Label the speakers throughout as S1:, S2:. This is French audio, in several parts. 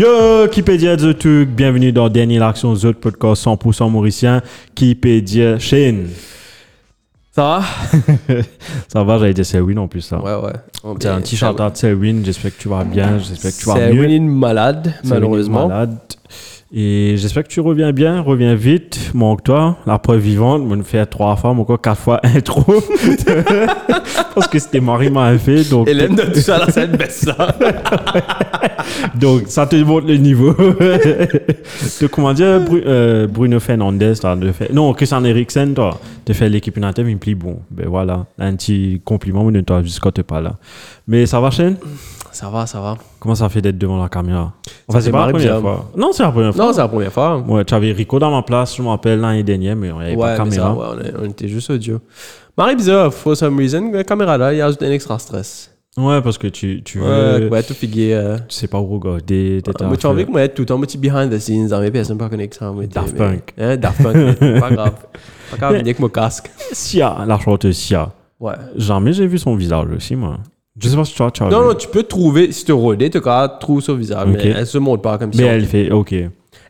S1: Yo, Kipédia The Truc, bienvenue dans Dernier Action, The podcast 100% mauricien, Kipédia Shane.
S2: Ça va?
S1: Ça va, j'allais dire Selwyn en plus, ça.
S2: Ouais, ouais.
S1: C'est un petit shout-out Selwyn, j'espère que tu vas bien, j'espère que tu vas
S2: C'est
S1: mieux.
S2: malade,
S1: Selwyn est
S2: malheureusement.
S1: malade. Et j'espère que tu reviens bien, reviens vite, manque-toi. La preuve vivante, on fait trois fois, mon quatre fois intro. Parce que c'était Marie m'a fait, donc,
S2: Hélène de tout ça, là, c'est une baisse, ça.
S1: donc ça te montre le niveau. de comment dire, Bru- euh, Bruno Fernandez, de fait, non, Christian Eriksen, toi, de faire l'équipe native, il me plaît bon. Ben voilà, un petit compliment de toi jusqu'à t'es pas là. Mais ça va, Shane?
S2: Ça va, ça va.
S1: Comment ça fait d'être devant la caméra Enfin, c'est pas la première fois. Non, c'est la première fois.
S2: Non, c'est la première fois.
S1: Ouais, tu avais Rico dans ma place, je me rappelle, l'année dernière, mais il n'y avait
S2: Ouais,
S1: pas de
S2: mais
S1: caméra.
S2: ça, ouais, on, on était juste audio. Marie bizarre, for some reason, la caméra là, il y a juste un extra stress.
S1: Ouais, parce que tu, tu
S2: Ouais,
S1: veux.
S2: ouais, tout figué. Euh,
S1: Tu sais pas où regarder. t'es
S2: moi, tu as envie que moi tout le temps, petit behind the scenes, dans mes personnes pas connectées. moi,
S1: Daft
S2: mais-
S1: Punk.
S2: Hein, Daft Punk, mais pas grave. Pas grave, venir avec mon casque.
S1: Sia, la chanteuse Sia.
S2: Ouais.
S1: Jamais j'ai vu son visage aussi, moi. Je sais pas si tu as, tu as
S2: Non,
S1: vu.
S2: non, tu peux trouver, si tu rôdes, tu cas trouver son visage,
S1: Ok.
S2: mais elle se montre pas comme
S1: Mais
S2: ça.
S1: elle fait, ok.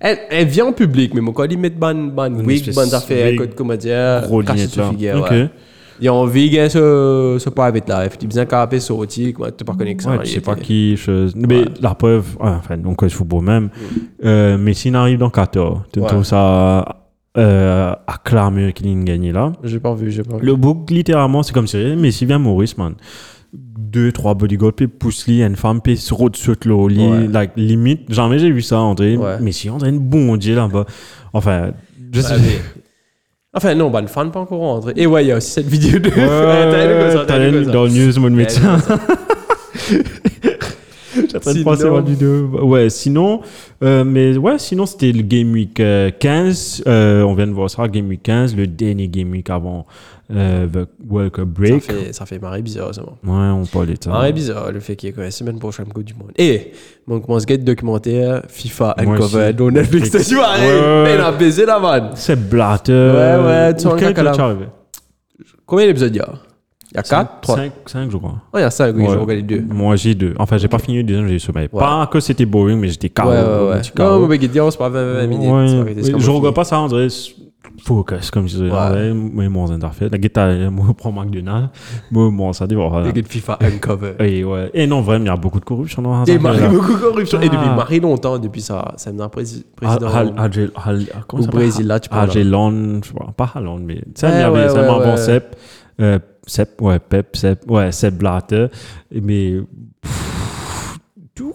S2: Elle, elle vient en public, mais quand ils mettent ban, ban
S1: Une
S2: wig,
S1: espèce
S2: ban affaires,
S1: wig,
S2: comment dire,
S1: Gros
S2: ce
S1: là.
S2: figure,
S1: Ok.
S2: ouais. Il y a envie de ce, ce private life. Tu besoin qu'à sortir, comment tu pas connecté
S1: Ouais, tu sais pas qui. Mais la preuve, ouais, enfin, donc il football même. Euh, mais s'il arrive dans 14, tu
S2: Ouais.
S1: trouves ça euh, acclamé qu'il ait gagné là?
S2: J'ai pas vu, j'ai pas vu.
S1: Le book, littéralement, c'est comme si Messi vient Maurice, man. Deux, trois bodyguards, puis pousse lui, une femme, puis se route sur le lit,
S2: Ouais.
S1: like, limite. Jamais j'ai vu ça, André.
S2: Ouais.
S1: Messi, André, une bondier là-bas. Enfin, je sais
S2: mais- Enfin, non, ban fan pas encore rentré. Et ouais, il y a aussi cette vidéo de.
S1: Ouais,
S2: T'as une une
S1: une dans le news, mon médecin. Train de passer ma vidéo. Ouais, sinon, euh, mais ouais, sinon c'était le Game Week euh, 15. Euh, on vient de voir ça, Game Week 15, le dernier Game Week avant euh, the World Cup
S2: Ça
S1: Break.
S2: fait, ça fait marrer bizarre, ça.
S1: Ouais, on parlait de ça.
S2: Marrer bizarre, le fait qu'il y ait quoi, la semaine prochaine Coupe du Monde. Et, mon commence à documentaire FIFA Uncovered dans Netflix. Tu vois,
S1: Ouais, ouais, ouais.
S2: il a baisé la vanne.
S1: C'est Blatter.
S2: Ouais, ouais, tu sens
S1: Quel
S2: le caca là.
S1: tu arrivé
S2: Combien d'épisodes il y a? Il y a 4 3
S1: 5, 5, je crois.
S2: Oh, il y a 5, oui,
S1: Ouais.
S2: j'ai regardé 2.
S1: Moi, j'ai deux. Enfin, j'ai pas fini le deuxième, j'ai eu sommeil.
S2: Ouais.
S1: Pas que c'était boring, mais j'étais
S2: Ouais,
S1: KO.
S2: ouais, ouais.
S1: KO.
S2: Non, mais c'est pas 20 minutes.
S1: Ouais. je regarde pas ça, André. Focus, comme je disais.
S2: Ouais.
S1: Mais mon interface. La guitare, moi, je prends McDonald's. Moi, moi, ça dit, voilà.
S2: Les gars de FIFA Uncovered.
S1: Et ouais. Et non, vraiment, il y a beaucoup de corruption dans
S2: Et
S1: ça.
S2: Marie beaucoup de corruption. Et depuis
S1: Ah.
S2: Marie longtemps, depuis ça, c'est un président.
S1: Au
S2: Brésil, là, tu parles.
S1: Agelon, je sais pas, Haaland, mais. Tu sais, il y avait ça
S2: ouais.
S1: Sepp. euh, ouais, Pep, ouais, Sepp Blatter. Mais.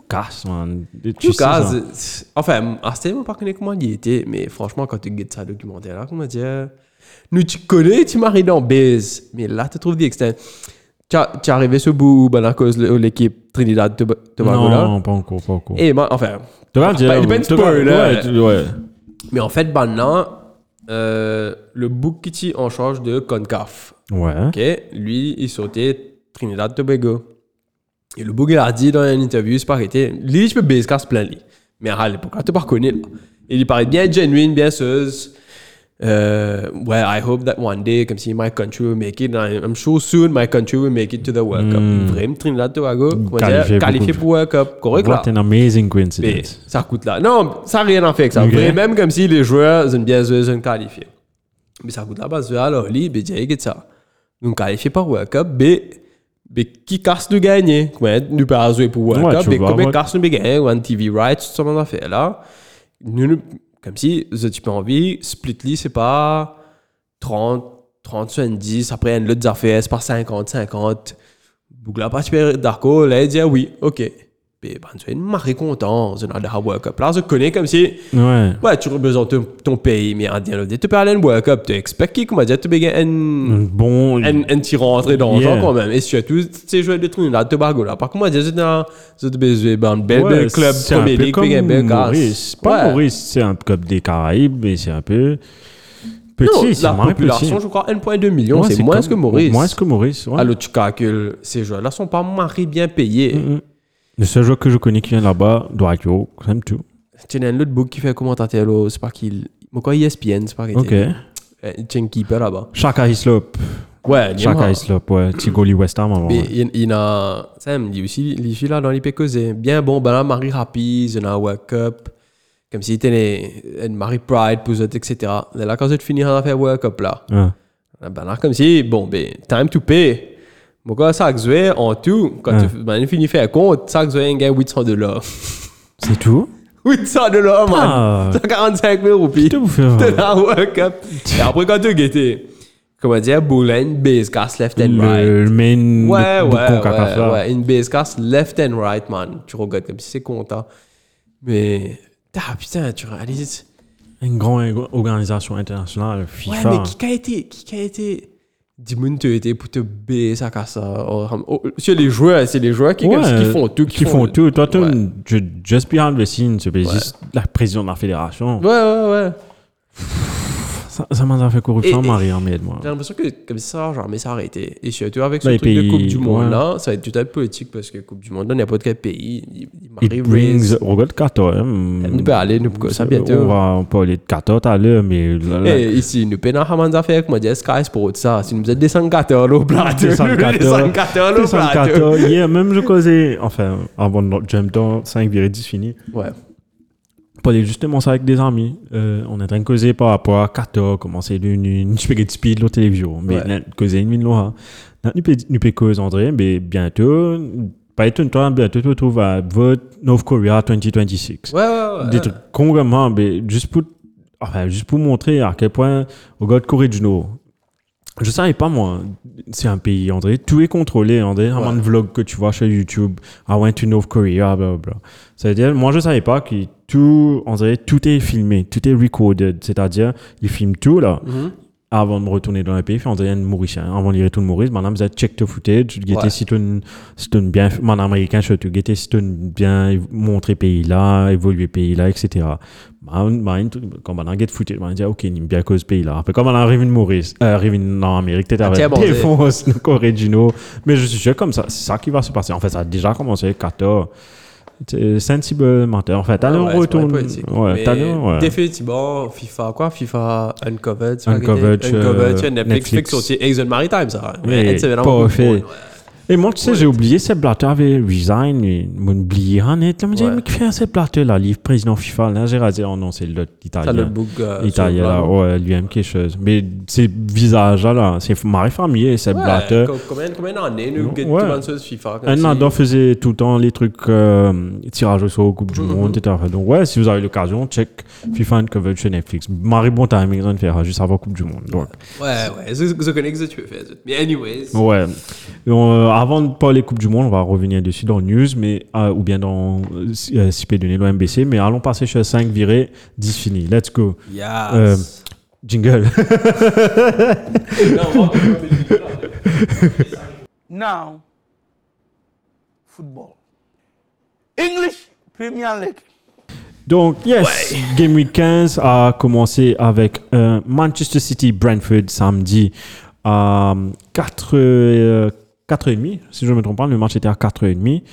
S1: Pff, Tout casse, man. Tu
S2: tout
S1: sais
S2: cas,
S1: ça.
S2: c'est- enfin, à ce moment, pas connais comment il était, mais franchement, quand tu regardes ça documentaire là, comment dire, nous tu connais, tu maries dans base, mais là tu trouves des externes. Tu es arrivé ce bout, ben, à cause de l'équipe Trinidad Tob- Tobago là.
S1: Non, pas encore, pas encore.
S2: Et moi, enfin,
S1: Tu vas dire.
S2: pas- il spoiler,
S1: Ouais,
S2: mais en fait, maintenant, euh, le book qui en charge de CONCAF,
S1: Ouais.
S2: ok, lui, il sautait Trinidad Tobago. Et le il a dit dans une interview, c'est pas arrêté, lui, je peux base casse plein lit. Mais à l'époque, tu pas là. Et il paraît bien genuine, bien seuse. Euh, ouais, I hope that one day, comme si my country will make it. and I'm sure soon my country will make it to the World Cup.
S1: Mm.
S2: Vraiment, Trinidad Tobago,
S1: Qualifié
S2: qualifié pour World Cup. Correct, là.
S1: What an amazing
S2: Mais
S1: coincidence.
S2: ça coûte là. Non, ça n'a rien à faire avec ça.
S1: Ok.
S2: Vraiment, même comme si les joueurs sont bien joués, sont qualifiés. Mais ça coûte là parce que alors, lui, ben, j'ai dit ça. Donc, qualifié par World Cup, mais, mais qui casse de gagner? Nous pas jouer pour World
S1: Ouais,
S2: Cup, mais
S1: ouais.
S2: casse nous gagner? One TV rights, tout ça, on a fait là. Nous, comme si, vous tu peux envie, Splitly, c'est pas 30, 30, 70, après, une autre affaire, c'est pas 50, 50. Bougla pas super d'accord, là, il dit ah oui, ok. Ben, tu es Cup. Là, je connais comme si,
S1: Ouais.
S2: ouais, tu représentes ton, ton pays, mais à dire le tu peux aller à un World Cup, tu expectes comment dire, tu gagner un,
S1: Bon.
S2: un, un petit rentrée d'argent
S1: Yeah.
S2: quand même. Et surtout, ces joueurs de Trinidad Tobago là. Par contre, moi, je dis, non, je te baise, ben, un bel, bel club,
S1: c'est un
S2: Premier puis un bel.
S1: Maurice. Pas. Maurice, c'est un club des Caraïbes, mais c'est un peu
S2: Non,
S1: petit. c'est
S2: la population,
S1: petit.
S2: je crois, 1,2 million,
S1: Ouais,
S2: c'est moins
S1: comme-
S2: que Maurice.
S1: Moins que Maurice, ouais.
S2: Alors, tu calcules, ces joueurs-là sont pas marrés bien payés.
S1: Mm, mm. Le seul joueur que je connais qui vient là-bas, Dorakio, c'est tout.
S2: Tu as un autre book qui fait commentateur, là, c'est pas qu'il. Moi, quoi, ESPN, c'est pas qu'il
S1: Ok.
S2: Tu as un keeper là-bas.
S1: Chaka Hislop.
S2: Ouais, il y a marre.
S1: Islop, ouais. Tigoli West Ham.
S2: Mais il, il a. Ça me dit aussi, les filles là dans les pécos, bien bon, ben là, Marie Rapide, il y a un World Cup. Comme si c'était une Marie Pride autres, etc. Et là, quand tu finis à faire World Cup là, ben là, comme si, bon, ben, time to pay. Mon gars, ça a joué en tout. Quand
S1: Ouais.
S2: tu ben, finis faire compte, ça a joué un gars 800 dollars.
S1: C'est tout?
S2: 800 dollars, man.
S1: Ah,
S2: 145 000 roupies. de la World Cup. Et après, quand tu guettais, comment dire, bowling, base gas left and right.
S1: Le main.
S2: Ouais, ouais, ouais, ouais. Une base gas left and right, man. Tu regardes comme si c'est content. Mais, ah putain, tu réalises.
S1: Une grande organisation internationale,
S2: Ouais,
S1: FIFA.
S2: mais qui a été, qui a été. Dis-moi, tu as été pour te baiser ça, comme ça. Oh, oh, c'est les joueurs, c'est les joueurs qui,
S1: Ouais,
S2: qui font tout.
S1: Qui font tout. Toi, tu
S2: Ouais.
S1: je- just behind the scenes, c'est juste la président de la fédération.
S2: Ouais, ouais, ouais.
S1: Ça, ça m'a fait corruption, Marie, en moi.
S2: J'ai l'impression que comme ça, genre, mais ça a arrêté. Et surtout avec ce
S1: Bah,
S2: truc de
S1: pays-
S2: Coupe du Monde
S1: ouais.
S2: là, ça va être tout à fait politique parce que Coupe du Monde, là, n'importe quel pays, il, il
S1: It
S2: Marie
S1: brings.
S2: raise.
S1: Regarde Qatar. hein.
S2: Nous peut aller, nous ça
S1: On
S2: bientôt.
S1: va parler de Qatar tout à l'heure, mais. là, là,
S2: Et ici, nous Haman affaire avec moi, dire Sky Sport, ça. Si nous 14 au plateau,
S1: Descendre
S2: nous
S1: 14,
S2: descendons 14 au
S1: Descendre
S2: plateau.
S1: Qatar, hier, même je causais, enfin, avant notre jump temps, 5,10 fini.
S2: Ouais.
S1: Parlais justement ça avec des amis. Euh, on est en train de causer par rapport à 14, comment c'est une, une spaghetti speed la télévision. Mais on a causé une minute là. Nous peut causer André, mais bientôt, pas étonnant, bientôt tu retrouves à vote North Korea 2026.
S2: Ouais, ouais, ouais.
S1: Des trucs complètement, mais juste pour, enfin, juste pour montrer à quel point, au gars de Corée du Nord, je savais pas moi, c'est un pays, André, tout est contrôlé, André, un
S2: Ouais.
S1: de vlog que tu vois sur YouTube, I went to North Korea, blablabla. Ça veut dire, moi je savais pas que tout, André, tout est filmé, tout est recorded, c'est-à-dire, ils filment tout là,
S2: Mhm.
S1: avant de me retourner dans le pays, on dirait un Mauricien. Avant de retourner Maurice, maintenant, vous check the footage, guetter
S2: Ouais.
S1: si tu si tu bien, mon américain, je te guetter si tu bien montré pays là, évolué pays là, etc. Quand on a get footage, on dit, ok, il bien cause pays là. Après, comme on arrive en Maurice, euh, arrive en Amérique, peut-être
S2: Ah,
S1: avec Corée du Nord. Mais je suis sûr comme ça, c'est ça qui va se passer. En fait, ça a déjà commencé, 14. C'est sensible mental. En fait,
S2: Ouais,
S1: on
S2: c'est pas
S1: retourne. Ouais,
S2: Mais
S1: t'allez, ouais.
S2: Définitivement, FIFA, quoi? FIFA Uncovered.
S1: Uncovered,
S2: Uncovered,
S1: euh,
S2: Netflix.
S1: Netflix.
S2: Sorti Exxon Maritime, ça.
S1: Oui,
S2: Ouais, c'est vraiment
S1: pas fait.
S2: monde, ouais.
S1: Et moi, tu sais,
S2: Ouais.
S1: j'ai oublié, Seb Blatter avait resign, et m'ont oublié, net. Là, me dit,
S2: Ouais.
S1: mais qui fait Seb Blatter, là, livre président FIFA, là, j'ai rasé, oh non, c'est l'autre
S2: Ça, le
S1: italien.
S2: book. euh,
S1: Italien, là,
S2: le
S1: ouais, lui aime quelque chose. Mais ces visages-là, là, c'est Marie Famille, Seb
S2: Ouais,
S1: Blatter.
S2: co- Combien, combien d'années nous
S1: Ouais.
S2: le sur FIFA
S1: Un Adam faisait tout le temps les trucs euh, tirage au sort, Coupe du. Monde, etc. Donc, ouais, si vous avez l'occasion, check FIFA Uncovered chez Netflix. Marie bon timing, on faire juste avant Coupe du Monde. Donc,
S2: Ouais, ouais, je, je connais que tu peux faire. Mais anyways.
S1: Ouais. Euh, avant de parler Coupe du Monde, on va revenir dessus dans News, mais, euh, ou bien dans euh, si- euh, CP donné le MBC, mais allons passer chez 5 viré, 10 fini. Let's go.
S2: Yes.
S1: Euh, Jingle.
S3: Now, football. English Premier League.
S1: Donc, yes, Game Week 15 a commencé avec Manchester City Brentford samedi à 4, euh, 4h30, si je ne me trompe pas, le match était à 4h30.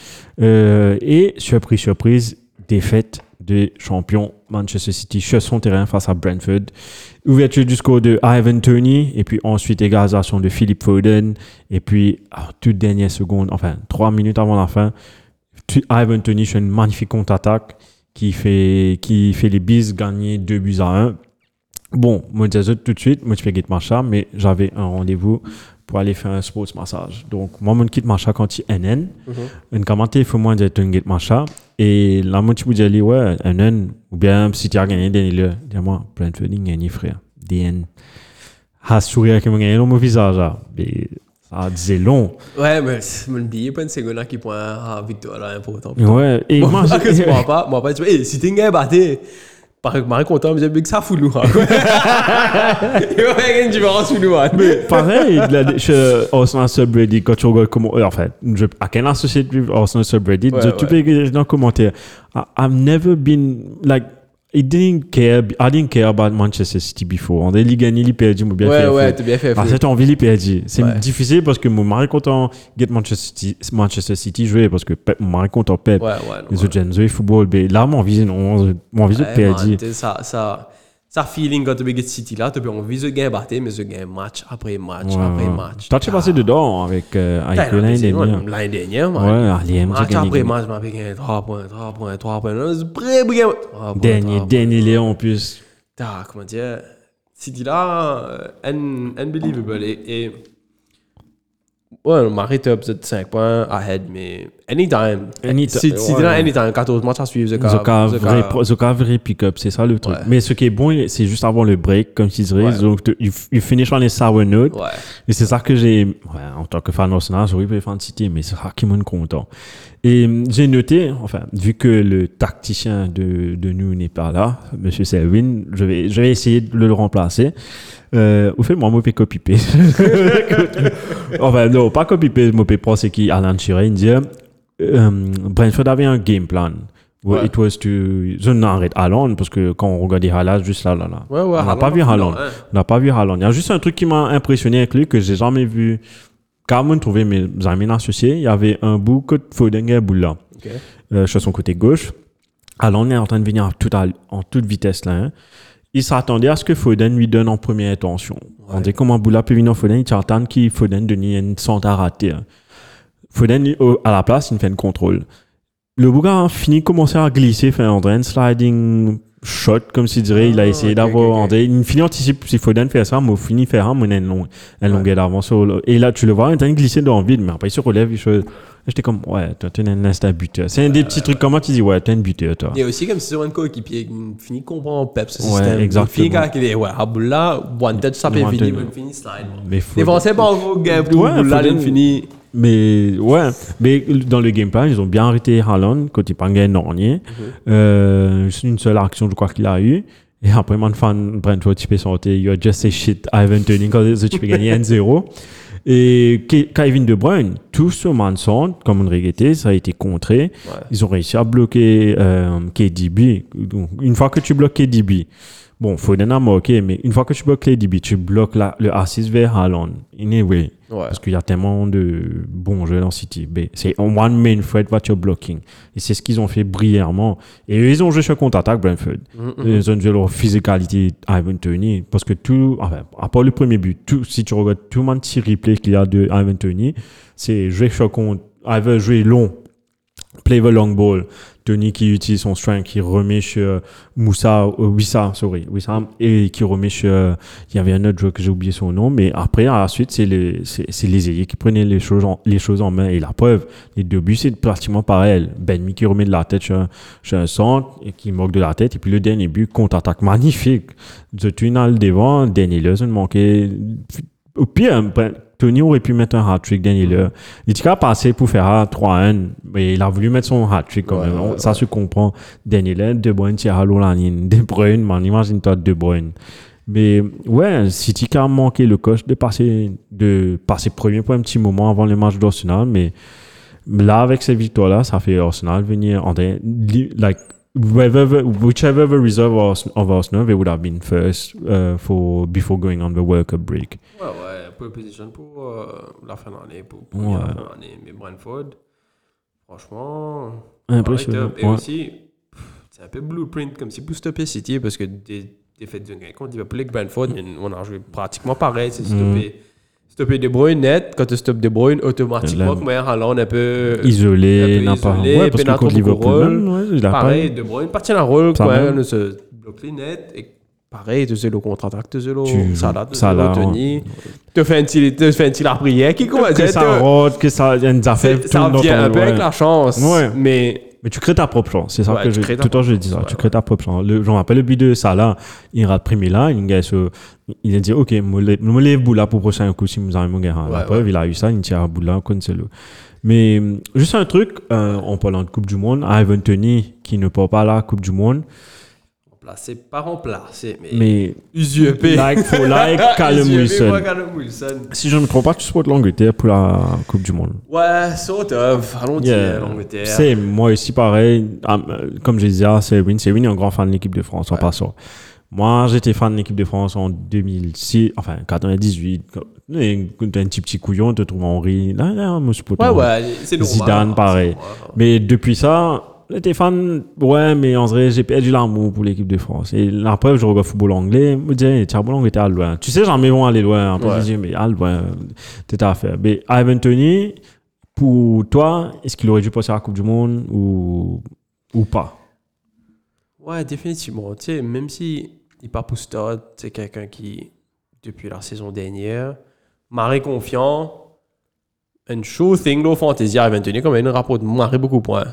S1: Euh, et surprise, surprise, défaite des champions Manchester City sur son terrain face à Brentford. Ouverture du score de Ivan Tony et puis ensuite égalisation de Philippe Foden. Et puis, à toute dernière seconde, enfin, trois minutes avant la fin, Ivan Tony sur une magnifique contre-attaque qui fait, fait les bises gagner 2 buts à 1. Bon, moi, je tout de suite, moi, je fais quitte Macha, mais j'avais un rendez-vous pour aller faire un sports massage. Donc, moi, je quitte Macha quand il NN. Une commentaire, il faut moi dire un quitte Macha. Et là, tu peux dire, ouais, NN, ou bien si tu as gagné, dis-le. Dis-moi, Brentford, il a gagné, frère. DN. Ah, sourire qui m'a gagné dans mon visage, là. Mais ça disait long.
S2: Ouais, mais mon billet, pas une seconde qui point à victoire là, important.
S1: Ouais, et
S2: Moi,
S1: moi,
S2: moi, pas, moi pas, hey, si t'es un gars batté, par exemple, Marie content, me dit, Big, ça fout nous, hein, quoi. Il y a une différence sous nous, hein.
S1: Pareil, la- chez Arsenal Subreddit, quand tu regardes comment. euh, En fait, je, I can associate with Arsenal Subreddit.
S2: Ouais,
S1: tu
S2: ouais.
S1: peux écrire dans les commentaires. I, I've never been. Like, I didn't care. I didn't care about Manchester City before. On a les gagné, les perdu, bien fait.
S2: ouais,
S1: fait.
S2: t'as bien fait.
S1: Parce que envie perdu. C'est difficile parce que mon mari content get Manchester City, Manchester City jouer parce que mon mari content Pep.
S2: Ouais, ouais.
S1: Les
S2: ouais.
S1: autres jeunes jouent football. Mais là, mon non. Mon
S2: ça, ça, ça feeling quand tu veux City là, tu as envie de gagner battre, mais de gagner match après match
S1: Ouais,
S2: après match.
S1: Toi, tu es passé dedans avec, euh, avec l'année dernière.
S2: L'année dernière.
S1: Ouais, Alien,
S2: Match après match, je gagné 3 points, 3 points, 3 points.
S1: Dernier, dernier Léon en plus.
S2: Ah, comment dire City là, euh, un- unbelievable. Et, et ouais, m'arrête up de 5 points ahead, mais anytime.
S1: Anytime,
S2: là,
S1: ouais.
S2: anytime. 14 matchs à suivre,
S1: Zoka
S2: c'est
S1: vrai, Zoka vrai pick-up, c'est ça le truc.
S2: Ouais.
S1: Mais ce qui est bon, c'est juste avant le break, comme tu dirais.
S2: Ouais.
S1: Donc, tu- finish on a sour note.
S2: Ouais.
S1: Et c'est ça que j'ai, ouais, en tant que fan Arsenal, j'aurais pu fan City, mais c'est ça qui rend content. Et hum, j'ai noté, enfin, vu que le tacticien de, de nous n'est pas là, Monsieur Selwyn, je vais, je vais essayer de le remplacer. Euh, au fait, moi, je peux copy enfin, non, pas copy-paste, je prendre ce qui Alan Shearer, dit, euh, Brentford avait un game plan.
S2: Ouais.
S1: It was to, je n'arrête Haaland, parce que quand on regarde les highlights, juste là, là, là.
S2: Ouais, ouais.
S1: On n'a pas vu Haaland. On n'a pas vu Haaland. Il y a juste un truc qui m'a impressionné avec lui que j'ai jamais vu. Carmen trouvait mes amis associés. Il y avait un bout que Foden et Boula euh, sur son côté gauche. Haaland est en train de venir à toute à- en toute vitesse là. hein. Il s'attendait à ce que Foden lui donne en première intention. On dit comment Boula peut venir en Foden, il s'attend qu'il Foden donne une centre à rater. hein. Foden, à la place, il fait un contrôle. Le Bouga a fini commencer à glisser, fait un un sliding shot, comme s'il dirait. il a
S2: Ah,
S1: essayé d'avoir. Il finit anticipe si Foden fait ça, mais au fini faire un, mais a une une
S2: Ouais.
S1: longueur d'avance. Et là, tu le vois, il en de glisser dans le vide, mais après, il se relève, il se. J'étais comme, ouais, toi, tu es un instant buteur. C'est un des petits trucs comme moi, tu dis, ouais, t'es un buteur, toi.
S2: Il y a aussi comme si un coéquipier qui finit comprendre Pep ce
S1: Ouais,
S2: système.
S1: exactement.
S2: Il finit quand il est ouais, Aboula, one touch, ça peut finir, fini slide.
S1: Mais Foden-
S2: Défenseur pas encore game pour
S1: Ouais,
S2: Aboula, finit.
S1: Mais ouais, mais dans le game plan, ils ont bien arrêté Haaland côté pas gagné dernier.
S2: Mhm.
S1: Euh, c'est une seule action, je crois qu'il a eu. Et après, mon fan Brentford, tu peux sortir, you are just a shit Ivan quand tu peux gagner 1-0. Et Ke- Kevin De Bruyne, tout ce Manson, comme on regrettait, ça a été contré.
S2: Ouais.
S1: Ils ont réussi à bloquer euh, KDB. Donc, une fois que tu bloques KDB, bon, Foden a marqué, mais une fois que tu bloques KDB, tu bloques la- le assist vers Haaland. Anyway,
S2: Ouais.
S1: parce qu'il y a tellement de bons jeux dans City. C'est un one main threat what you're blocking. Et c'est ce qu'ils ont fait brillamment. Et eux, ils ont joué sur contre-attaque, Brentford. Ils ont joué leur physicalité Ivan Tony. Parce que tout, enfin, à part le premier but, tout, si tu regardes tout le monde petit replay qu'il y a de Ivan Tony, c'est jouer sur contre, Ivan jouer long, play the long ball. Tony qui utilise son strength, qui remet sur Moussa, euh, Wissa, sorry, et qui remet sur, euh, il y avait un autre joueur que j'ai oublié son nom, mais après, à la suite, c'est les, c'est, ailiers qui prenaient les choses, en, les main. Et la preuve, les deux buts, c'est pratiquement pareil. Benmi qui remet de la tête sur, un- sur un centre, et qui moque de la tête, et puis le dernier but, contre-attaque magnifique. De tunnel devant, dernier Leusen manquait, au pire, Tony aurait pu mettre un hat-trick dernier l'heure. Il était capable de passer pour faire un 3-1, mais il a voulu mettre son hat-trick quand
S2: Ouais,
S1: même.
S2: ouais,
S1: ça se comprend. Dernier l'heure, De Bruyne la ligne. De Bruyne, man, imagine-toi De Bruyne. Mais ouais, City a manqué le coche de passer, de passer premier pour un petit moment avant le match d'Arsenal, mais là, avec cette victoire-là, ça fait Arsenal venir en train- li- like, wherever, whichever the was of Arsenal, they would have been first uh, for, before going on the World Cup break.
S2: Ouais, ouais, position pour euh, la fin d'année, pour, pour
S1: Ouais.
S2: la fin. Mais Brentford, franchement,
S1: Impressionnant.
S2: up. Et
S1: ouais.
S2: aussi, c'est un peu blueprint comme si pour stopper City, parce que des défaites de gain contre Liverpool et Brentford, on a joué pratiquement pareil. C'est stopper, stopper De Bruyne net. Quand tu stoppes De Bruyne, automatiquement, mais Haaland un peu.
S1: isolé, n'a pas. Ouais, parce que contre Liverpool, même, ouais,
S2: Pareil. De Bruyne partit un rôle, quoi. se bloque les nets. Et pareil, tu sais, le contre-attaque, tu sais, le
S1: Tu-
S2: sais, le Tony. Tu fais un petit, tu fais un petit la prière qui commence
S1: Que ça rote, que ça une affaire.
S2: ça vient un peu avec la chance. Mais
S1: Mais tu crées ta propre chance. C'est ça que je, tout le temps je dis ça. tu crées ta propre chance. Le, je me rappelle le but de Salah. Il rate premier là. Il, il a dit, OK, me lève bout là pour prochain coup si avez mon gars. La preuve, il a eu ça. Il tire à Cancelo. Mais hum, juste un truc, euh, en parlant de Coupe du Monde, Ivan Tony, qui ne part pas à la Coupe du Monde,
S2: remplacé, pas remplacé, mais.
S1: mais
S2: Usurpé.
S1: like for like, Callum Wilson. Si je ne me trompe pas, tu supportes l'Angleterre pour la Coupe du Monde.
S2: Ouais, sort of. Allons dire
S1: Yeah.
S2: l'Angleterre.
S1: C'est moi aussi pareil. Ah, euh, Comme je disais, c'est Win. C'est Win un grand fan de l'équipe de France en
S2: Ouais.
S1: passant. Moi, j'étais fan de l'équipe de France en 2006, enfin 98. Quand- et quand t'es un petit petit couillon, te trouves Henri. Là, là, moi, je
S2: Ouais, ouais, c'est.
S1: Zidane, pareil.
S2: C'est normal.
S1: Mais depuis ça, j'étais fan, ouais, mais en vrai, j'ai perdu l'amour pour l'équipe de France. Et la preuve, je regarde football anglais, je me disais, tiens, bon, était à loin. Tu sais, jamais vont aller loin. Après,
S2: Ouais.
S1: je dis, mais à loin, t'es à faire. Mais Ivan Tony, pour toi, est-ce qu'il aurait dû passer à la Coupe du Monde ou, ou pas?
S2: Ouais, définitivement. Tu sais, même si il part pour stade, c'est quelqu'un qui, depuis la saison dernière, marre confiant. Une sure thing, là, fantasy, il va tenir comme un rapport de marre beaucoup de points.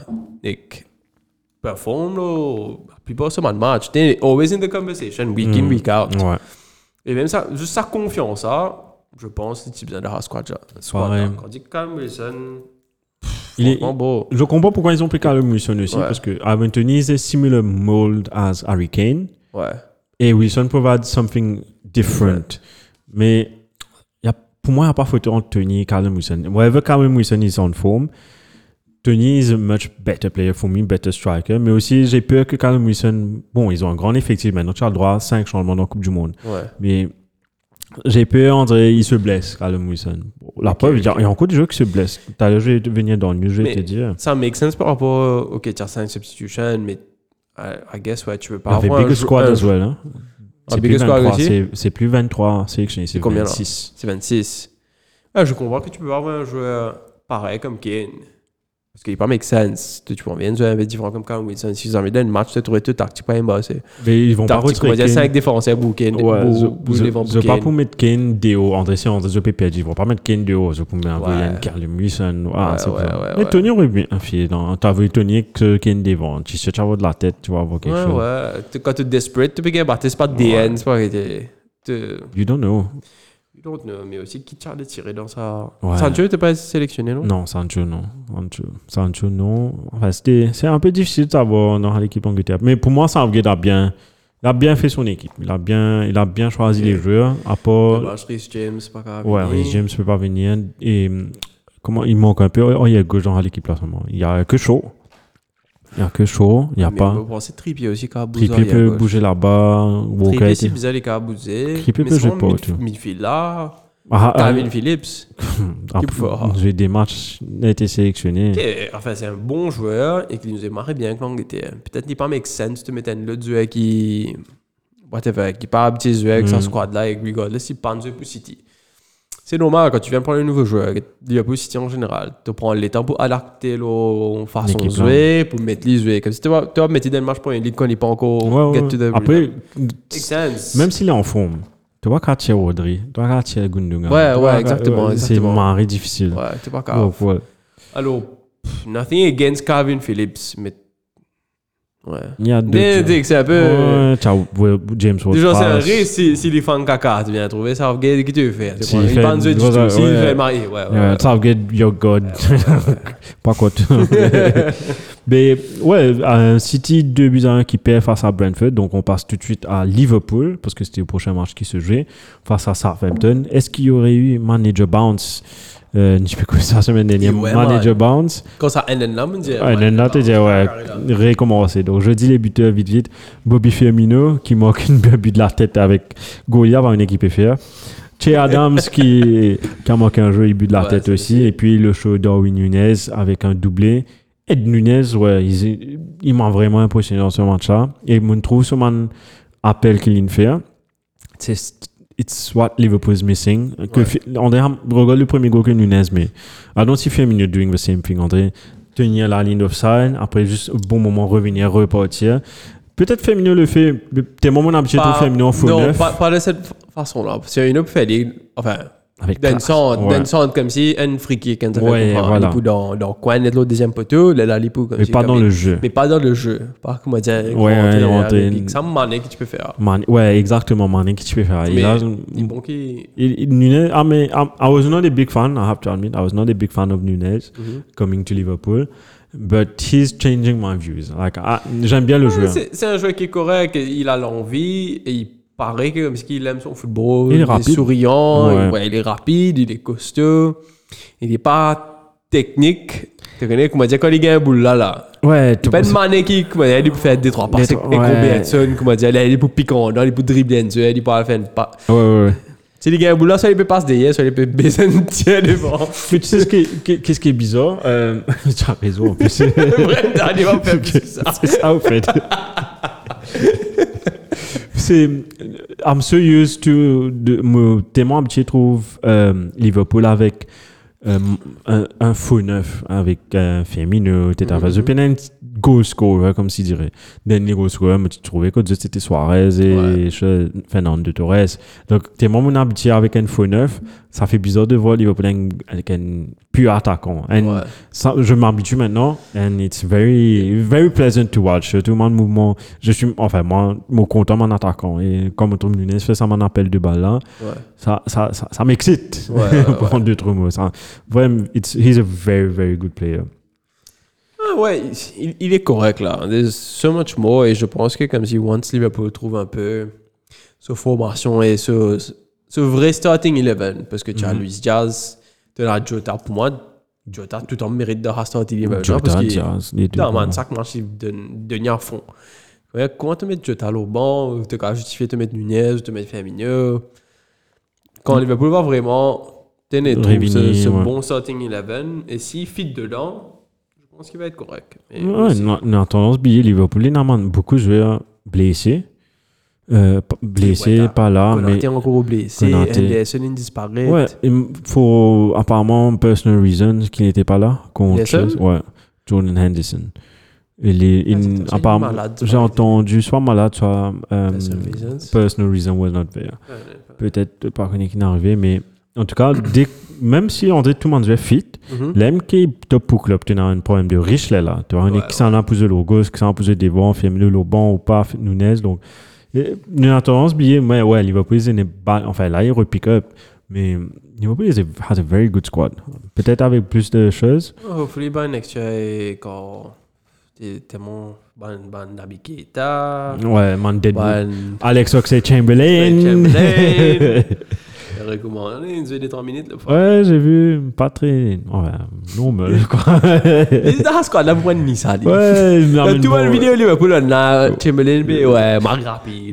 S2: Et performe, là, la plupart de match. T'es always in the conversation, week in, week out.
S1: Ouais.
S2: Et même ça, juste sa confiance, ça, je pense as besoin de la squad.
S1: Ouais.
S2: là. Quand on dit Cam Wilson,
S1: Il est,
S2: beau.
S1: je comprends pourquoi ils ont pris Callum Wilson aussi,
S2: Ouais.
S1: parce que Ivan Tony is a similar mold as Harry Kane.
S2: Ouais.
S1: Et Wilson provide something different. Mais y a, pour moi, il n'y a pas photo entre Tony et Callum Wilson. Wherever Callum Wilson is on form, Tony is a much better player for me, better striker. Mais aussi, j'ai peur que Callum Wilson, bon, ils ont un grand effectif maintenant, tu as le droit à 5 changements dans la Coupe du Monde.
S2: Ouais.
S1: Mais j'ai peur, André, il se blesse, Callum Wilson. La preuve, il y a- il y, a encore des joueurs qui se blessent. Tout à l'heure, je vais venir dans le news, je vais te dire.
S2: Ça make sense par rapport au tu as 5 substitutions, mais I, I guess, ouais, tu veux pas avoir un
S1: big
S2: jou-
S1: squad as well. Hein. C'est plus,
S2: squad
S1: 23,
S2: aussi?
S1: c'est- plus 23 sélectionnés, c'est
S2: combien, là?
S1: 26.
S2: C'est 26. Ah, je comprends que tu peux avoir un joueur pareil comme Kane. Parce qu'il pas make sense. Tu joueur un peu différent comme Cam Wilson. Si vous avez un match, tu trouves tout tactique pas. C'est
S1: Mais ils vont pas
S2: va
S1: retirer
S2: dire
S1: Kane.
S2: 5 défenseurs.
S1: Ouais,
S2: pour-
S1: je- pas pour mettre Kane de haut. André, c'est André, peux perdre. Ils vont pas mettre Kane de haut. Je peux mettre
S2: Ouais.
S1: Brian Callum Wilson. Ah,
S2: Ouais,
S1: c'est
S2: ouais, ouais,
S1: Mais
S2: ouais.
S1: Tony aurait bien fait. non. T'as vu Tony que Kane devant. Tu sais, tu avoir de la tête, tu vas avoir quelque
S2: Ouais,
S1: chose.
S2: ouais. Tu- Quand tu es desperate, tu peux gagner. C'est pas DN, c'est pas que
S1: You don't know.
S2: Don't know, mais aussi qui t'a tiré dans sa.
S1: Ouais.
S2: Sancho, t'es pas sélectionné, non?
S1: Non, Sancho, non. Sancho, Sancho non. Enfin, c'était- c'est un peu difficile de savoir dans l'équipe Angleterre. Mais pour moi, Southgate a bien, il a bien fait son équipe. Il a bien, il a bien choisi les joueurs. À part,
S2: Rhys James, pas grave.
S1: Ouais, Rhys James peut pas venir. Et hum, comment il manque un peu. Oh, il y a gauche dans l'équipe là en ce moment. Il y a que chaud. Il y a que chaud. Il y a
S2: Mais
S1: pas.
S2: penser Trippier aussi, qui a bougé.
S1: Trippier peut bouger là-bas.
S2: Trippier,
S1: était-
S2: c'est bizarre, les gars, bougé.
S1: Trippier peut jouer pas,
S2: midfield là,
S1: Ah, ah,
S2: Calvin Phillips.
S1: ah,
S2: qui peut faire.
S1: J'ai des matchs il a été sélectionné.
S2: qui est- Enfin, c'est un bon joueur et qui nous a marré bien avec l'Angleterre. Peut-être qu'il pas make sense de mettre un autre joueur qui. Whatever, qui pas habitué joueur avec sa
S1: Mm.
S2: squad là, et regardless, il pas un joueur pour City. C'est normal quand tu viens prendre un nouveau joueur, Liverpool City en général, tu prends le temps pour adapter la façon de jouer, pour mettre les joueurs. Comme si tu vas, tu mettre dans le match pour une ligue qu'on n'est pas encore
S1: Ouais,
S2: get
S1: ouais.
S2: to the
S1: Après, même s'il est en forme, tu vois Katia Audrey, tu vois Katia Gundogan.
S2: Ouais,
S1: tu
S2: ouais,
S1: vois,
S2: exactement,
S1: C'est
S2: exactement.
S1: marré difficile.
S2: Ouais, c'est.
S1: Donc, ouais.
S2: Alors, nothing against Calvin Phillips, mais. Ouais.
S1: Il y a deux.
S2: Mais
S1: tu
S2: c'est un peu.
S1: Ouais, ciao, James Ward.
S2: Déjà, c'est un risque si, si les fans caca, tu viens trouver ça, qu'est-ce que tu
S1: fait
S2: du
S1: ouais,
S2: tout. S'il
S1: ouais.
S2: fait le mari, ouais, ouais.
S1: Yeah,
S2: ouais.
S1: Southgate, your God. Pas quoi. Mais ouais, un City 2 buts à 1 qui perd face à Brentford. Donc on passe tout de suite à Liverpool parce que c'était le prochain match qui se jouait face à Southampton. Est-ce qu'il y aurait eu manager bounce euh, Je sais plus ça semaine dernière.
S2: Ouais,
S1: manager bounce.
S2: Quand ça end là, on dit.
S1: Ouais, ouais, là, tu dis, ouais, recommencer. Donc, je dis les buteurs vite, vite. Bobby Firmino, qui manque une but de la tête avec Goliath par une équipe FR. Che Adams, qui, qui a manqué un jeu, il but de la
S2: Ouais,
S1: tête aussi. Et puis, le show Darwin Nunez avec un doublé. Ed Nunez, ouais, il, il m'a vraiment impressionné dans ce match-là. Et je trouve ce man appel qu'il vient faire. C'est it's what Liverpool is missing. Que
S2: Ouais.
S1: André, regarde le premier goal que Nunez, mais I don't see Firmino doing the same thing, André. Tenir la ligne d'offside, après juste au bon moment revenir, repartir. Peut-être Firmino le fait, t'es moment habitué de Firmino en faux
S2: Non, pas, pas de cette fa- façon-là. Parce qu'il y a une autre fait, enfin,
S1: avec
S2: centre,
S1: Ouais.
S2: comme si un free kick, un
S1: Ouais, voilà.
S2: dans, dans coin de l'autre deuxième poteau, là, là, comme
S1: Mais
S2: si,
S1: pas
S2: comme
S1: dans
S2: il-
S1: le jeu.
S2: Mais pas dans le jeu. Pas, comment dire,
S1: Ouais,
S2: Ça manque que tu peux faire.
S1: Man- ouais, exactement, Mané, que tu peux faire?
S2: Mais
S1: Il a-
S2: il bon qui.
S1: il- il- Nunez, I mean, I, I was not a big fan, I have to admit, I was not a big fan of Nunez
S2: Mhm.
S1: coming to Liverpool, but he's changing my views. Like, I- j'aime bien le
S2: Ouais,
S1: joueur.
S2: C'est c'est un joueur qui est correct, il a l'envie et il paraît que comme si il aime son football.
S1: Il est rapide.
S2: souriant,
S1: Ouais.
S2: ouais, il est rapide, il est costaud, il n'est pas technique. Tu connais comment dire quand il gagne un boule là là.
S1: Ouais,
S2: C'est pas une manée qui comment dire, il peut faire des trois passes
S1: trois- ouais.
S2: Robertson, comment dire, il est pour piquant, il est pour dribbler un il peut faire une pas.
S1: Ouais, ouais, ouais.
S2: Tu sais, les gars, boulot, soit ils peuvent passer derrière, soit ils peuvent baisser une tienne devant.
S1: Mais tu sais ce qui est, qui- qu'est-ce qui est bizarre euh, Tu as raison en plus.
S2: Dernier va faire plus que ça.
S1: C'est ça, au fait. C'est. I'm so used to. De, me, tellement habitué, je trouve, euh, Liverpool avec euh, un, un faux neuf, avec un Firmino, goal scorer, comme si dirait. Dernier goal scorer, mais tu trouvais que c'était Suarez et
S2: Ouais.
S1: Fernando Torres. Donc, tellement mon habitué avec un faux neuf, ça fait bizarre de voir Liverpool avec un pur attaquant. Un-
S2: Ouais.
S1: ça, je m'habitue maintenant and it's very very pleasant to watch tout le monde mouvement je suis enfin moi mon content mon attaquant et comme Tom Nunes fait ça mon appel de balle là
S2: Ouais.
S1: ça ça ça, ça m'excite
S2: Ouais, ouais,
S1: pour deux trois mots ça vraiment it's he's a very very good player
S2: Ah ouais, il, il est correct là. There's so much more et je pense que comme si once Liverpool trouve un peu sa formation et ce, ce vrai starting 11, parce que tu as Luis Diaz, tu as Jota. Pour moi, Jota tout en mérite de starting 11
S1: Jota,
S2: parce qu'il
S1: Diaz, les deux,
S2: non, man, ça marche de, de à fond. Ouais, comment te mettre Jota au banc, te justifier te mettre Nunez, te mettre Firmino? Quand Liverpool va vraiment tenir ce, ce
S1: ouais.
S2: bon starting 11, et s'il fit dedans, pense qu'il va être correct. Mais
S1: Ouais, non, tendance billet Liverpool il a beaucoup de joueurs blessés euh,
S2: Weta,
S1: pas là mais
S2: Konaté encore blessé. Henderson il disparaît.
S1: Ouais, il faut apparemment personal reasons qu'il n'était pas là contre? Chelsea. Ouais, Jordan Henderson. Il est, il-
S2: Ah, il est
S1: apparemment,
S2: ça
S1: j'ai entendu soit malade, soit euh,
S2: Personal reasons.
S1: personal reason was not there. Peut-être pas connaître qui n'est arrivé, mais en tout cas, dès, même si on dit tout le monde est fit,
S2: Mhm.
S1: est top pour club, tu as un problème de riche là, là. Tu as un qui s'en a posé le gauche, qui s'en a posé devant, fait le banc ou pas, Nunez, donc. et Une a tendance billet, mais ouais, Liverpool, il n'est pas, enfin là, il repick up, mais Liverpool has a very good squad. Peut-être avec plus de choses.
S2: Hopefully by next year, quand tellement ban ban Naby Keita,
S1: Ouais, man, dead. Alex Oxlade-Chamberlain.
S2: Chamberlain. recommandé, une des 3 minutes.
S1: ouais, j'ai vu, pas très, ouais, normal, quoi.
S2: Il dans ce là pour une ça.
S1: ouais, mais
S2: tout
S1: temps,
S2: le vidéo, Liverpool, on a Chamberlain, mais ouais, Marc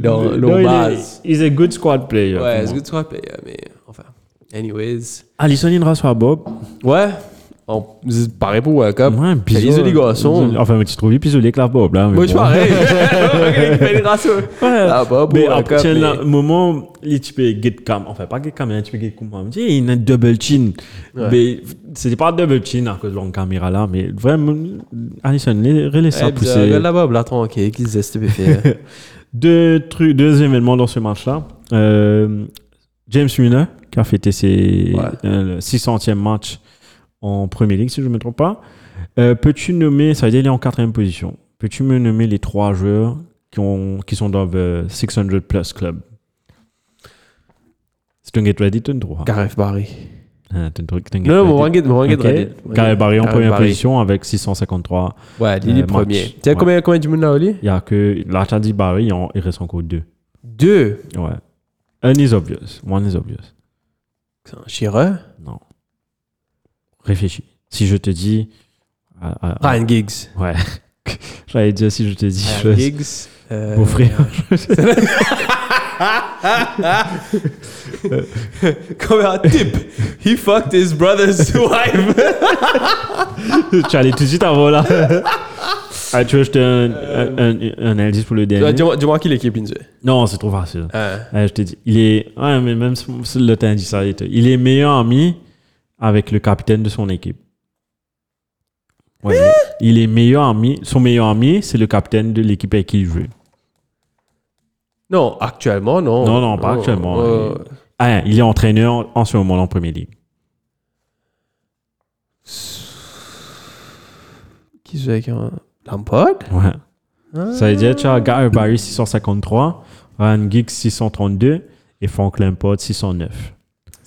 S1: non,
S2: le
S1: il est- a good squad player.
S2: Ouais,
S1: pour
S2: c'est
S1: moi.
S2: good squad player, mais enfin. Anyways.
S1: Alisson, il reçoit Bob.
S2: Ouais. On, pareil pour World Cup.
S1: Ouais,
S2: C'est les garçons.
S1: Enfin, mais tu trouves isolé que la Bob, là.
S2: Moi, je pareil. Il fait des raceaux.
S1: Ouais.
S2: Ah, Bob,
S1: mais tiens,
S2: mais-
S1: là, moment, il tu peux get cam. Enfin, pas get cam, mais tu peux get cam. Tu sais, il a un double chin. Mais c'était pas double chin à cause de la caméra là, mais vraiment, Alisson, laisse ça pousser.
S2: Regarde là-bas, là, tranquille, qu'ils se stupéfiés.
S1: deux trucs, deux événements dans ce match-là. Euh, James Milner, qui a fêté ses
S2: Ouais.
S1: euh, le 600e match en Premier League, si je ne me trompe pas. Euh, Peux-tu nommer, ça veut dire qu'il est en quatrième position, peux-tu me nommer les trois joueurs qui, ont, qui sont dans le 600 plus club? Si tu get ready, tu pas.
S2: Gareth Barry.
S1: Ah,
S2: Non, mon Wanget, ready.
S1: Gareth Barry en première
S2: Barry.
S1: position avec 653.
S2: Ouais, il est
S1: Euh,
S2: premier. Tu sais
S1: Ouais.
S2: combien, combien du monde là, Oli?
S1: Il y a que, là, tu as dit Barry, il il reste encore deux.
S2: Deux?
S1: Ouais. Un is obvious. One is obvious.
S2: C'est un Shearer.
S1: Non. Réfléchis. Si je te dis. ah, ah, ah,
S2: Ryan Giggs.
S1: ouais. J'allais dire si je te dis.
S2: Ryan
S1: je-
S2: Giggs. euh,
S1: Mon frère.
S2: Comme un type? He fucked his brother's wife.
S1: tu allais tout de suite avant là. ah, tu veux que je te un, un, indice pour le dernier?
S2: Dis-moi dis-moi qui l'équipe, Inzwe.
S1: Non, c'est trop facile.
S2: Euh,
S1: Ouais, je te dis. Il est. Ouais, mais même si le est- il est meilleur ami avec le capitaine de son équipe. Ouais, il- est meilleur ami. Son meilleur ami, c'est le capitaine de l'équipe avec qui il joue.
S2: Non, actuellement, non.
S1: Non, non, pas actuellement.
S2: Euh,
S1: Ah, il est entraîneur en ce moment en Premier League.
S2: Qui joue avec un Lampard?
S1: Ouais.
S2: Ah.
S1: Ça veut dire tu as Gary Barry 653, Ryan Giggs 632 et Frank Lampard 609.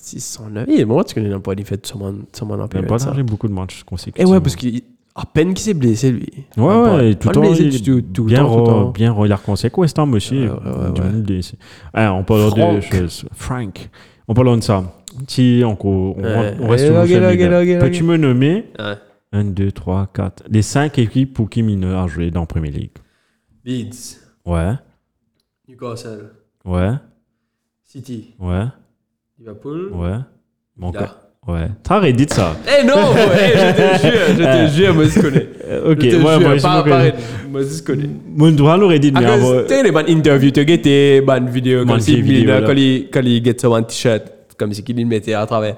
S2: 609. Et moi, tu connais Lampard, il fait sûrement sûrement en période.
S1: Lampard
S2: ça.
S1: a joué beaucoup de matchs
S2: Et
S1: consécutifs.
S2: ouais, parce qu'il à peine qu'il s'est blessé, lui.
S1: Ouais, ouais, tout le
S2: Pas
S1: temps.
S2: blessé
S1: il-
S2: du tout, tout le
S1: bien,
S2: temps, tout temps.
S1: bien, re- il a recommencé avec West Ham aussi.
S2: Ouais, ouais, ouais,
S1: Du
S2: ouais.
S1: monde blessé. Ah, on parle de
S2: Frank.
S1: choses. Frank. On parle de ça. Si encore, on,
S2: Ouais.
S1: on reste
S2: Eh,
S1: sur le. Peux-tu me nommer
S2: Ouais.
S1: 1, 2, 3, 4, les 5 équipes pour qui Milner a joué dans la Premier League
S2: Leeds,
S1: Ouais,
S2: Newcastle,
S1: ouais,
S2: City,
S1: ouais,
S2: Liverpool.
S1: Ouais. Mon. Ouais. T'as Reddit ça.
S2: Eh non, je te jure, je te jure, moi je connais.
S1: Euh, Ok,
S2: je te
S1: ouais,
S2: jure,
S1: moi, je
S2: pas, pas
S1: connais.
S2: Reddit, moi je connais.
S1: Mon droit l'aurait dit, mais avant-
S2: tu sais, les interviews, tu
S1: Bonne
S2: comme si quand il, get sur un t-shirt, comme si qu'il mettait à travers.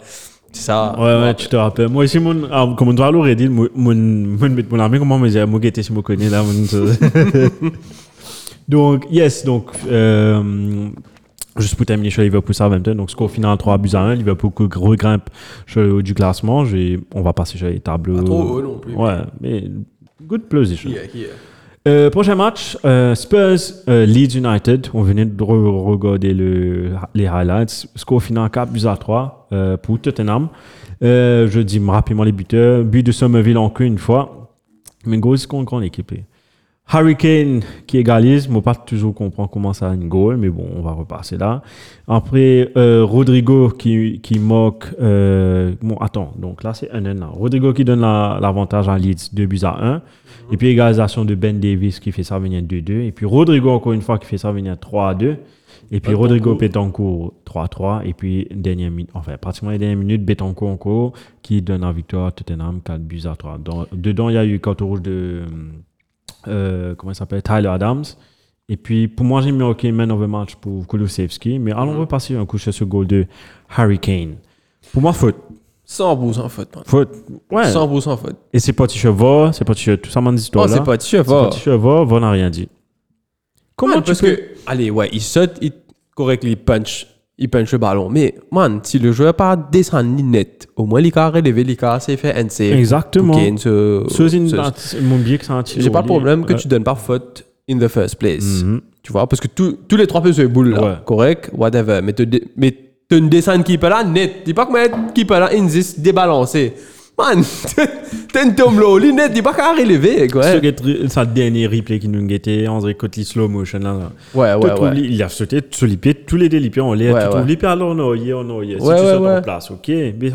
S2: C'est ça.
S1: Ouais, ouais, tu te rappelles. Moi aussi, mon, comme l'aurait dit, mon, mon, ami, comment me dire, moi, si je me connais, là, Donc, yes, donc, euh, juste pour terminer sur Liverpool Southampton, donc score final 3 buts à 1, Liverpool regrimpe sur le haut du classement, on va passer sur les tableaux.
S2: Pas trop haut non plus.
S1: Ouais, mais good position. Euh, prochain match, euh, Spurs euh, Leeds United. On venait de re- regarder le, les highlights. Score final 4 buts à 3 euh, pour Tottenham. Je dis rapidement les buteurs. But de Somerville encore une fois. Mais gros, c'est une grande équipe. Harry Kane qui égalise. Moi, pas toujours comprendre comment ça a une goal, mais bon, on va repasser là. Après, euh, Rodrigo qui, qui moque. euh, bon, attends, donc là, c'est un 1 là. Rodrigo qui donne la- l'avantage à Leeds, 2 buts à 1. Et puis, égalisation de Ben Davis qui fait ça venir 2-2. Et puis, Rodrigo, encore une fois, qui fait ça venir 3-2. Et puis, Rodrigo Betancourt 3-3. Et puis, dernière minute, enfin, pratiquement les dernières minutes, Betancourt encore qui donne la victoire à Tottenham 4 buts à 3. Dans- dedans, il y a eu carton rouge de. Euh, comment il s'appelle? Tyler Adams. Et puis, pour moi, j'ai mis OK man of the match pour Kulusevski. Mais allons repasser un coup sur ce goal de Harry Kane. Pour moi, faute.
S2: 100% faute.
S1: Faute. Ouais.
S2: 100% faute.
S1: Et c'est pas t-shirt va, c'est pas t-shirt, tout ça, mon histoire là.
S2: c'est pas t-shirt,
S1: C'est pas
S2: va.
S1: t-shirt va, va n'a rien dit. Comment
S2: Man,
S1: tu
S2: parce
S1: peux...
S2: que, allez, ouais, il saute, il correct, il punch, il punch le ballon. Mais, man, si le joueur pas descend net, au moins, il a relevé, il a c'est fait save.
S1: Exactement.
S2: J'ai pas de problème que tu donnes pas faute in the first place.
S1: Mhm.
S2: Tu vois, parce que tous les trois peuvent se boule là. Correct, whatever. Mais t'as une descente qui peut là net. Dis pas mettre qui peut là insiste débalancé. Man, tombe là, il net, dis pas qu'à relever, quoi.
S1: Ce get- Ça dernier replay qui nous guettait, André slow motion là.
S2: Ouais, ouais, ouais.
S1: Il a sauté sur les pieds, tous les deux les pieds en l'air.
S2: Ouais,
S1: l'onoyer, onoyer. Si tu sautes en place, ok. Mais.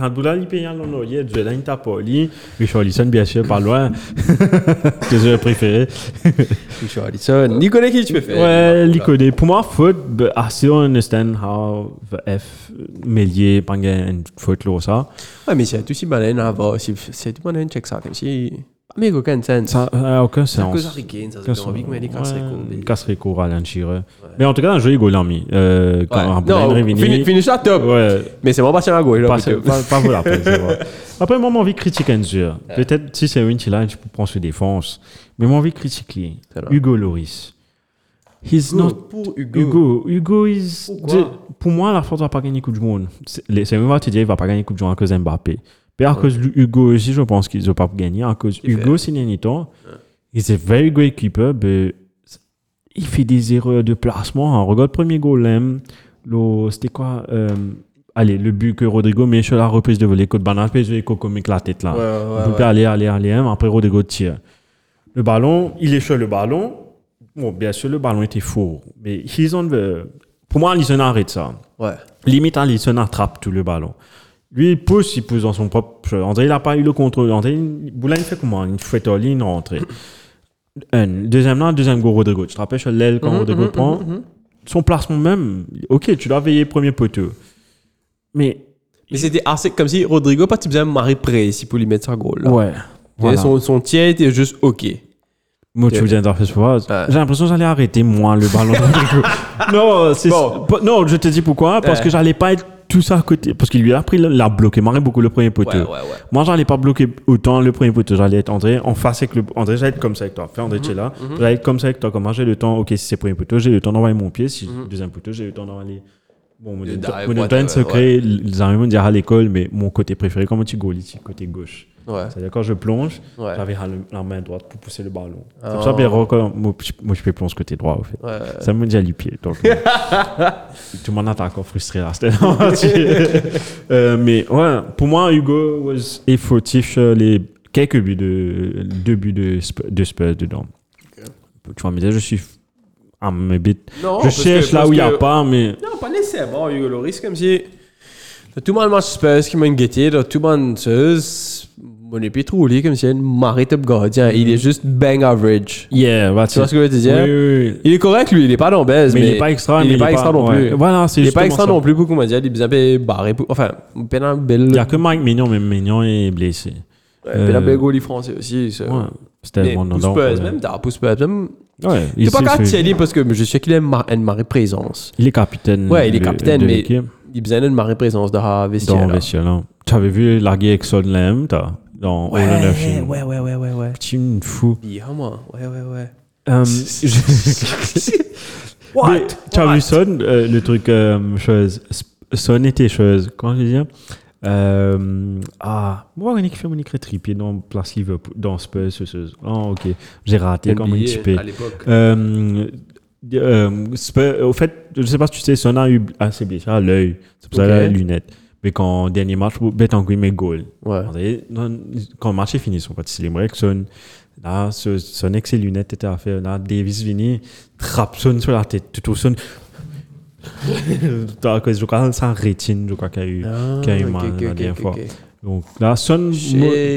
S1: Richarlison, bien sûr, pas loin. Tes joueurs préférés.
S2: Richarlison. Ni connaît qui tu peux faire?
S1: Ouais, l'icodé. Pour moi, I still understand how the F Mélier, pas une faute là, ça.
S2: Ouais, mais c'est tout si malin à voir. si- C'est tout malin, check ça. Comme si. Mais aucun sens.
S1: Ça n'a aucun
S2: C'est à
S1: sens.
S2: cause Harry Kane, ça
S1: Aucun
S2: se fait envie que mais les
S1: Ouais, l'enchireux. Mais en tout cas, un joli goal en mis. Euh, quand un
S2: Non,
S1: Blaine
S2: fini,
S1: Revini.
S2: fini ça top.
S1: Ouais,
S2: Mais c'est moi pas à gauche. là,
S1: pas, pas, la c'est vrai. Après, moi, j'ai envie de critiquer un joueur. Peut-être si c'est une tu peux prendre sur défense. Mais j'ai envie de critiquer
S2: C'est là.
S1: Hugo Loris. He's
S2: Hugo,
S1: not
S2: pour Hugo.
S1: Hugo, is. Pour moi, la France va pas gagner Coupe du Monde. C'est même pas te dire, il va pas gagner Coupe du Monde à cause d'Mbappé. Mais à cause de Hugo aussi, je pense qu'ils ne vont pas gagner. À cause
S2: Il
S1: Hugo, c'est temps. He's a very great keeper, mais il fait des erreurs de placement. hein. Regarde le premier goal, là, le- c'était quoi euh, Allez, le but que Rodrigo met sur la reprise de volée, côte banane, puis il comme la tête là.
S2: Ouais, ouais,
S1: On peut aller, aller, aller. hein. Après, Rodrigo tire. Le ballon, il est sur le ballon. Bon, bien sûr, le ballon était faux. Mais he's on the... pour moi, Alisson arrête ça.
S2: Ouais.
S1: Limite, Alisson attrape tout le ballon. Lui, il pousse, il pousse dans son propre. André, il n'a pas eu le contrôle. André, Boulain, il fait comment? Il fait all in, rentrée. Un. Deuxième là, deuxième go, Rodrigo. Tu te rappelles sur l'aile quand Rodrigo prend? Son placement même, ok, tu dois veiller premier poteau. Mais,
S2: Mais c'était assez comme si Rodrigo, pas tu faisais un mari près ici pour lui mettre sa goal. Là.
S1: ouais. Voilà.
S2: Son, son tir était juste OK.
S1: Moi, tu veux dire interface pour
S2: Ouais.
S1: J'ai l'impression que j'allais arrêter, moi, le ballon non, c'est
S2: Bon.
S1: non, je te dis pourquoi. Parce que j'allais pas être tout ça à côté. Parce qu'il lui a pris, l'a bloqué, marré beaucoup le premier poteau.
S2: Ouais, ouais, ouais.
S1: Moi, j'allais pas bloquer autant le premier poteau. J'allais être André en face avec le. André, j'allais être comme ça avec toi. Fais
S2: Mhm,
S1: André, tu es là. J'allais être comme ça avec toi. Comment j'ai le temps. Ok, si c'est premier poteau, j'ai le temps d'envoyer mon pied. Si deuxième poteau, j'ai le temps d'envoyer. Bon, mon mon
S2: whatever,
S1: de secret, les amis me dire à l'école, mais mon côté préféré, comment tu goal ici, côté gauche.
S2: Ouais.
S1: C'est-à-dire, quand je plonge,
S2: Ouais.
S1: j'avais la, main droite pour pousser le ballon. C'est pour ça que moi, je- peux plonger côté droit, au fait.
S2: Ouais.
S1: Ça me dit à pied. Donc, euh, tout le monde était encore frustré là. Euh, Mais ouais, pour moi, Hugo was est fautif sur les quelques buts de deux buts de, de Spurs dedans. Tu vas me dire, je suis à mes bits.
S2: Non,
S1: je cherche
S2: que-
S1: là où il n'y a
S2: que-
S1: pas, mais
S2: Non, pas nécessairement, Hugo Loris, comme si. Tout le monde match Spurs qui m'a guetté, tout le monde. Mon trop comme si un marée top gardien. Il est juste bang average.
S1: Yeah, that's
S2: Tu vois
S1: it.
S2: ce que je veux te dire?
S1: Oui, oui, oui.
S2: Il est correct, lui. Il est pas dans baise,
S1: Mais,
S2: mais,
S1: il est pas extra.
S2: Il est pas extra non
S1: ouais.
S2: plus.
S1: Voilà, c'est
S2: Il est pas extra non plus pour comment dire. Il est barré. Enfin, Pénal
S1: Il
S2: Belle.
S1: y a que Mike Mignon, mais Mignon est blessé.
S2: Pénal
S1: Euh,
S2: Belle goalie français aussi. ça.
S1: Ouais. C'était mon nom.
S2: Spurs, même, t'as Spurs, même.
S1: Ouais, il
S2: pas qu'à Thierry parce que je sais qu'il ma- une marée présence.
S1: Il est capitaine.
S2: Ouais, il est capitaine, mais il a besoin d'une marée présence dans la vestiaire.
S1: Dans le vestiaire. Tu avais vu la guerre avec Son Lam, t'as, dans
S2: Ouais, ouais, ouais, ouais, ouais, ouais.
S1: Tu es une fou.
S2: Bien, moi. Ouais, ouais, ouais.
S1: Je-
S2: What?
S1: Mais Tu as vu Son, euh, le truc, euh, chose. Son était chose. Comment je veux dire euh, Ah, moi, on est qui fait mon écrit tripier dans Place Liverpool, dans Spurs, ce, ce. Oh, ok. J'ai raté comme un petit peu.
S2: à l'époque.
S1: Euh, euh, Spurs- au fait, je sais pas si tu sais, Son a eu assez blessé à l'œil. C'est pour ça qu'il a
S2: Ok.
S1: les lunettes. Mais quand dernier match, Betancourt met goal.
S2: Ouais.
S1: Quand le match est fini, ils sont pas célébrés que Son, là, ce- Son avec ses lunettes était à faire. Là, Davis vini, trappe Son sur la tête. Tout Son. Je crois, sans rétine, je crois qu'il y a eu.
S2: Ah,
S1: qui a eu
S2: ok,
S1: mal
S2: ok,
S1: la dernière
S2: ok,
S1: fois. Donc là, Son,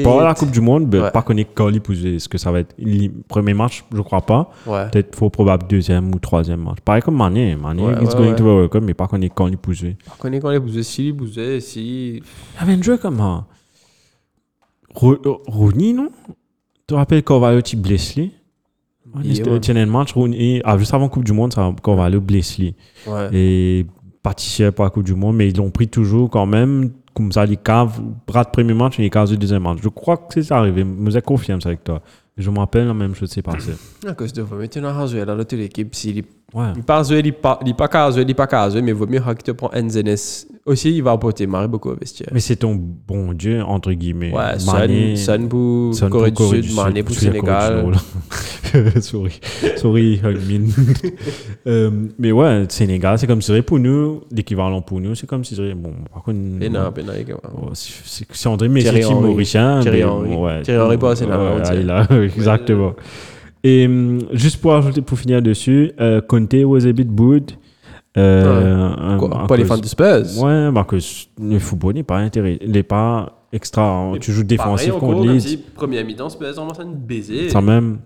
S1: pas la Coupe du Monde, mais
S2: Ouais.
S1: pas qu'on est quali pour ce que ça va être. Le premier match, je crois pas.
S2: Ouais.
S1: Peut-être faut probable deuxième ou troisième match. Pareil comme Mané. Mané,
S2: Ouais,
S1: is
S2: ouais,
S1: going to the World Cup, mais pas qu'on est quali pour jouer.
S2: Contre, quand les bouseux, si bouseux, si.
S1: Il y avait un jeu comme ça. Ro- euh, Rooney, non? Tu te rappelles Carvalho qui blesse lui tiens, un match, Rooney, ah, juste avant Coupe du Monde, ça, Carvalho blesse lui. Et pâtissier pour la Coupe du Monde, mais ils l'ont pris toujours quand même. Comme ça, les caves, bras de premier match et les caves deuxième match. Je crois que c'est arrivé. Je me confirme ça avec toi. Je me rappelle la même chose s'est passé.
S2: À cause de vous, la dans l'autre équipe. S'il est
S1: Ouais.
S2: il pas joué, il pas, jouer, il pas jouer, mais vaut mieux qu'il te prend Enzenes. Aussi, il va apporter Marie beaucoup au vestiaire.
S1: Mais c'est ton bon Dieu, entre guillemets.
S2: Ouais,
S1: Mané-
S2: pour
S1: Son
S2: Corée du Sud, Mané pour Sénégal.
S1: Sorry. Sorry, Hugmin. euh, mais ouais, Sénégal, c'est comme si pour nous, l'équivalent pour nous, c'est comme si bon, par contre.
S2: Pénard, également.
S1: Oh, c'est- André Messi mauricien.
S2: Thierry Henry. Thierry Henry pas
S1: a- Exactement. Et hum, juste pour ajouter, pour finir dessus, euh, Conte was a bit booed. Euh,
S2: Quoi, Pas les fans de Spurs.
S1: Ouais, parce que le football n'est pas intéressant. Il n'est pas extra. hein. Tu joues défensif contre Leeds.
S2: si, première mi-temps, Spurs ont lancé une baiser.
S1: Ça même.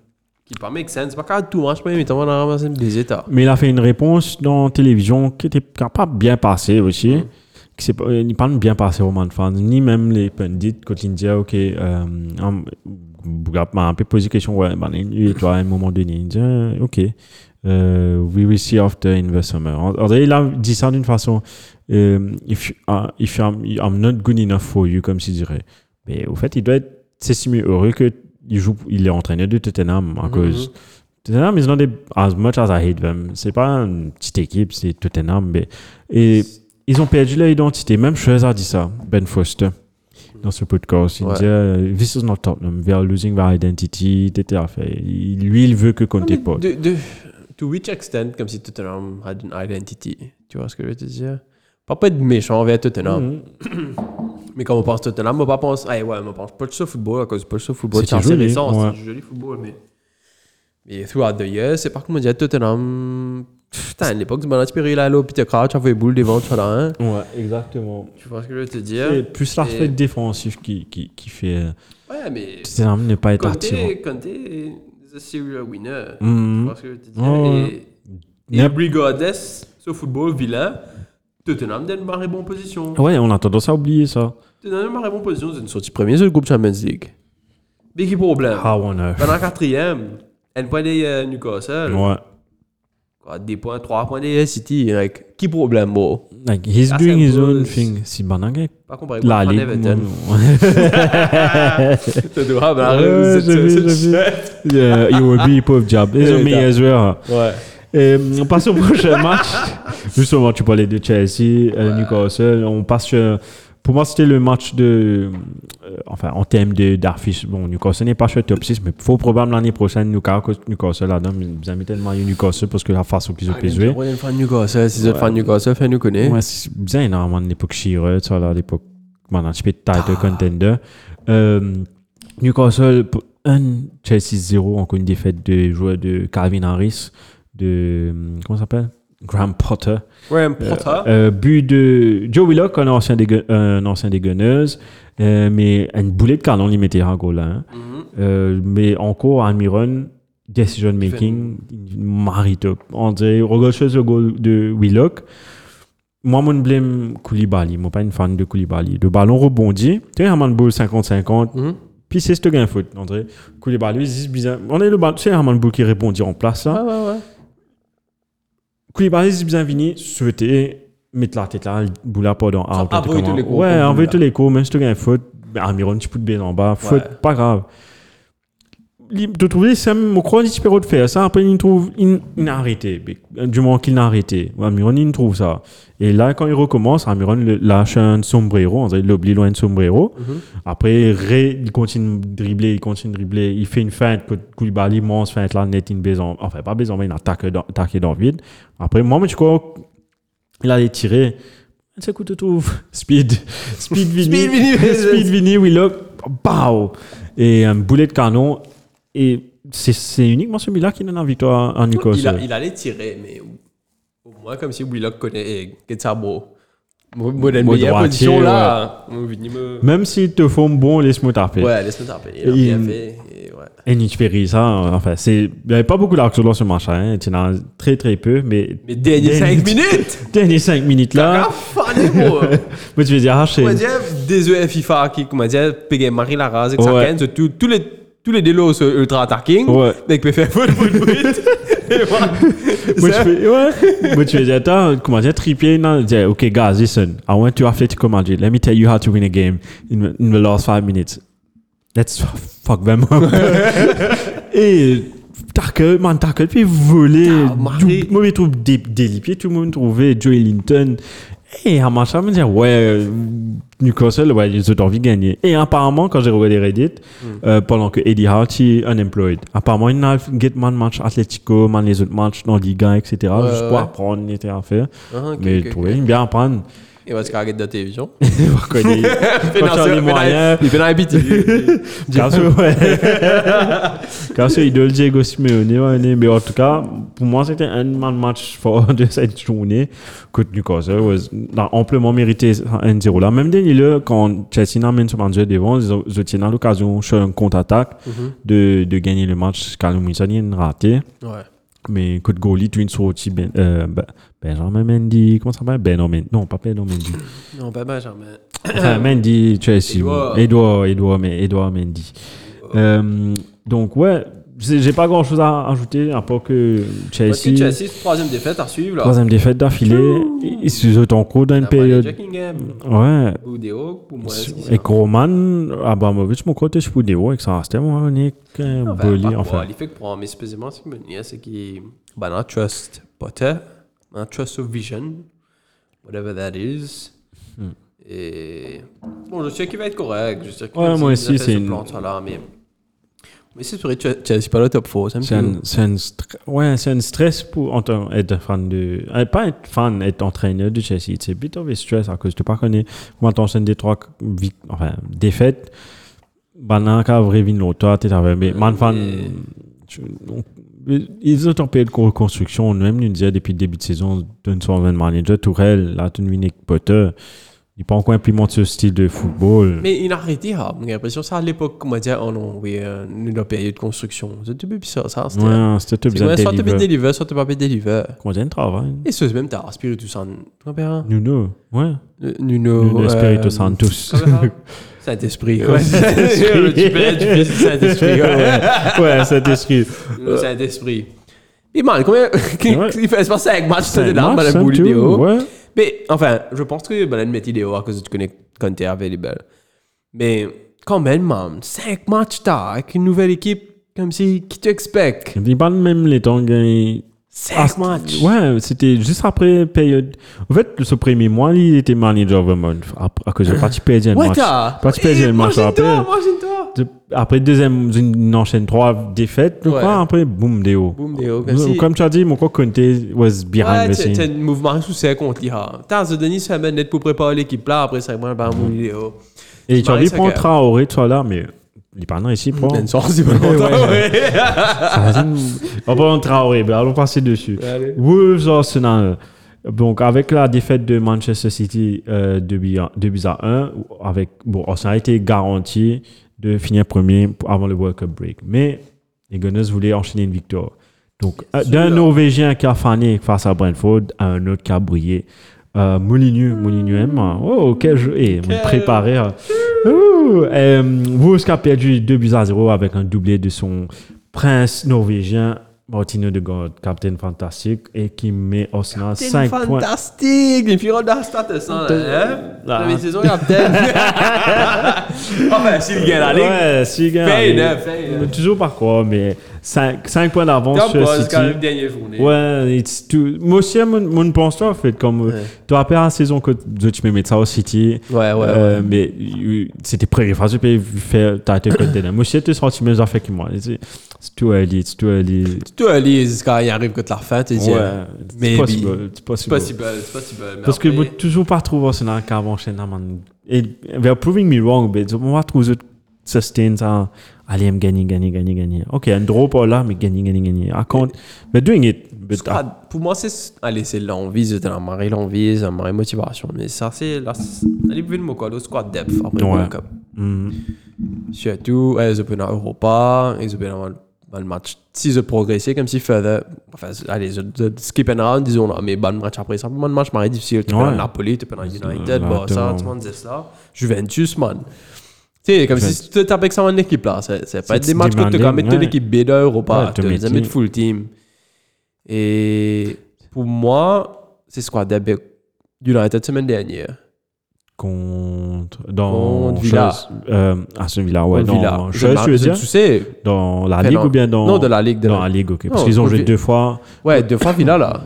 S2: Qui pas make sense. C'est pas qu'à tout match, première mi-temps, on a lancé une baiser.
S1: Mais il a fait une réponse dans la télévision qui était pas bien passé aussi.
S2: Mm.
S1: Qui pas, il n'est pas bien passé aux fans, ni même les pundits quand ils disaient, OK, euh, m'a un peu posé la question, ouais, ben, lui et toi, à un moment donné, il dit, euh, OK, euh, we will see after in the summer. Vrai, il a dit ça d'une façon, euh, if, you- uh, if I'm, I'm not good enough for you, comme s'il dirait. Mais au fait, il doit être s'estimer heureux que il joue, il est entraîneur de Tottenham à
S2: Mhm.
S1: cause. Tottenham is not a- as much as I hate them. C'est pas une petite équipe, c'est Tottenham. Mais, et ils ont perdu leur identité. Même chose a dit ça, Ben Foster, dans ce podcast. Il
S2: Ouais.
S1: disait euh, This is not Tottenham. We are losing their identity. etc. Lui, il veut que Conte
S2: Mais
S1: pas.
S2: de, de, to which extent, comme si Tottenham had une identity. Tu vois ce que je veux te dire? Pas pas être méchant envers Tottenham.
S1: Mhm.
S2: Mais quand on pense Tottenham, on pas penser. Ah ouais, on pense pas de ça football, à cause pas de ça football.
S1: C'est joli,
S2: récent,
S1: ouais.
S2: c'est du joli football, mais. Mais throughout the years, c'est par contre, on dit Tottenham. Putain, à l'époque, du là, là, Peter Crouch, a fait boule devant, tu vois là, hein.
S1: Ouais, exactement.
S2: Tu vois ce que je veux te dire?
S1: C'est plus l'aspect
S2: Et-
S1: défensif qui, qui, qui fait euh,
S2: Ouais, mais.
S1: Tottenham ne pas être attirant.
S2: Conte is a serial winner. Tu
S1: Mhm.
S2: vois ce que je veux te dire?
S1: Ouais.
S2: Et, et
S1: Yep.
S2: regardless, ce football vilain, Tottenham donne une bonne position.
S1: Ouais, on a tendance à oublier ça.
S2: Tottenham a une bonne position, c'est une sortie première sur le groupe Champions League. Mais qui problème?
S1: How on earth.
S2: Pendant quatrième, un point des euh, Newcastle.
S1: Ouais.
S2: Des points, trois points des City. Like, qui problème, bro?
S1: Like, he's
S2: Ah,
S1: doing his own thing. Si Bananga
S2: Pas comparé
S1: La Ligue.
S2: Tu dois, ben,
S1: Ouais,
S2: c'est-
S1: j'ai vu.
S2: c'est-
S1: euh, Iwobi, pauvre job. Ils ont
S2: Ouais,
S1: mis
S2: t'as-
S1: joueurs.
S2: Ouais.
S1: Et, on passe au prochain match. Justement, tu parlais de Chelsea, euh, Newcastle. On passe sur- Pour moi, c'était le match de. euh, enfin, en termes d'affiche. Bon, Newcastle n'est pas sur le top 6, mais faut probablement l'année prochaine, Newcastle, Newcastle là-dedans. Vous avez tellement Newcastle parce que la façon qu'ils ont pu jouer.
S2: Ouais, une fan de Newcastle. Si vous fan de Newcastle, faites nous connaître.
S1: Ouais, c'est bien énormément de l'époque Shearer, ça là, l'époque maintenant, je peux title
S2: Ah.
S1: contender. Euh, Newcastle, pour un Chelsea 0, encore une défaite de joueur de Calvin Harris, de. Comment ça s'appelle? Graham Potter.
S2: Graham Potter.
S1: Euh, but de Joe Willock, un ancien des, un ancien des Gunners, euh, mais une boulet de canon, il mettait un goal là. hein.
S2: Mhm.
S1: Euh, mais encore, Almiron, decision making, mari top. On dirait, regarde le goal de Willock. Moi, mon blâme Koulibaly. Moi, pas une fan de Koulibaly. Le ballon rebondit. Tu sais, un ball 50-50.
S2: Mhm.
S1: Puis c'est ce gain foot. On dirait, Koulibaly, c'est bizarre. On est le ballon, c'est un ball qui répondit en place là.
S2: Ouais, ouais, ouais.
S1: Koulibaly, c'est bien fini. Souhaiter mettre la tête là, dans out.
S2: envoyer
S1: comment-
S2: tous les coups,
S1: Ouais, envoyer tous les coups, même si tu gagnes faute. Almiron, tu peux te baisser en bas. Faute, pas grave. De trouver, c'est je crois espère de faire ça. Après, il trouve, il, il a arrêté. Du moins qu'il a arrêté. Almiron, il trouve ça. Et là, quand il recommence, Almiron le- lâche un sombrero. On dirait qu'il l'oublie loin de sombrero.
S2: Mhm.
S1: Après, Ray, il continue de dribbler, il continue de dribbler. Il fait une feinte que Koulibaly, mon feinte là, net, une baison. Enfin, pas baison, mais il attaque dans, attaqué dans le vide. Après, moi, tu crois, il allait tirer. C'est quoi tu trouves Speed. Speed Vini.
S2: Speed Vini.
S1: Speed Vini, Willock. Pow Et un boulet de canon. Et c'est- uniquement celui-là qui donne la victoire en Écosse.
S2: Il, a- il allait tirer, mais au moins, comme si Willock connaît Getsabo. Moi, moi,
S1: Moi,
S2: meilleure position là. Moi,
S1: Même s'il te faut bon, laisse-moi taper.
S2: Ouais, laisse-moi taper. Il a
S1: Et
S2: bien fait. et
S1: Ferry, ça, enfin, c'est. Il n'y avait pas beaucoup d'action dans ce match, hein. Il y en a très très peu, mais.
S2: Mais dernier
S1: Dernier-
S2: 5 minutes
S1: Derniers 5 minutes
S2: Là, moi
S1: Moi, tu veux dire, ah,
S2: Comment
S1: c'est.
S2: dire, des œufs FIFA qui, comment dire, payent Marie Larraz et ça, tous tous les tous les délos sont ultra attacking.
S1: Ouais.
S2: Qui peut faire foot, foot, foot.
S1: Moi,
S2: Ça-
S1: fais, ouais. Moi, tu veux dire, attends, comment dire, Trippier, non, dit, okay, guys, listen, I went to Atletico Madrid. Let me tell you how to win a game in, in the last five minutes. Let's fuck them up. Et, tackle, man, tackle, puis voler.
S2: Marie.
S1: Moi, je trouve des, des lipiers, tout le monde trouvait Joey Linton. Et un match, ça me dire, ouais, euh, Newcastle, ouais, ils ont envie de gagner. Et apparemment, quand j'ai regardé Reddit,
S2: Hmm.
S1: euh, pendant que Eddie Hart est unemployed, apparemment, il n'a get man match Atletico, man les autres matchs dans Liga, etc.
S2: Ouais,
S1: juste
S2: ouais.
S1: pour apprendre, il était à faire.
S2: Ah,
S1: Mais bien apprendre.
S2: Il va se carrer de la télévision.
S1: Tu as les moyens.
S2: Il fait la.
S1: Quand ce idole Diego Simeone, mais en tout cas, pour moi, c'était un man match fort de cette journée. Que Newcastle a amplement mérité 1-0 là. Même dernier, quand Chelsea n'amène ce match devant, ont tenu l'occasion sur un contre-attaque de, de gagner le match. Wilson, a raté.
S2: Ouais.
S1: Mais de goalie, tu es une sortie, ben, euh, ben- Benjamin Mendy, comment ça s'appelle? Mendy. Non, pas Beno Mendy.
S2: Non, pas Benjamin.
S1: Enfin, Mendy, Chelsea.
S2: Edouard.
S1: Edouard, Edouard, mais Edouard Mendy. Euh, donc, ouais, j'ai pas grand chose à ajouter, à part que
S2: Parce que
S1: Chelsea,
S2: Chelsea, troisième défaite à suivre là.
S1: troisième défaite d'affilée, ils sont en cours
S2: parlé de
S1: période. Ouais.
S2: Boudéo, pour moi.
S1: Et Roman Abramovich, mon côté, je peux dire, ouais, que ça restait, moi, est qu'un
S2: Enfin, Il fait que pour mais spécialement, ce qui me dit, c'est qu'il. Ben, non, trust Potter, non, trust of vision, whatever that is.
S1: Hmm.
S2: Et. Bon, je sais qu'il va être correct. Je sais qu'il
S1: Ouais,
S2: va-
S1: moi aussi, c'est
S2: ce
S1: une-
S2: plan, ça, là, mais. Mais c'est sûr, Chelsea pas le top 4, ça me
S1: C'est un, un ouais, un stress pour être fan de. euh, pas être fan, être entraîneur de Chelsea. C'est of a stress à cause tu pas connais comment t'enchaînes des trois enfin, défaites. Banan, quand vrai vin l'autre, t'es avec. Mais man fan. ils ont période de reconstruction. Même nous disait depuis le début de saison, d'un son manager, Tourelle, là, tu Potter. Il n'a pas encore implémenté ce style de football.
S2: Mais il a arrêté, hein. J'ai l'impression que ça à l'époque, comment dire, oh non, oui, euh, une période de construction. C'est tout bizarre, ça. C'était.
S1: Ouais, c'était de
S2: soit tu peux
S1: deliver,
S2: soit tu peux pas deliver.
S1: Combien de travail?
S2: Et ce même, t'as aspiré tout ça. Tu vois,
S1: Nuno, ouais.
S2: Nuno.
S1: Nuno Espirito
S2: euh,
S1: Santos.
S2: comment ça? Saint-Esprit.
S1: Ouais, Saint-Esprit.
S2: Tu peux tu Saint-Esprit. ouais.
S1: ouais, cet esprit.
S2: Le Saint-Esprit. Et man, combien. Il fait pas 5 matchs,
S1: Cinq
S2: c'était là,
S1: matchs,
S2: madame
S1: cinq
S2: Boule vidéo.
S1: Ouais.
S2: Mais enfin, je pense que ben, mettre vidéo à cause tu connais quand t'es available. Mais quand même, man, 5 matchs tard avec une nouvelle équipe comme si qui t'expecte?
S1: Il pas même les temps gagné.
S2: 5 matchs.
S1: Ouais, c'était juste après période. En fait, ce premier mois, il était manager vraiment. Après, cause de parti perdu un match. Parti perdu un match après. Après deuxième, une enchaîne trois défaites, je crois. Après, boum, déo.
S2: Boum, déo, comme
S1: tu as dit, mon quoi Conte was behind
S2: Ouais,
S1: the
S2: un mouvement sous ses contre l'IA. T'as Denis Samen net pour préparer l'équipe là, après 5 mois, ben, mon vidéo.
S1: Et tu as dit, prends. Traoré, toi là, mais non ici, pour.
S2: Une sorte, c'est pas longtemps,
S1: Ouais.
S2: ouais.
S1: On va en Traoré, ben allons passer dessus.
S2: Allez.
S1: Wolves Arsenal. Donc, avec la défaite de Manchester City euh, 2 buts à 2 buts à 1, avec, bon, Arsenal a été garanti de finir premier avant le World Cup break. Mais les Gunners voulaient enchaîner une victoire. Donc, euh, d'un Norvégien qui a fané face à Brentford à un autre qui a brillé. Euh, Moulinho, Moulinho M. Oh, quel jeu! Et on préparait. euh, euh, a perdu 2 buts à 0 avec un doublé de son prince norvégien, Martino de God, capitaine fantastique, et qui met Arsenal 5 points.
S2: fantastique! Les Pirates d'Astad, ça, là, hein?
S1: Là.
S2: Première saison, capitaine. Enfin, s'il gagne la ligue.
S1: Ouais, si, gars.
S2: Paye,
S1: mais-
S2: hein, paye, hein.
S1: mais Toujours par quoi, mais 5, points d'avance sur City.
S2: quand même, dernière journée.
S1: Ouais, it's too... moi aussi, mon, mon pense en fait, comme
S2: Ouais.
S1: tu te rappelles la saison que tu me mets ça au City,
S2: Ouais, ouais,
S1: euh, mais euh, c'était tu peux faire ta tête côté Moi aussi, tu senti mes affaires que moi. C'est it's too early, it's too early.
S2: Elise, quand il arrive que la fin, tu dis.
S1: Ouais,
S2: mais
S1: c'est possible, c'est
S2: C'est
S1: possible.
S2: possible, c'est possible. mais
S1: Parce que je toujours pas trouvé Arsenal qu'avant man. Et they're proving me wrong, but on va trouver sustain ça. Allez, me gagner, gagner, gagner, gagner. Ok, un draw pas là, mais gagner, gagner, gagner. I can't, but doing it. But,
S2: Squad, pour moi, c'est. Allez, c'est l'envie, c'est la marée, l'envie, c'est la marée motivation. Mais ça, c'est. c'est- Allez, vous le quoi, le squad depth après le
S1: Ouais.
S2: Cup.
S1: mm,
S2: Surtout, ils ont dans Europa, ils ont dans le- le match. S'ils ont progressé, comme s'ils faisaient. Enfin, allez, ont skip and round, disons, là, mais bon match après ça. Bon match, marée difficile. Tu peux dans Napoli, tu peux dans United, Barça,
S1: t'as-
S2: tu m'en dis ça. Juventus, man. Sais, comme si tu avec ça en équipe là. C'est c'est pas
S1: C'est
S2: des matchs que tu as mettre toute
S1: ouais.
S2: l'équipe B de Europa.
S1: Ouais, te
S2: tu
S1: mettre-
S2: as mis full team. Et pour moi, c'est ce qu'on a United semaine dernière.
S1: contre, dans,
S2: Contre Villa.
S1: euh, Aston Villa, ouais, dans,
S2: Villa. Je- je-? Tu sais,
S1: Dans la Ligue
S2: non.
S1: ou bien dans,
S2: non, de la Ligue. De
S1: dans
S2: la...
S1: Ligue, ok. Parce qu'ils ont joué deux fois,
S2: Ouais, deux fois Villa là.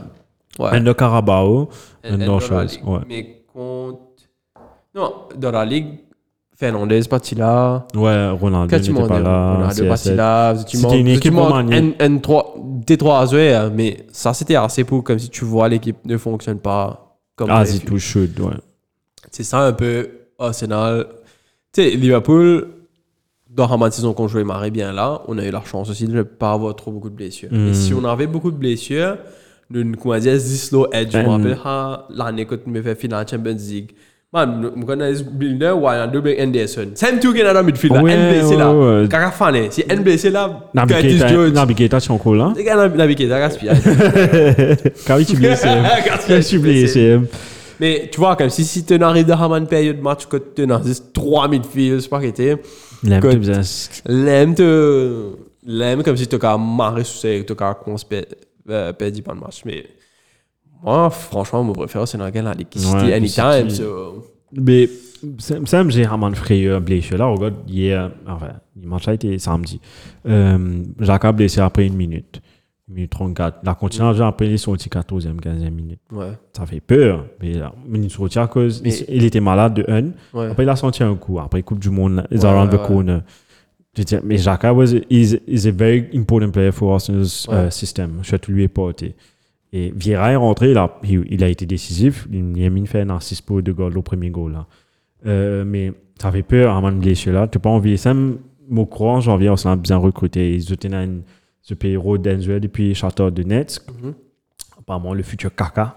S2: Ouais.
S1: un de Carabao, un dans chose, ouais.
S2: Mais contre. Non, dans la Ligue, Fernandez parti là.
S1: Ouais, Ronaldo n'était pas là.
S2: Ronaldo
S1: CR7.
S2: parti là.
S1: C'était une équipe remaniée.
S2: N3, T3 à jouer, hein, mais ça c'était assez pour comme si tu vois l'équipe ne fonctionne pas comme
S1: Ah, c'est tout chaude, ouais.
S2: C'est ça un peu Arsenal. Tu sais, Liverpool, dans la saison qu'on jouait marée bien là, on a eu la chance aussi de ne pas avoir trop beaucoup de blessures.
S1: Mm.
S2: Et si on avait beaucoup de blessures, nous, comment dire, Zislo Edge, je me
S1: Ben-
S2: rappelle ah, l'année que tu me fait finale Champions League. Man, je connais ce builder, ouais, un double Anderson. Dans le midfield, NBC
S1: ouais.
S2: Kaka Fane, si NBC là,
S1: Nabi
S2: Curtis Jones.
S1: Nabi Keita, tu es encore là?
S2: C'est quand même Nabi Keita, gaspillage.
S1: Quand tu blessé, quand tu blessé.
S2: Mais tu vois, comme si, si tu arrives dans une période de match que tu as 3 midfields, c'est pas qu'était.
S1: L'aime.
S2: L'aime comme si tu as marré sur ça, tu as perdu pas le match. Mais moi, franchement, mon préféré, c'est dans City
S1: Ouais,
S2: anytime. So-
S1: Mais ça me j'ai vraiment frayeur blessé là. Regarde, hier, enfin, le match a été samedi. Euh, Jacques a blessé après une minute. Une minute 34. La continue à jouer après, il est sorti 14e, 15e minute.
S2: Ouais.
S1: Ça fait peur. Mais là, il est sorti à cause.
S2: Mais-
S1: il, il était malade de un.
S2: Ouais.
S1: Après, il a senti un coup. Après, Coupe du Monde, is
S2: Ouais,
S1: around the corner. Je dire, mais Jacques was, is, is a very important player for Arsenal's uh, system. Surtout lui est porté. Et Vieira est rentré, il a, il, il a été décisif. Il a mis fait un assist pour deux goals au premier goal. Là. Euh, mais ça fait peur à man blessure là. Tu n'as pas envie. Ça me au courant, en janvier, on a bien recruté. Ils ont tenu ce pays Denzel depuis Château de Nets.
S2: Mhm.
S1: Apparemment, le futur Kaka.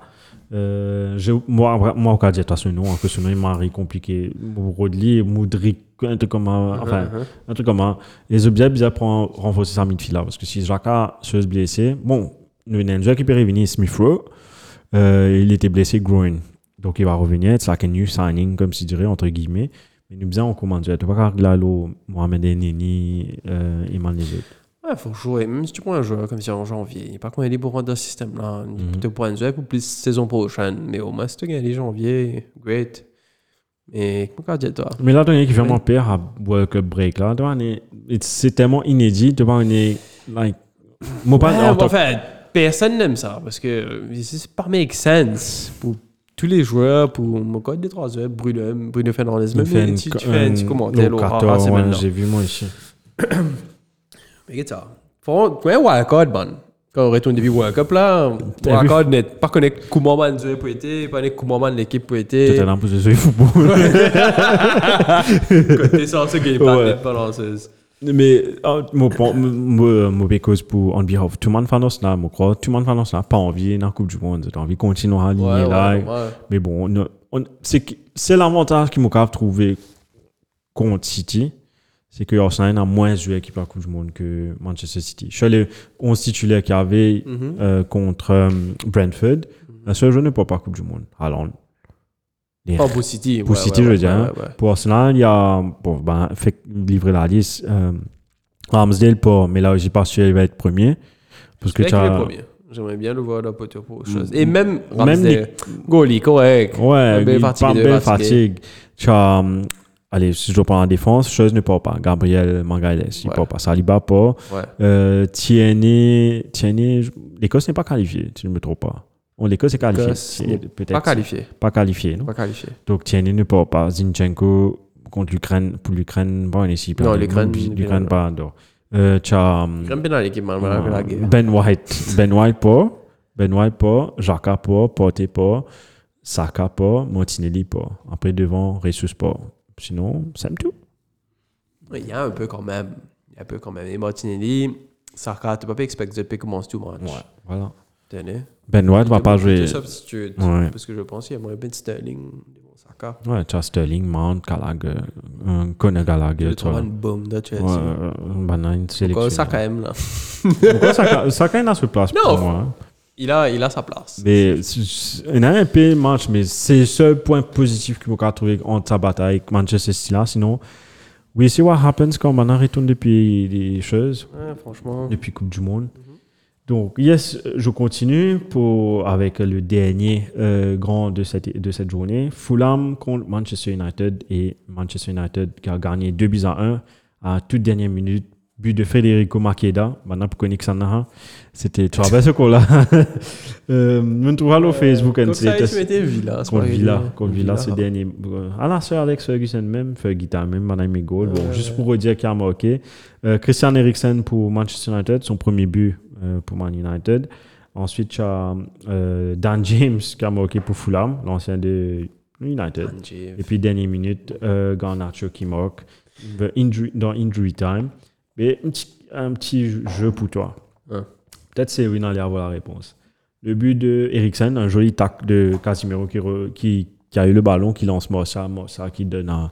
S1: Euh, je, moi, moi, au cas de ce nom, hein, que ce nom est marré compliqué. Rodley, Moudric, un truc comme un- enfin,
S2: Mhm.
S1: un truc comme un. Les objets pour en- renforcer sa midfield là. Parce que si Jaka se blessé, bon, nous, il y a un joueur qui peut revenir, Smith Rowe. Euh, il était blessé groin. Donc, il va revenir. C'est like a new signing, comme si je dirais, entre guillemets. Mais nous, bien, on commande. Tu vois pas Lalo, Mohamed Neni, euh, Iman les autres.
S2: Ouais, faut jouer. Même si tu prends un joueur comme si en janvier, il n'est pas qu'on est libre pour rendre ce système-là.
S1: Mhm.
S2: Tu prends un joueur pour plus saison prochaine. Mais au moins, si tu gagnes janvier, great. Mais comment dire toi?
S1: Mais là, il a qui vraiment peur à World Cup break. Là, tu c'est tellement inédit. Tu vois, on est. Like, moi, pas en
S2: enfin, personne n'aime ça parce que euh, c'est pas make sense pour tous les joueurs, pour mon code des trois joueurs, Bruno, Bruno Fernandez. Même
S1: fait
S2: si tu fais un petit commentaire,
S1: au
S2: Laura,
S1: 14,
S2: c'est
S1: ouais,
S2: maintenant.
S1: J'ai vu moi ici.
S2: Mais qu'est-ce que ça ouais, wildcard, man. Quand on retourne depuis World Cup, là,
S1: T'as
S2: wildcard n'est pas connaître comment man jouer pour été, pas connaître comment man l'équipe pour
S1: Tout est
S2: été.
S1: là pour jouer football.
S2: Côté ça, c'est game pas balanceuse.
S1: Mais, mon- mon mauvais cause pour, on behalf, tout le monde fait là, je crois, tout le monde fait là, pas envie la Coupe du Monde, j'ai envie de continuer à aligner là. Mais bon, on, on- c'est l'avantage qu'il m'a trouvé contre City, c'est que Arsenal a moins joué équipe à la Coupe du Monde que Manchester City. Je suis allé 11 titulaires qu'il y avait
S2: Mhm.
S1: euh, contre euh, Brentford. La seule joueur n'est pas la Coupe du Monde. Alors, les
S2: Pas pour City.
S1: Pour
S2: ouais,
S1: City,
S2: ouais,
S1: je veux dire, hein. pour Arsenal, il y a, bon, ben, fait livrer la liste, euh, Ramsdale pas, mais là, j'ai pas sûr il va être premier. Parce que tu as.
S2: premier. J'aimerais bien le voir dans poteau pour autre chose. Et même
S1: Même
S2: Ramsdale, goalie, correct.
S1: Ouais,
S2: belle fatigue,
S1: belle fatigue. Tu as, hum, allez, si je dois prendre en défense, chose ne part pas. Gabriel Magalhaes, il
S2: Ouais.
S1: part pas. Saliba pas.
S2: Ouais.
S1: Euh, Tierney, l'Écosse n'est pas qualifiée, si je ne me trompe pas. Bon, L'Écosse est
S2: n'est
S1: peut-être
S2: Pas qualifié.
S1: Pas qualifié, non?
S2: Pas qualifié.
S1: Donc Tierney ne part pas. Zinchenko contre l'Ukraine, pour l'Ukraine, bon, il est si
S2: Non, l'Ukraine-
S1: l'Ukraine pas. donc. Euh, tu as
S2: J'aime bien dans l'équipe.
S1: Ben White. Ben White pas. Ben White pas. Jacques pas. Porté pas. Saka pas. Martinelli pas. Après devant, Ressus pas. Sinon, c'est tout.
S2: Il y a un peu quand même. Il y a un peu quand même. Et Martinelli, Saka, tu peux pas expecter que commence tout match.
S1: Voilà.
S2: Tenez.
S1: Ben White va pas jouer.
S2: substitute.
S1: Ouais.
S2: Parce que je pense qu'il y a moins bien de Sterling Saka.
S1: Ouais, tu as Sterling, Mount, Gallagher, euh, Conor Gallagher. Tu vois.
S2: trouve une bombe de Chelsea.
S1: Ouais, euh, ben, une sélection.
S2: Encore Saka aime là.
S1: Pourquoi Saka, Saka il a sa place pour moi.
S2: Il a, il a sa place.
S1: Mais il a un peu match, mais c'est le seul point positif qu'il faut trouver entre sa bataille avec Manchester City là. Sinon, we see what happens quand on retourne depuis les choses,
S2: Ouais, franchement.
S1: depuis Coupe du Monde. Donc, yes, je continue pour, avec le dernier euh, grand de cette, de cette journée. Fulham contre Manchester United et Manchester United qui a gagné 2 buts à 1 à toute dernière minute. But de Federico Makeda. Maintenant, pour connaître ça, c'était, qu'on-là? euh, me trouve au Facebook
S2: mettait Villa.
S1: Contre Villa, contre Villa, ce dernier. euh, À la sœur Alex Ferguson même, Fergie t'a même, madame mes goals. Bon, juste pour redire qu'il a marqué. Euh, Christian Eriksen pour Manchester United, son premier but euh, pour Man United. Ensuite, tu as euh, Dan James qui a marqué pour Fulham, l'ancien de United. Et puis, dernière minute, euh, Garnacho qui marque dans Injury Time. Mais un petit, un petit jeu pour toi.
S2: Hein.
S1: Peut-être c'est Win allait avoir la réponse. Le but de Eriksen, un joli tac de Casimiro qui, qui, qui a eu le ballon, qui lance Mossa, Mossa qui donne à euh,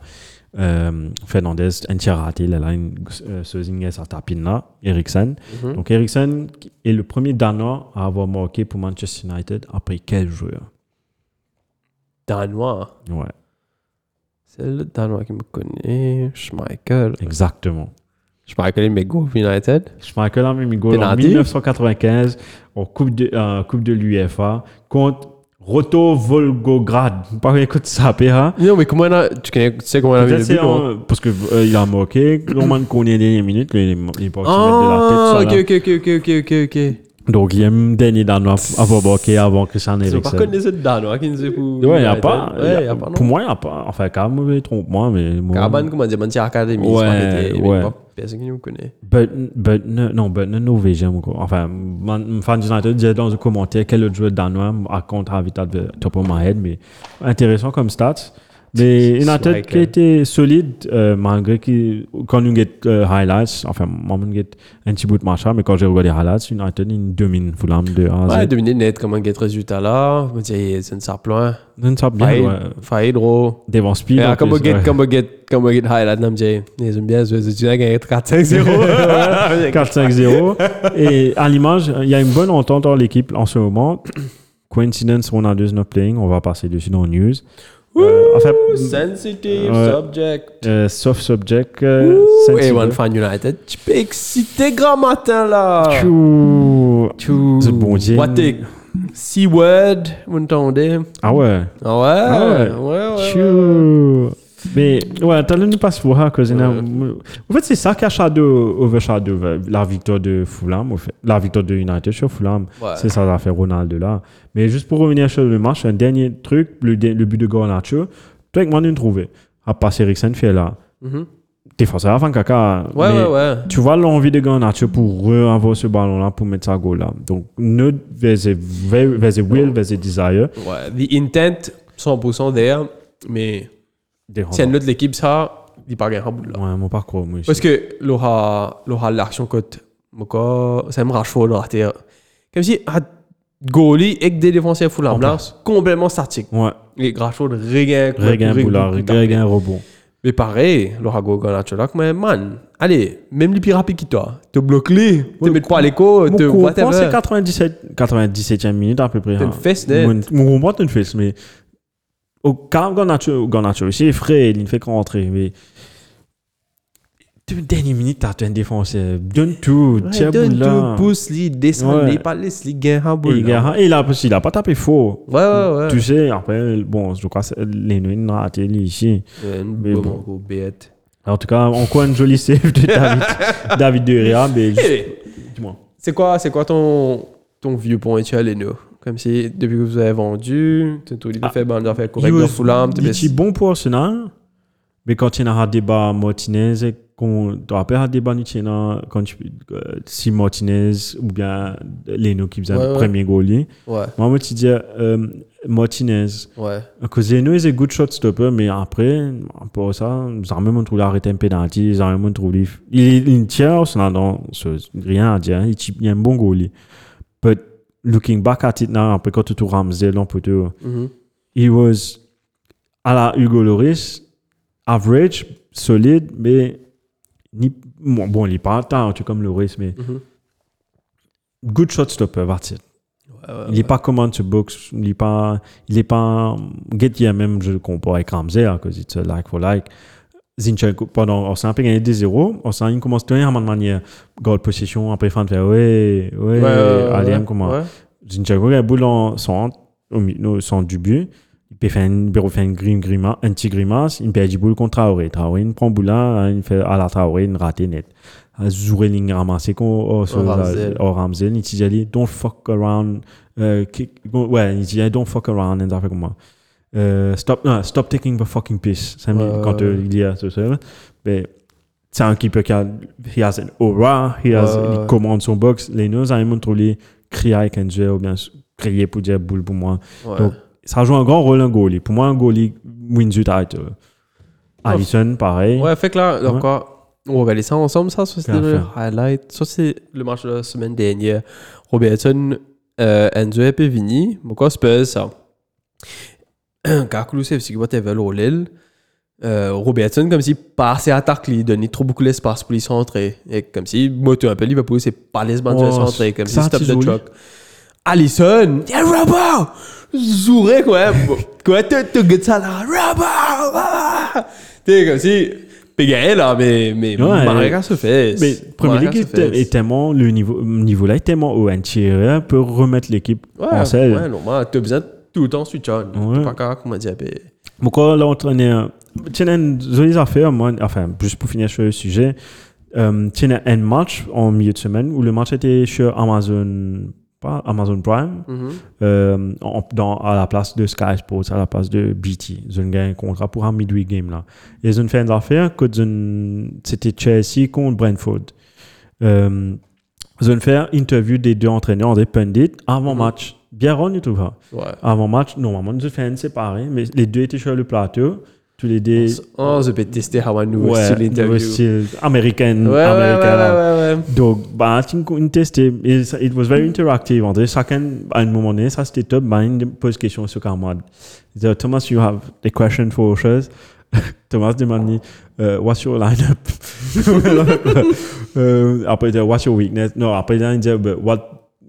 S1: Fernandez, un tir raté, la ligne euh, Sozingues à tapine là, Eriksen.
S2: Mhm.
S1: Donc Eriksen est le premier Danois à avoir marqué pour Manchester United après quel joueur
S2: Danois.
S1: Ouais,
S2: C'est le Danois qui me connaît. Schmeichel.
S1: exactement.
S2: Schmeichel, mais go United.
S1: Schmeichel a mis goal en
S2: Penalty.
S1: 1995 en Coupe de, euh, coupe de l'UEFA contre Roto Volgograd. Pas écoute ça, PA.
S2: Non, mais comment a. Tu, connais, tu sais comment on a vu le but
S1: parce que euh, il a marqué, Roman connaît les minutes, il est pas de la tête.
S2: Ah,
S1: ça, là.
S2: ok, ok, ok, ok, ok, ok.
S1: Donc il y a un dernier Danois à marqué avant Christian
S2: Tu vas pas
S1: Eriksen.
S2: connaître ce Danois qui nous pour.
S1: Ouais, il n'y a pas. y a-
S2: Ouais, il y a pas.
S1: pour moi, il n'y a pas. Enfin, quand même, je me trompe moi, mais.
S2: Caravan, comment dire, Manchester Academy.
S1: Ouais, ouais.
S2: Personne qui nous connaît.
S1: Button, non, Button, Norvégien. Enfin, man- fan United, disait dans un commentaire quel autre joueur danois à contre Habitat de top of my head, mais intéressant comme stats. Mais United
S2: Striker.
S1: qui a été solide, euh, malgré que quand nous get euh, highlights, enfin, moi, je get un petit bout de match, mais quand j'ai regardé highlights, United, il domine Fulham de A à Z.
S2: Ouais, dominer net, comment get résultat là. Je me dis, c'est une.
S1: Non, ça bien,
S2: Faïd,
S1: ouais.
S2: Faïd, gros.
S1: Devant Speed.
S2: Et comme
S1: plus,
S2: get, comme get, comme get highlight, je me dis, ils aiment bien jouer. Tu as gagné 4-5-0.
S1: 4-5-0. Et à l'image, il y a une bonne entente dans l'équipe en ce moment. Coincidence, Ronaldo is not playing. On va passer dessus dans News. Euh, en fait,
S2: Sensitive
S1: Ouais.
S2: subject.
S1: euh, soft subject. euh,
S2: Et. One Fan United. Tu peux exciter grand matin là.
S1: Tchou.
S2: Tu.
S1: C'est bon Dieu.
S2: C-word, vous entendez?
S1: Ah ouais.
S2: Ah ouais?
S1: Ah ouais.
S2: ouais, ouais. ouais.
S1: Tchou. Mais ouais, t'as le pour ça, cause il y en En fait, c'est ça qui a shadow, overshadow la victoire de Fulham, au fait. la victoire de United sur Fulham.
S2: Ouais.
S1: C'est ça, l'affaire Ronaldo là. Mais juste pour revenir sur le match, un dernier truc, le, le but de Garnacho, toi, avec moi, nous trouvé. À passer Eriksen fait là.
S2: Mhm.
S1: T'es forcé à faire caca.
S2: Ouais,
S1: mais
S2: ouais, ouais.
S1: Tu vois l'envie de Garnacho pour re-avoir ce ballon-là, pour mettre sa goal là. Donc, very- there's a will, there's a desire.
S2: Ouais. The intent, 100% there. Mais Si un autre l'équipe, ça, il gagné un là.
S1: Ouais, mon.
S2: Parce que l'aura l'aura l'action côte Moko c'est un Rashford là terre. Comme si à goalie et des défenseurs complètement statique.
S1: Ouais,
S2: regain
S1: Regain Boulard, Regain Rebond.
S2: Mais pareil, l'aura go mais man, allez, même les plus rapides que toi, te bloques les, te mets pas à l'écho, te
S1: c'est
S2: whatever.
S1: 97, 97e minute à peu près.
S2: T'as une fesse net.
S1: Mon- Mon combat, t'as une fesse, mais. Au quand Garnacho, Garnacho aussi est frais, il ne fait qu'en rentrer. Mais. Deux dernières minutes, t'as un défenseur. Donne tout,
S2: Ouais,
S1: tiens,
S2: donne tout, pousse lui, descend lui, pas laisse lui gagner un
S1: Et
S2: boule.
S1: il
S2: là.
S1: a- il a, il a pas tapé faux.
S2: Ouais, ouais, ouais.
S1: Tu sais, après, bon, je crois que c'est- les nuits raté lui, ici.
S2: Une
S1: Mais bon.
S2: bête.
S1: En tout cas, encore une jolie save de David, David de. Mais
S2: Eh,
S1: dis-moi.
S2: C'est quoi, c'est quoi ton, ton vieux point les nous Comme si, depuis que vous avez vendu, tu as de
S1: Ah,
S2: faire, ben, de faire
S1: Il
S2: correct dans Fulham, tu
S1: est bon pour Arsenal, mais quand il y a un débat Martinez, qu'on te rappelles un débat il y a quand tu, euh, si Martinez ou bien Leno qui faisait le premier goalie.
S2: Ouais,
S1: Moi, moi, tu dis euh, Martinez.
S2: ouais.
S1: Parce que Leno est un good shot stopper, mais après, pour ça, ils ont même trouvé arrêter un penalty, ils ont même trouvé. Il, il tient Arsenal dans ce- rien à dire, il, il est un bon goalie. But looking back at it now, après quand tu Ramsdale, on peut
S2: Mhm.
S1: he was à la Hugo Loris, average, solide, mais ni, bon, bon, il n'est pas tant, tu comme Loris, mais
S2: Mhm.
S1: good shot stopper, that's it.
S2: Ouais, ouais,
S1: Il n'est pas command to box, il n'est pas, il est pas, get here même, je le compare avec Ramsey, because it's a like for like. Zinchenko, pendant, on s'est un peu gagné des zéros, on s'est, il toujours à de manière, goal possession, après fin de faire, ouais, ouais,
S2: Ouais,
S1: allez,
S2: ouais.
S1: comment?
S2: Ouais.
S1: Zinchenko a boule en centre, au centre du but. Il peut faire une, il peut faire une grim, grima, un petit grimace. Il perd du boule contre Traoré. Traoré, il prend boule là, il fait à la Traoré, il rate net. Zouré, il ramasse qu'on, oh,
S2: Ramsdale,
S1: il dit, don't fuck around, euh, ouais, il dit, don't fuck around, et ça fait comme moi. Euh, stop, non, stop taking the fucking piss. Ça me dit,
S2: Ouais,
S1: quand
S2: ouais,
S1: euh,
S2: ouais.
S1: il y a ce seul. Mais, c'est un keeper qui a, he has an aura, he has,
S2: Ouais, ouais,
S1: il
S2: ouais.
S1: commande son box. Les nous, ont montré les crier jeu, ou bien crier pour dire boule pour moi.
S2: Ouais.
S1: Donc, ça joue un grand rôle un goalie. Pour moi, un goalie wins du title. Allison, pareil.
S2: Ouais, fait que là,
S1: Ouais.
S2: encore, on va regarder ça ensemble. Ça, ça c'était le highlight. Ça, c'est le match de la semaine dernière. Robertson, euh, Enzo et Pevini. Pourquoi Spurs, ça? Kakulu, c'est aussi whatever, l'Olil. Euh, Robertson, comme si pas assez attaque, il donnait trop beaucoup d'espace pour les centrer. Et comme si, moi, tu un peu Liverpool, c'est pas l'espace de
S1: Oh,
S2: centrer. Comme si stop the truck. Allison, yeah, Robert! Zouré, quoi. Quoi, tu guettes ça là? Robert! Tu sais, comme si. Pégaé là, mais. Mais. Marega se fait.
S1: Mais Premier League est, tellement, le niveau, niveau là est tellement haut. Un peut remettre l'équipe
S2: Ouais,
S1: en selle.
S2: ouais, normal. Tu as besoin de tout le temps switch on.
S1: Ouais.
S2: Pas capable, comment dire, ben,
S1: Pourquoi l'entraîneur. Tiens, une jolie affaire, moi, enfin, juste pour finir sur le sujet. Euh, tiens, un match en milieu de semaine où le match était sur Amazon, pas Amazon Prime,
S2: mhm.
S1: euh, en- dans, à la place de Sky Sports, à la place de BT. Ils ont gagné un contrat pour un midweek game là. Et ils ont fait une affaire que c'était Chelsea contre Brentford. Euh, ils ont fait interview des deux entraîneurs, des pundits, avant
S2: Mhm.
S1: match. Bien rendu tout ça.
S2: Ouais.
S1: Avant match, normalement, fait une séparée, mais les deux étaient sur le plateau. Tous les deux.
S2: On se peut tester un nouveau
S1: Ouais,
S2: style
S1: nouveau
S2: interview.
S1: style américain.
S2: Ouais,
S1: américain,
S2: ouais, ouais, ouais.
S1: Donc, bah. Et ça- It was very interactive. En fait, chacun, à un moment donné, ça c'était top. Bah, il pose question sur Carmad. Il dit, Thomas, you have a question for us. Thomas demande, uh, what's your lineup? euh, après, il dit, what's your weakness? Non, après, il dit, but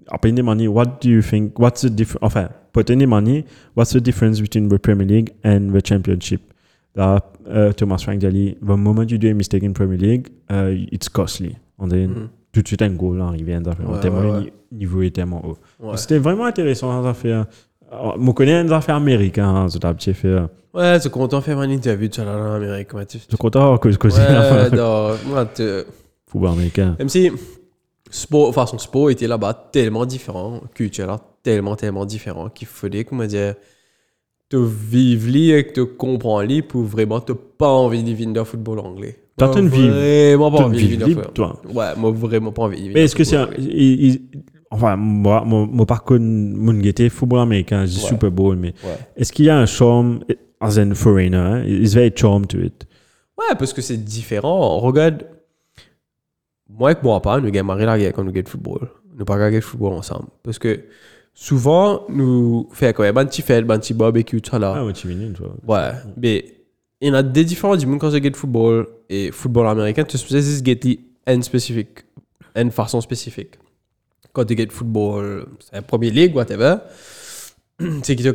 S1: après, il demande, what do you think, what's the difference, enfin, peut-être il demande, what's the difference between the Premier League and the Championship? Là, euh, Thomas Frank dit, the moment you do a mistake in Premier League, uh, it's costly. On dit,
S2: Mhm.
S1: tout de suite un goal arrivé.
S2: Ouais,
S1: tellement
S2: ouais,
S1: le
S2: ouais.
S1: ni- niveau est tellement haut. C'était vraiment intéressant, ça affaire. Je connais des affaires américaines, hein, ça petit fait.
S2: Ouais, es content de faire une interview de là en Amérique. tu-
S1: Je suis content que je connais
S2: Ouais, non, moi, tu-
S1: football américain.
S2: Même si sport, façon sport était là-bas tellement différent, culture là tellement, tellement différent qu'il fallait, comment dire, te vivre li et que te comprendre li pour vraiment te pas envie de vivre dans le football anglais.
S1: T'as
S2: Moi,
S1: une vie-
S2: Vraiment pas envie de vivre dans
S1: libre,
S2: le
S1: toi.
S2: Ouais, moi vraiment pas envie de vivre
S1: Mais est-ce que c'est un.
S2: football anglais.
S1: il- il- Enfin, moi, mon, mon parcours, mon guetté, football américain, je dis
S2: Ouais.
S1: Super Bowl, mais
S2: Ouais.
S1: est-ce qu'il y a un charme, as in foreigner, is there a charm to it?
S2: Ouais, parce que c'est différent. Regarde, moi et moi pas, nous la guerre quand nous gagnons football. Nous pas gagner football ensemble. Parce que souvent, nous faisons quand même un petit fête, un petit barbecue, tout ça là.
S1: Ah, ouais, tu viens, toi.
S2: Ouais, mais il y en a des différences du monde quand regarde football et football américain, tu sais, c'est ce une spécifique, une façon spécifique. Quand tu regardes football, c'est la première ligue, whatever, c'est qui te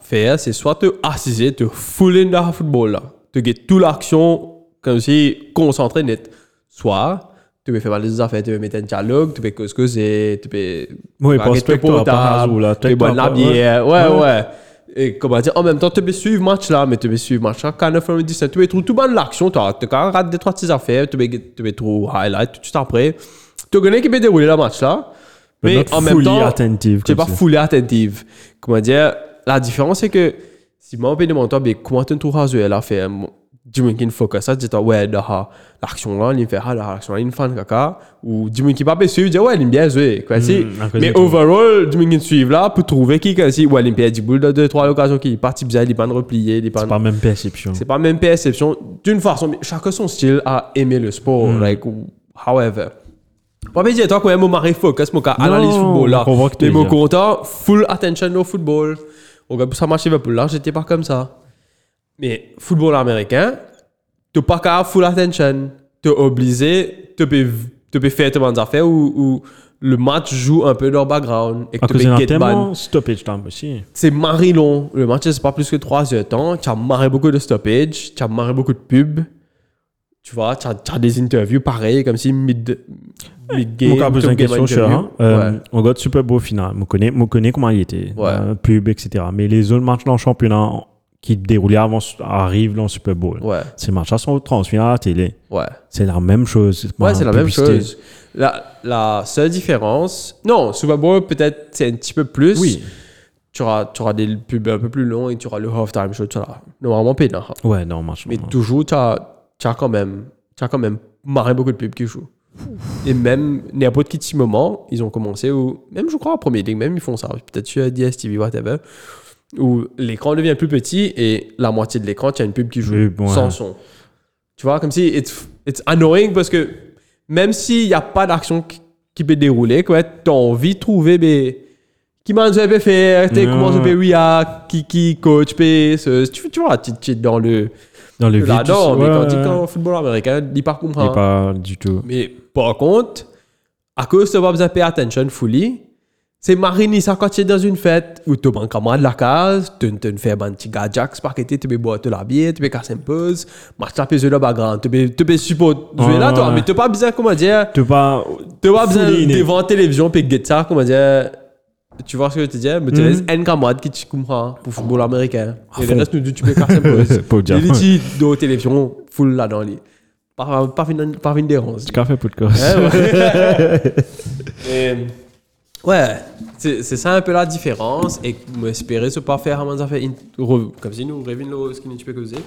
S2: faire, c'est soit te assiser, te full in dans le football là, te get toute l'action comme si concentré net, soit tu peux faire des affaires, tu peux mettre un dialogue, tu peux causer, tu peux
S1: Oui,
S2: raquer
S1: prospect,
S2: ton
S1: toi, par
S2: portable,
S1: hasard, là,
S2: tu peux boire la
S1: ouais.
S2: bière, ouais,
S1: Ouais.
S2: Et comment dire, en même temps, tu peux suivre le match là, mais tu peux suivre le match là, from a distance. Tu peux trouver tout bon de l'action, tu quand rater des trois petites affaires, tu peux, tu peux trouver highlight tout de suite après. Tu connais qui peut dérouler le match là, mais en même temps,
S1: attentive,
S2: tu n'es pas fully attentive. Comment dire, la différence c'est que si moi, on peut demander, mais comment tu trouves Hazoué là, fait, dis-moi qu'il focus, ça, dis-toi, ouais, là, l'action là, il fait, ah, l'action là, il fait caca, ou dis-moi qu'il pas suivre, dis, ouais, il bien jouer, quoi, si.
S1: cause
S2: Mais overall, dis-moi qu'il suive là, pour trouver qui, comme si, ouais, il perd du boule de deux, trois occasions qui parti bien, il est pas de replier, il est pas
S1: C'est pas même perception.
S2: c'est pas même perception. D'une façon chacun son style à aimer le sport
S1: Hmm.
S2: like however. Pas me dire toi quand même mon mari focus mon cas analyse football là.
S1: on que
S2: mais mon content full attention au football. Au gars ça marche Liverpool là j'étais pas comme ça mais football américain tu pas qu'à full attention tu obligé tu peux tu peux faire tes affaires ou, ou le match joue un peu dans le background et que tu peux
S1: tellement stoppage time aussi.
S2: c'est marré long. Le match, c'est pas plus que 3 heures de temps. Tu as marré beaucoup de stoppage. Tu as marré beaucoup de pubs. Tu vois, tu as, des interviews pareilles, comme si mid, mid-game.
S1: Mon cas pose
S2: comme
S1: une
S2: game
S1: question,
S2: interview.
S1: Hein? Euh,
S2: Ouais.
S1: On regarde Super Bowl final. Je connais, je connais comment il était?
S2: Ouais.
S1: Euh, pub, etc. Mais les autres matchs dans le championnat qui déroulaient avant arrivent dans le Super Bowl.
S2: Ouais,
S1: Ces matchs-là sont transmis à la télé.
S2: ouais.
S1: C'est la même chose.
S2: Ouais, c'est la même chose. La, la seule différence. Non, Super Bowl, peut-être, c'est un petit peu plus.
S1: Oui.
S2: Tu auras, tu auras des pubs un peu plus longs et tu auras le halftime show. Tu auras normalement payé.
S1: Ouais, non, match.
S2: Mais toujours, tu as, quand même, as quand même marré beaucoup de pubs qui jouent. Et même n'importe quel petit moment, ils ont commencé, ou même je crois en premier ligue, même ils font ça, peut-être sur DSTV, whatever, où l'écran devient plus petit et la moitié de l'écran, tu as une pub qui joue
S1: Oui, bon,
S2: sans
S1: ouais.
S2: son. Tu vois, comme si it's, it's annoying parce que même s'il n'y a pas d'action qui, peut dérouler, quoi, tu as envie de trouver mais, qui m'a peut faire, comment je peux react, qui, qui coach, peut, ce- tu, tu vois, tu es dans le.
S1: Dans le vide.
S2: Mais quand tu es en football américain, il pas
S1: Il
S2: comprend.
S1: est pas du tout.
S2: Mais par contre, à cause de pas besoin payer attention fully, c'est mariner ça quand tu es dans une fête où tu un camarade de la case, tu te fais un petit gars Jack, paqueté, tu peux boire de la bière, tu peux casser un pause, marcher la piste de background, tu peux, tu peux support jouer là, toi, mais tu pas besoin, comment dire,
S1: Tu pas.
S2: tu pas besoin devant la télévision puis get ça, comment dire, tu vois ce que je te dis, mais tu
S1: Mhm.
S2: laisses un camarade qui te comprend pour le football américain. Et le reste, nous, tu peux casser un
S1: dire.
S2: Il dit de la télévision full là dans les. Pas, pas, fin- pas fin de dérange.
S1: Tu café podcast.
S2: Ouais, ouais. Ouais, c'est c'est ça un peu la différence. Et m'espérer ce pas faire un affaire comme si nous revîns le ce qui tu peux causer.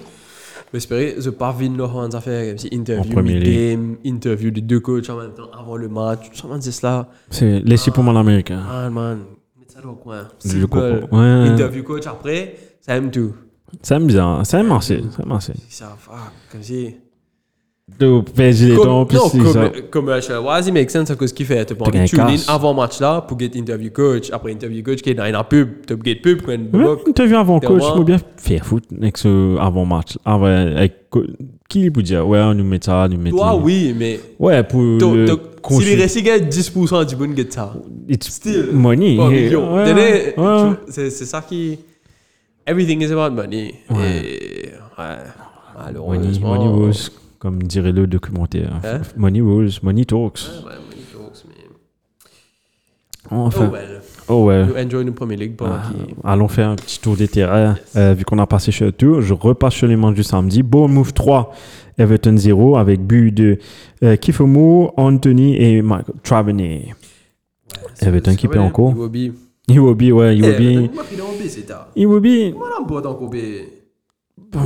S2: M'espérer ce pas venir le affaire comme si interview mid-game, interview des deux coachs en même temps avant le match. Tout ça, man, c'est cela.
S1: C'est laissé pour mon américain.
S2: Ah man, mets ça dans le coin.
S1: Ouais.
S2: Interview coach après, ça aime tout.
S1: Ça aime bien. Ça aime assez. Ça aime assez.
S2: Ça, fuck, comme si.
S1: De PSG les puis
S2: non,
S1: c'est ça.
S2: comme, wise, it makes sense à cause qu'il fait. Tu peux
S1: T'as
S2: envie de
S1: un
S2: tune avant match là pour get interview coach. Après interview coach qui est dans une pub, tu peux get pub une
S1: vu avant coach, me bien faire foot avec ce avant match. Qui peut dire ouais, on nous met ça, on nous met
S2: Toi, oui, mais
S1: Ouais, pour
S2: si les récits gagnent 10% du bon get ça.
S1: It's
S2: Still.
S1: money.
S2: C'est ça qui. Everything is about money.
S1: Ouais.
S2: Et ouais,
S1: Money,
S2: malheureusement.
S1: money rules, comme dirait le documentaire.
S2: Hein?
S1: Money rules, money talks.
S2: Ouais, money talks, mais.
S1: Enfin,
S2: Oh well.
S1: oh ouais.
S2: Nous enjoy nos Premier League pendant
S1: Ah, allons faire un petit tour des terrains. Euh, vu qu'on a passé le tour, je repasse sur les matchs du samedi. Bournemouth 3, Everton 0, avec but de euh, Kifomo, Anthony et Michael Travenay. Everton qui paie encore.
S2: Iwobi.
S1: Iwobi, ouais,
S2: Eh,
S1: Iwobi.
S2: En B, c'est tard.
S1: Iwobi,
S2: Moi, B.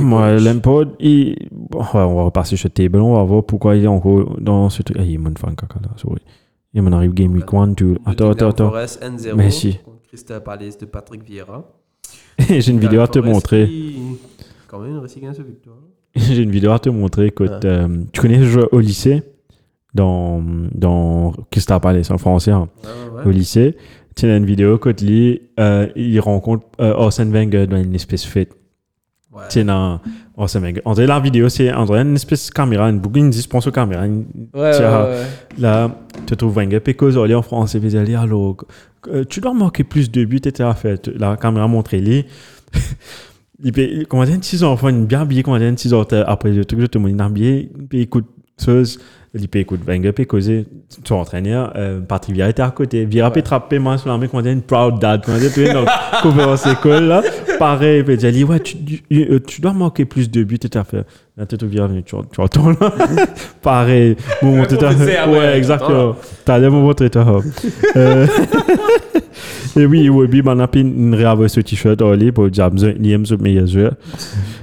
S1: moi, Lampard, il... bon, ouais, on va repasser sur le table, on va voir pourquoi il est encore dans ce truc. Ah, il est mon fan caca là, sorry. Il m'en arrive game week 1, 2. Attends, attends, attends.
S2: Forest N0
S1: Merci.
S2: contre Crystal Palace de Patrick Vieira.
S1: J'ai une vidéo à te montrer.
S2: qui- Quand même, une récidive ce victoire.
S1: j'ai une vidéo à te montrer. Écoute,
S2: Ah.
S1: euh, tu connais le jeu au lycée? Dans, dans Crystal Palace en français, hein,
S2: Ah,
S1: au lycée. Tu as une vidéo, lui, euh, il rencontre euh, Arsène Wenger dans une espèce de fête. Tu sais, dans Arsène Wenger. En vrai, la vidéo, c'est en vrai, une espèce de caméra, une boucle, une dispense aux caméras. une-
S2: Ouais, ouais, ouais.
S1: Là, tu trouves Wenger, puis cause en français, puis dit, alors, euh, tu dois marquer plus de buts, etc. Fait, la caméra montre les. il peut, comment dire, 6 enfants, une bien habillé, comment dire, 6 heures après le truc, tout le monde est habillé, puis écoute, il peut écoute Wenger, puis causer, son entraîneur, euh, Patrick Vieira était à côté. Vieira peut trapper, moi, sur la main, comment dire, une proud dad, comment dire, tu sais, donc, conférence école, là. Pareil, il dit, ouais, tu, tu, euh, tu dois marquer plus de buts, etc. Fait, la tête au Vieira, tu, tu entends, là. Pareil, bon,
S2: Ouais, fixer, ah ouais,
S1: Ouais, exactement. T'as l'air mon votre état. Euh, Et oui, Webby, on a pris une réavoué ce t-shirt en ligne pour dire Liam, ce meilleur joueur.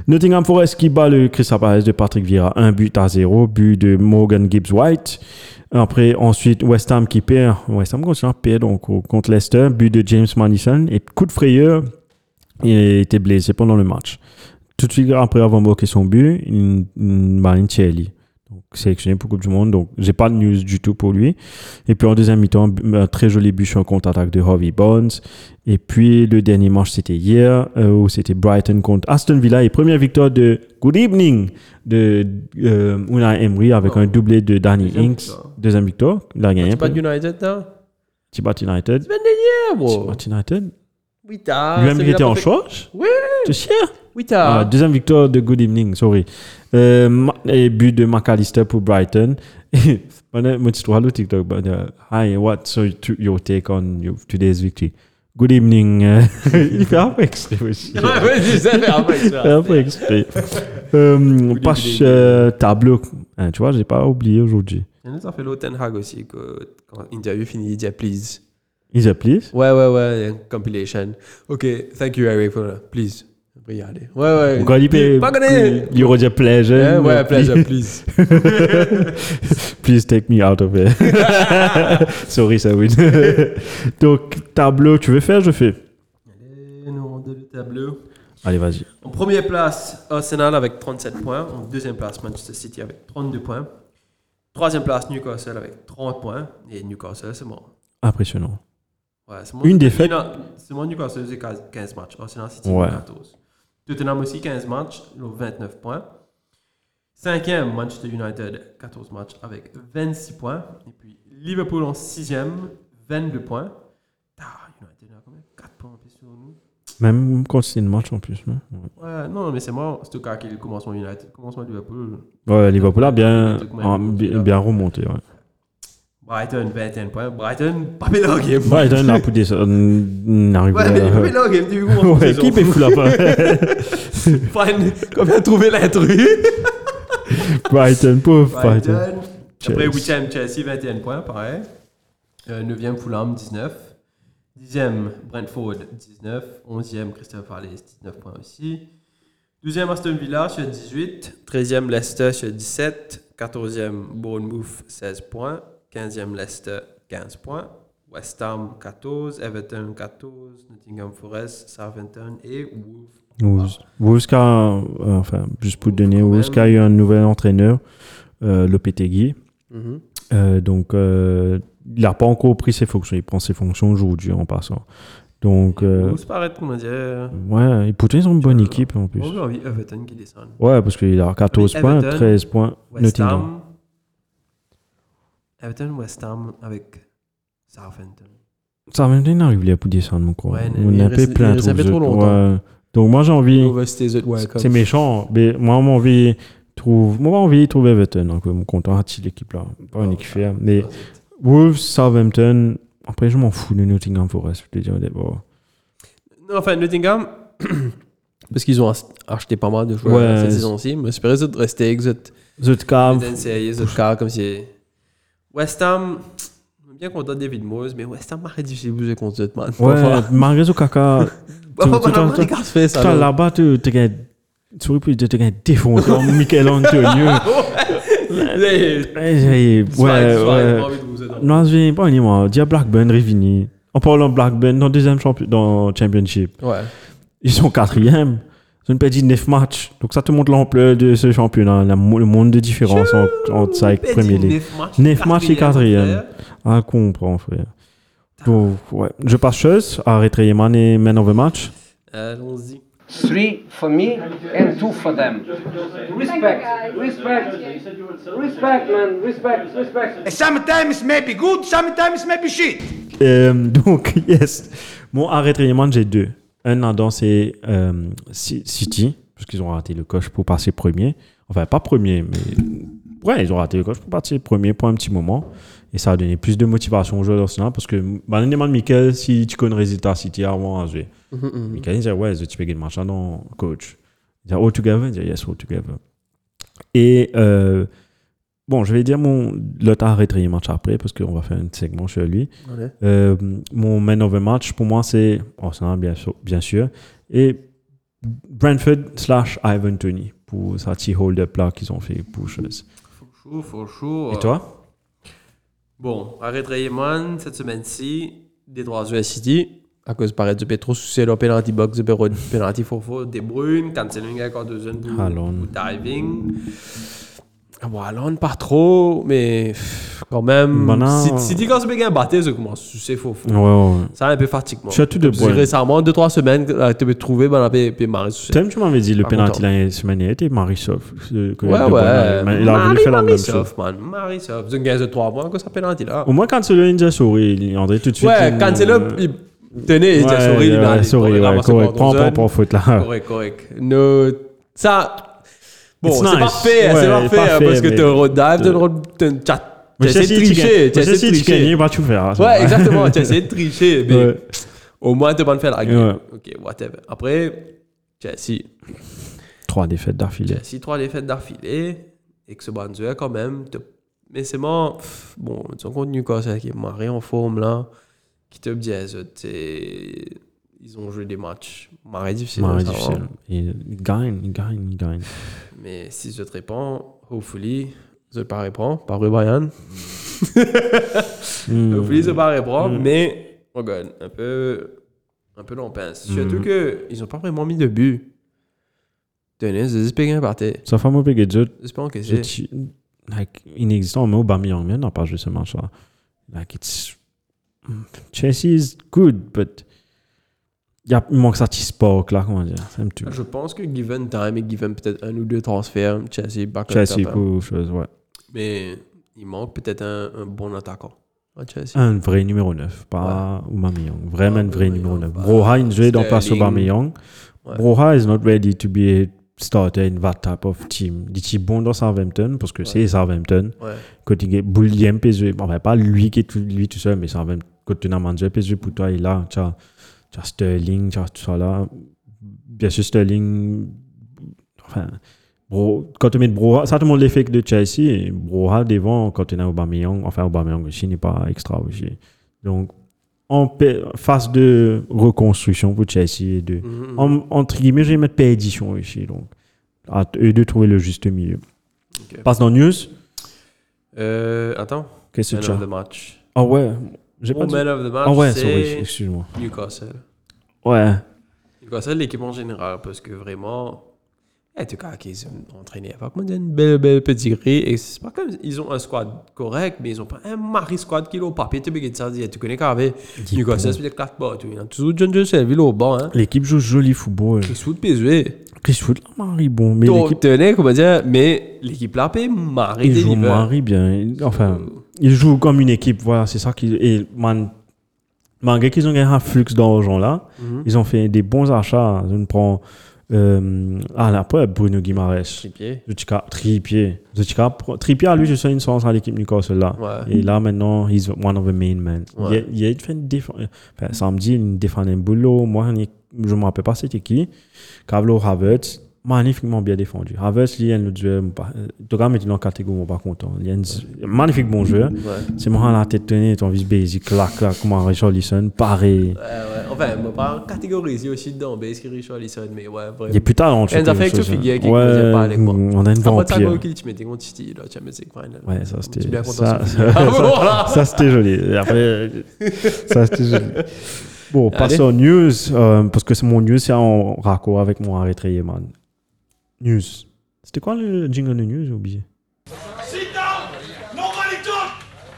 S1: Nottingham Forest qui bat le Crystal Palace de Patrick Vieira, un but à zéro, but de Morgan Gibbs White. Après, ensuite, West Ham qui perd. West Ham continue à perdre donc, contre Leicester, but de James Madison. Et coup de frayeur, il était blessé pendant le match. Tout de suite après avoir marqué son but, Marine Thierry. Donc, sélectionné pour Coupe du Monde. Donc, j'ai pas de news du tout pour lui. Et puis, en deuxième mi-temps, un très joli but sur un contre-attaque de Harvey Bonds. Et puis, le dernier match, c'était hier, euh, où c'était Brighton contre Aston Villa. Et première victoire de Good Evening de euh, Unai Emery avec
S2: Oh.
S1: un doublé de Danny
S2: Deuxième
S1: Inks.
S2: victoire.
S1: Deuxième victoire. Il a gagné.
S2: De United, non?
S1: Tu bats United.
S2: Semaine dernière,
S1: Tu
S2: bro.
S1: bats United.
S2: Oui, t'as.
S1: Lui-même, il était en
S2: perfect-
S1: charge.
S2: Oui.
S1: Tu sais
S2: Oui,
S1: Ah,
S2: t'as.
S1: deuxième victoire de Good Evening, sorry. Euh, et but de McAllister pour Brighton. Mon histoire le TikTok, but, uh, hi, what's your, your take on your, today's victory? Good evening. il fait un peu exprès aussi.
S2: C'est ça, mais après,
S1: Il fait un peu exprès. euh, page euh, tableau. Hein, tu vois, j'ai pas oublié aujourd'hui.
S2: Il y en a fait l'autre Ten Hag aussi, que quand l'interview finit, il dit please.
S1: Is it please?
S2: Ouais, ouais, ouais, compilation. Ok, thank you, Eric, for that. Please. Aller. Ouais, ouais. Gagné.
S1: il aurait dit pleasure.
S2: Ouais, ouais,
S1: please-
S2: pleasure, please.
S1: Please take me out of it. Sorry, oui. Donc, tableau, tu veux faire, je fais?
S2: Allez, nous on donne le tableau.
S1: Allez, vas-y.
S2: En première place, Arsenal avec 37 points. En deuxième place, Manchester City avec 32 points. Troisième place, Newcastle avec 30 points. Et Newcastle, c'est moi.
S1: Impressionnant.
S2: Ouais.
S1: Une défaite.
S2: C'est moi, Newcastle, c'est 15 matchs. Arsenal City,
S1: Ouais.
S2: 14. Tottenham aussi, 15 matchs, ils ont 29 points. Cinquième, Manchester United, 14 matchs avec 26 points. Et puis Liverpool en sixième, 22 points. Ah, United a même 4 points en plus sur nous.
S1: Même quand c'est une match en plus. non?
S2: Ouais, non, mais c'est moi, c'est le cas qui est le commencement United. Commencement Liverpool.
S1: Ouais, Liverpool a bien, a bien, bien remonté. Ouais.
S2: Brighton, 21 points. Brighton, pas game.
S1: Brighton a pu descendre. N'arrive
S2: Ouais,
S1: pas.
S2: mais pas. Tu vois comment
S1: Ouais, qui peut foutre là
S2: Fine, Combien trouver l'intrus
S1: Brighton, pauvre Brighton.
S2: Après. 8e, Chelsea, 21 points, pareil. Euh, 9e, Fulham, 19. 10e, Brentford, 19. 11e, Crystal Palace, 19 points aussi. 12e, Aston Villa, sur 18. 13e, Leicester, sur 17. 14e, Bournemouth, 16 points. 15e, Leicester, 15 points. West Ham, 14. Everton, 14. Nottingham Forest, Southampton et Wolves.
S1: Wolves. Wolves qui a, euh, enfin, juste pour te donner, Wolves qui a eu un nouvel entraîneur, euh, Lopetegui.
S2: Mhm.
S1: Euh, donc, euh, il n'a pas encore pris ses fonctions. Il prend ses fonctions aujourd'hui en passant. Donc, euh,
S2: Wolves paraît, comment dire.
S1: ouais, et pourtant, ils ont une bonne
S2: Euh,
S1: équipe en plus.
S2: Moi, j'ai envie Everton qui descend.
S1: Ouais, parce qu'il a 14
S2: Oui,
S1: points,
S2: Everton,
S1: 13 points,
S2: West
S1: Nottingham.
S2: Ham. Everton, West Ham avec Southampton.
S1: Ça va maintenant arriver pour descendre, mon quoi. On est un peu plein de- ouais. Donc, moi, j'ai envie. C'est méchant, mais moi, j'ai envie. Trouve, moi, envie de trouver Everton. Donc, je suis content de l'équipe là. Pas une équipe fière. Mais Wolves, Southampton. Après, je m'en fous de Nottingham Forest. Je te dis, d'abord.
S2: Non, enfin, Nottingham, parce qu'ils ont ach- acheté pas mal de joueurs cette
S1: c'est-
S2: saison-ci, mais j'espérais rester avec cette
S1: Zutkav.
S2: cette cas comme si. West Ham, bien content de David Moyes, mais West Ham m'arrête difficile de jouer contre cette man.
S1: Ouais, malgré ce caca. Tu- tu- tu-
S2: là.
S1: là-bas, tu tu gagnes. Souris plus, tu gagnes défoncé en Michael Antonio. Ouais, ouais.
S2: aider.
S1: Non, je viens pas ni moi. Dis à Blackburn, Rivini. En parlant de Blackburn, dans le deuxième champion, dans Championship,
S2: Ouais.
S1: ils sont quatrième. Ils ont perdu 9 matchs. Donc ça te montre l'ampleur de ce championnat, le monde de différence en- entre ça et Premier League.
S2: neuf matchs,
S1: Neuf matchs et quatrième.
S2: frère.
S1: Ah, comprends, frère. Donc, ouais. Je passe chose à Retrayeman et Man of the Match.
S2: Allons-y.
S4: Three for me and two for them. Respect, respect, respect, man, respect, respect.
S3: Sometimes maybe good, sometimes maybe shit.
S1: Euh, donc, yes. Mon arrêt j'ai deux. Un là-dedans, c'est euh, Ci- City, parce qu'ils ont raté le coche pour passer premier. Enfin, pas premier, mais. Ouais, ils ont raté le coche pour passer premier pour un petit moment. Et ça a donné plus de motivation aux joueurs d'Arsenal parce que, bah, demande Michael si tu connais le résultat City avant à jouer. Michael il dit, ouais, tu peux gagner le coach. Il dit, all together? Il dit, yes, all together. Et, euh, bon, je vais dire mon, l'autre arrêt match après parce qu'on va faire un segment sur lui.
S2: Ouais.
S1: Euh, mon man of the match, pour moi, c'est Arsenal, bien sûr, bien sûr. Et Brentford slash Ivan Tony pour sa petit hold-up là qu'ils ont fait pour chose.
S2: Chaud, faut chaud.
S1: Et toi?
S2: Bon, arrête Raymond, cette semaine-ci, des droits de City. À cause paraît du Petro, c'est le penalty box, le penalty faux des Bruyne, cancelling encore deux zones pour diving. Ah bon, Haaland, pas trop, mais quand même.
S1: Maintenant-
S2: Si, si tu quand c'est bien battu, ça commence, c'est faux. faux.
S1: Ouais, ouais.
S2: Ça un peu fatigue, moi.
S1: Surtout de Bruyne.
S2: Récemment, deux, trois semaines, euh, tu peux trouver, ben, on a marrer sur
S1: Tom, tu m'avais dit le penalty la semaine dernière était Marisov. euh, que
S2: Ouais, ouais.
S1: Il a voulu faire la même chose.
S2: Man. Marisov. C'est une gaze de 3 points, que ça penalty là.
S1: Au moins, quand c'est le Ninja souris, André, tout de suite.
S2: Ouais,
S1: il-
S2: quand c'est là,
S1: euh,
S2: il il
S1: ouais,
S2: était souris, il
S1: ouais,
S2: a
S1: souris, ouais, correct. Prends pas pour faute là.
S2: Correct, correct. Ça. Bon, c'est
S1: nice.
S2: parfait,
S1: Ouais,
S2: c'est parfait,
S1: parfait,
S2: parce que t'as un road dive, t'as un road. T'as essayé de
S1: tu
S2: tricher, t'as
S1: mais
S2: essayé de
S1: tu
S2: tricher.
S1: tu fais. hein,
S2: Ouais, exactement, t'as essayé de tricher, mais au moins t'as pas de faire la game. Ok, whatever. Après, Chelsea.
S1: Trois défaites d'affilée.
S2: Chelsea, trois défaites d'affilée, et que ce Banzuet quand même. Mais c'est bon, bon, disons contre Newcastle qui est marré en forme là, qui te dit, ils ont joué des matchs marré ça va.
S1: difficile. Il il gagne, il gagne, il gagne.
S2: Mais si je te réponds, hopefully, je ne pas répondre, par Brian.
S1: Hmm.
S2: Hopefully, je ne pas répondre,
S1: Mm.
S2: mais, regarde, un peu, un peu long pince. Surtout
S1: Mm.
S2: qu'ils n'ont pas vraiment mis de but. Tenez, y a un parti.
S1: Ça fait pégué de jeu.
S2: J'espère que c'est.
S1: like, inexistant, mais Aubameyang, on n'a pas joué ce match-là. Like, it's... Chelsea is good, but il, y a, il manque ça petit spark, là, comment dire.
S2: Je pense que given time et given peut-être un ou deux transferts, Chelsea back
S1: Chelsea pour chose, ouais.
S2: Mais il manque peut-être un, un bon attaquant.
S1: Un vrai numéro 9, pas Aubameyang. Vraiment un vrai numéro 9.
S2: pas
S1: Broha, il jouait dans place. Aubameyang.
S2: Ouais.
S1: Broha is not ready to be a starter in that type of team. Il est bon dans Southampton, parce que c'est Southampton.
S2: Ouais.
S1: Quand il est Bouliam PSV, enfin pas lui qui est tout, lui tout seul, mais Southampton, quand tu as mangé PSV pour toi, il est là, tu as, tu as Sterling, tu as tout ça là. Bien sûr, Sterling, enfin, bro, quand tu mets Broha, ça tout le monde l'effet de Chelsea, Broha devant, quand tu as Aubameyang, enfin Aubameyang aussi n'est pas extra aussi. Donc, en phase de reconstruction pour Chelsea, de,
S2: Mhm.
S1: en- entre guillemets, je vais mettre perdition ici. Donc, à eux de trouver le juste milieu.
S2: Ok.
S1: Passe dans News.
S2: Euh, attends.
S1: Qu'est-ce que tu as
S2: match.
S1: Ah ouais, j'ai
S2: Mon
S1: pas dit.
S2: man of the match,
S1: Ah ouais, sorry,
S2: c'est
S1: excuse-moi.
S2: Newcastle.
S1: Ouais.
S2: Newcastle, l'équipe en général, parce que vraiment, en tout cas, qu'ils ont entraîné avec moi, une belle, belle petite grille. Et c'est pas comme ils ont un squad correct, mais ils ont pas un mari squad qui est au papier. Tu peux ça tu connais qu'avec Newcastle, c'est peut-être 4 bas. Tu as toujours John Joseph, il est au banc, hein.
S1: L'équipe joue joli football.
S2: Ils sont de PSV.
S1: Chris Foot, là, Marie, bon. Mais l'équipe,
S2: tenez, comment dire, mais l'équipe là, paie Marie
S1: il joue
S2: deliver.
S1: Marie bien. Enfin, il joue comme une équipe. Voilà, c'est ça qui. Et man, malgré qu'ils ont gagné un flux d'argent là,
S2: Mhm.
S1: ils ont fait des bons achats. Je ne prends. Euh, ah, là, pas Bruno Guimaraes.
S2: Tripier.
S1: Zuchka, Trippier. Zuchka, Trippier, lui, je suis une chance à l'équipe Newcastle là.
S2: Ouais.
S1: Et là, maintenant, he's one of the main men.
S2: Ouais.
S1: Il, a, il a fait une défense. Enfin, samedi, il défendait un boulot. Moi, je ne me rappelle pas c'était qui. Kavlo Havertz, magnifiquement bien défendu. Havertz, il est un joueur. pas- euh, il est en catégorie, moi, pas content. Il est un magnifique bon joueur.
S2: Ouais.
S1: C'est moi, la tête tenue, ton vis basic, clac, clac, comme un Richard Lisson, pareil.
S2: Ouais, ouais. Enfin, va pas catégoriser aussi dedans, base qui Richard Lisson, mais ouais,
S1: Il est
S2: vraiment.
S1: plus talentueux.
S2: Ça
S1: que
S2: fait que tu figures
S1: hein.
S2: faisait pas avec moi.
S1: On a une
S2: Après ça, tu mettais contre City, là, Champions League final.
S1: Ouais, ça c'était.
S2: Bien content.
S1: Ça.
S2: Ah,
S1: ça, c'était joli. Après, ça c'était joli. Bon, passons aux news, euh, parce que c'est mon news, c'est en raccord avec mon arrêté, man. News. C'était quoi le jingle de news, j'ai oublié
S5: Sit down! Nobody talk!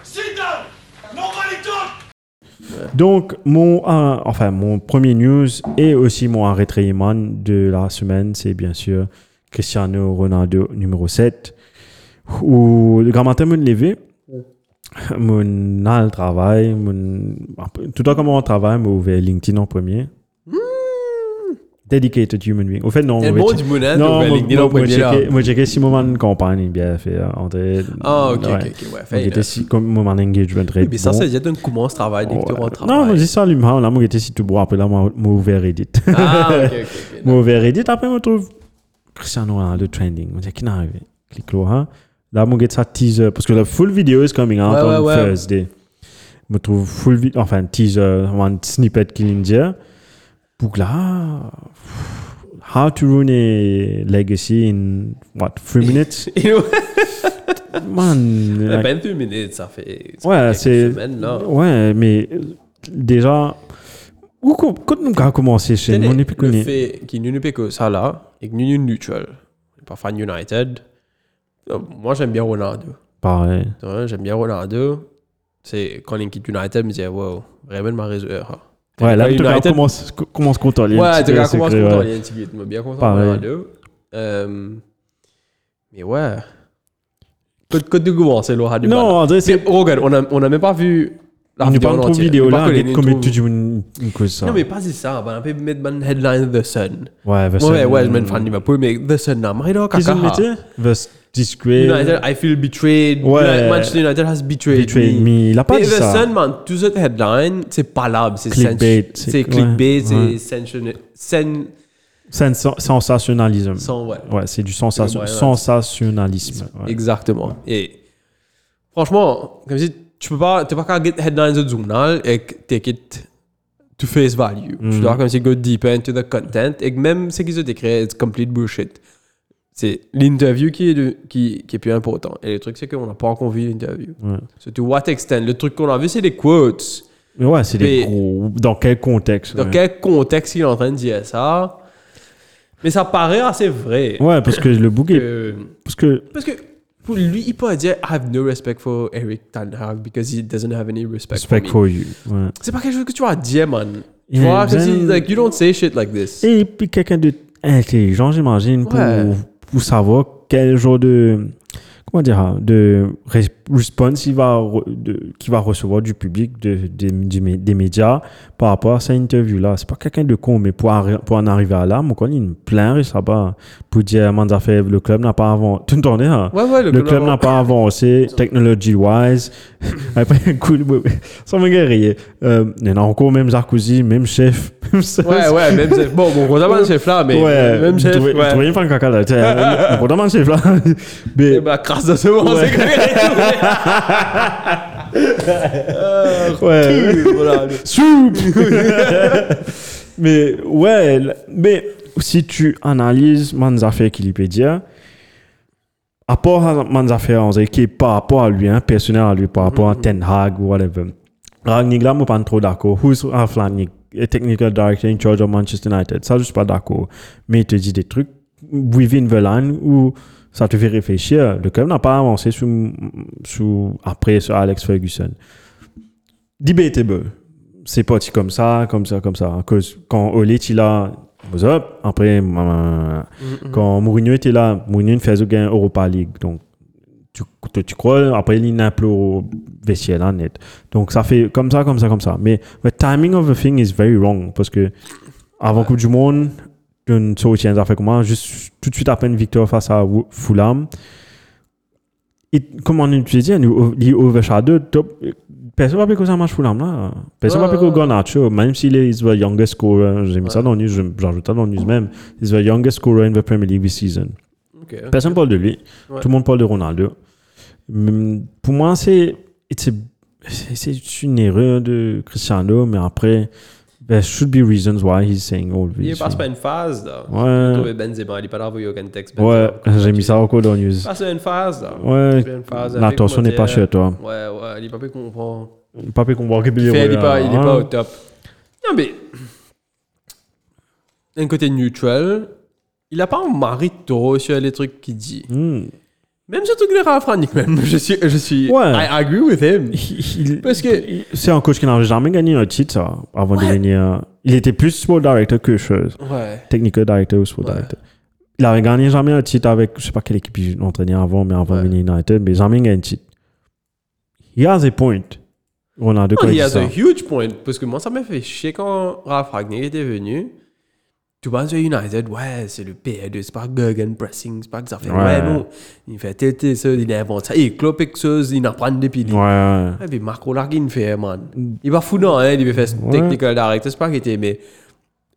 S5: Sit down! Nobody talk!
S1: Donc, mon, euh, enfin, mon premier news et aussi mon arrêté, man, de la semaine, c'est bien sûr Cristiano Ronaldo, numéro 7. Où le grand matin, me lever, mon a le travail, mon, tout à comment on travaille, m'a ouvert LinkedIn en premier. Dedicated human being. Au fait, non.
S2: Tu en
S1: moi,
S2: premier là.
S1: checké- moi, checké si de campagne, bien fait, euh, André.
S2: Ah, ok, ok, ok, ouais. Fait,
S1: était si, comme moment d'engagement très
S2: mais ça, c'est déjà un comment ce travail que tu rentres
S1: Non, j'ai ça, lui, là, moi, j'étais si tout beau, après là, moi, ouvert Reddit.
S2: Ah, ok, ok.
S1: Moi, ouvert Reddit, après, moi, trouve Cristiano Ronaldo trending. Moi, j'ai qui n'est arrivé? Clique là, hein. Là, moi, j'ai ça teaser, parce que la full video is coming out on. Thursday. Je trouve full vidéo, enfin, teaser, un snippet qui vient dire. Que là, how to ruin a legacy in, what, three minutes? Man,
S2: à peine deux minutes, ça fait. ça
S1: Ouais, c'est. Ouais, mais euh, déjà. Quand nous avons commencé chez nous, on n'est plus
S2: le
S1: connu.
S2: fait qu'il n'y ait que ça là, et que nous sommes neutral. Pas fan United. Euh, Moi, j'aime bien Ronaldo.
S1: Pareil.
S2: J'aime bien Ronaldo. C'est quand il quitte United, je me disais, wow, vraiment ma réseau.
S1: Ouais, là, tu
S2: United-
S1: commence, commence contre lui.
S2: Ouais, tu commences content, il y a un petit bit. bien content. Euh, mais ouais. Côte côte de Gouan, c'est Laura du
S1: Non, André, c'est.
S2: regarde, on a, on a même pas vu la
S1: On n'est
S2: vidéo
S1: pas
S2: en
S1: trop
S2: entier.
S1: vidéo
S2: On n'a
S1: là,
S2: pas collé,
S1: mais
S2: on
S1: comme
S2: trouve-
S1: tu dis une une cause ça.
S2: Non, mais pas c'est ça. On peut mettre une headline The Sun.
S1: Ouais,
S2: Ouais, ouais, ouais, je mets fan Liverpool, mais The Sun, non, mais là,
S1: Qu'est-ce que vous
S2: caca.
S1: mettez Versus discret.
S2: United, I feel betrayed.
S1: Ouais.
S2: Manchester United has betrayed,
S1: Betrayed
S2: me.
S1: Il a pas dit
S2: The
S1: ça.
S2: Sun, man, tout cette headline, c'est pas là. C'est
S1: Clickbait, c'est-
S2: clickbait,
S1: ouais,
S2: c'est
S1: ouais. sensationnalisme.
S2: ouais.
S1: Ouais, c'est du sensation-
S2: Ouais, ouais.
S1: sensationnalisme. ouais.
S2: Exactement. Et franchement, comme si tu peux pas, t'es pas qu'à get headlines de journal et take it to face value. Tu
S1: Mhm.
S2: dois comme si go deeper into the content et même ce qu'ils ont écrit, it's complete bullshit. C'est l'interview qui est, de- qui, qui est plus important. Et le truc, c'est qu'on n'a pas encore vu l'interview.
S1: Ouais.
S2: So to what extent? Le truc qu'on a vu, c'est des quotes.
S1: Mais ouais, c'est des gros. Dans quel contexte
S2: Dans
S1: ouais?
S2: quel contexte il est en train de dire ça? Mais ça paraît assez vrai.
S1: Ouais, parce que le.
S2: Que-
S1: Parce que.
S2: Parce que pour lui, il peut dire I have no respect for Eric Ten Hag because he doesn't have any respect,
S1: Respect
S2: for
S1: you. Ouais.
S2: C'est pas quelque chose que tu vas dire, man. Tu
S1: Il
S2: vois, si,
S1: bien-
S2: like, you don't say shit like this.
S1: Et puis quelqu'un d'intelligent, j'imagine, pour,
S2: Ouais.
S1: pour savoir quel genre de. Comment dire hein, De res- response il va, de- qu'il va recevoir du public, de, de- mé- des médias par rapport à cette interview-là. C'est pas quelqu'un de con, mais pour, pour en arriver à là, moi, quand il me plaint, ça va. Pour dire, fait, le club n'a pas avancé. Tu entendais, hein?
S2: Ouais, ouais, le,
S1: Le club n'a pas avancé, technology-wise. Après, cool, ça me guérit. Euh, il y en a encore, même Sarkozy, même chef. même.
S2: Ouais, ouais, même chef. Bon, bon, comptable chef là, mais
S1: ouais,
S2: même chef.
S1: Tu vois, il fait un caca là. Pour demain, chef là. Mais,
S2: ben, crasse de semence,
S1: Ouais.
S2: c'est
S1: ouais.
S2: même. Voilà.
S1: Soupe Mais, ouais, mais si tu analyses Manzafé Wikipédia, part à Manzafé, qui est par rapport à lui, hein, personnel à lui, par rapport à Ten Hag ou whatever. Ragnick, là, moi, pas trop d'accord. Who's? A technical director in charge of Manchester United. Ça, je suis pas d'accord. Mais il te dit des trucs within the line où ça te fait réfléchir. Le club n'a pas avancé sous, sous, après sur Alex Ferguson. Debatable. C'est parti comme ça, comme ça, comme ça. Cause, quand Ole était là, was up? Après, euh, quand Mourinho était là, Mourinho faisait gagner Europa League. Donc, tu, tu, tu crois, après, il n'a plus au vestiaire là, net. Donc, ça fait comme ça, comme ça, comme ça. Mais the timing of the thing is very wrong. Parce que, avant Coupe du Monde, une sortie, ça fait comment Juste tout de suite après une victoire face à Fulham. Et, comme on dit, il overshadow top. Personne ne va pas que ça marche Fulham là. Personne ne va pas que. Garnacho, même s'il est is the youngest scorer. J'ai mis ça dans le news, j'ajoute ça dans le news même. He's the youngest scorer in the Premier League this season. Personne ne parle de lui. Tout le monde parle de Ronaldo. Pour moi, a- c'est c'est une erreur de Cristiano, mais après, there should be reasons why he's saying all
S2: Il
S1: this.
S2: passe pas une phase, là.
S1: Ouais.
S2: Trouver Benzema, il est pas là pour aucun texte.
S1: Ouais,
S2: Benzema.
S1: j'ai mis ça encore dans le news.
S2: Il passe une phase, là.
S1: Ouais,
S2: Il
S1: l'attention n'est pas chez toi.
S2: Ouais, ouais, il est pas pu comprendre.
S1: Pas pu comprendre que
S2: Il fait, il est pas, il est pas au top. Non, mais. D'un côté neutral, il a pas un mari trop sur les trucs qu'il dit.
S1: Hmm.
S2: Même surtout que les Rafranik, même. Je suis. Je suis
S1: Ouais.
S2: I agree with him.
S1: Il-
S2: Parce que-
S1: c'est un coach qui n'a jamais gagné un titre ça, avant de
S2: Ouais.
S1: venir. Il était plus sport director que chose.
S2: Ouais.
S1: Technical director ou sport
S2: Ouais.
S1: director. Il avait gagné jamais un titre avec, je sais pas quelle équipe il entraînait avant, mais avant
S2: Ouais.
S1: de venir United, mais jamais gagné un titre. He has a point. Ronaldo, quand
S2: Non,
S1: il
S2: il
S1: dit
S2: a
S1: ça.
S2: un huge point. Parce que moi, ça m'a fait chier quand Ralph Ragnick était venu. Tu penses à United, ouais, c'est le PR2, c'est pas Guggen Pressing, c'est pas que ça fait. Ouais,
S1: Ouais.
S2: non. Il fait tel, ça, il invente ça. Il clope chose, il apprend depuis lui.
S1: Ouais, ouais.
S2: Et puis Marco Larkin fait, man. Il va fou non, hein, il fait technical director, c'est pas qu'il était, mais.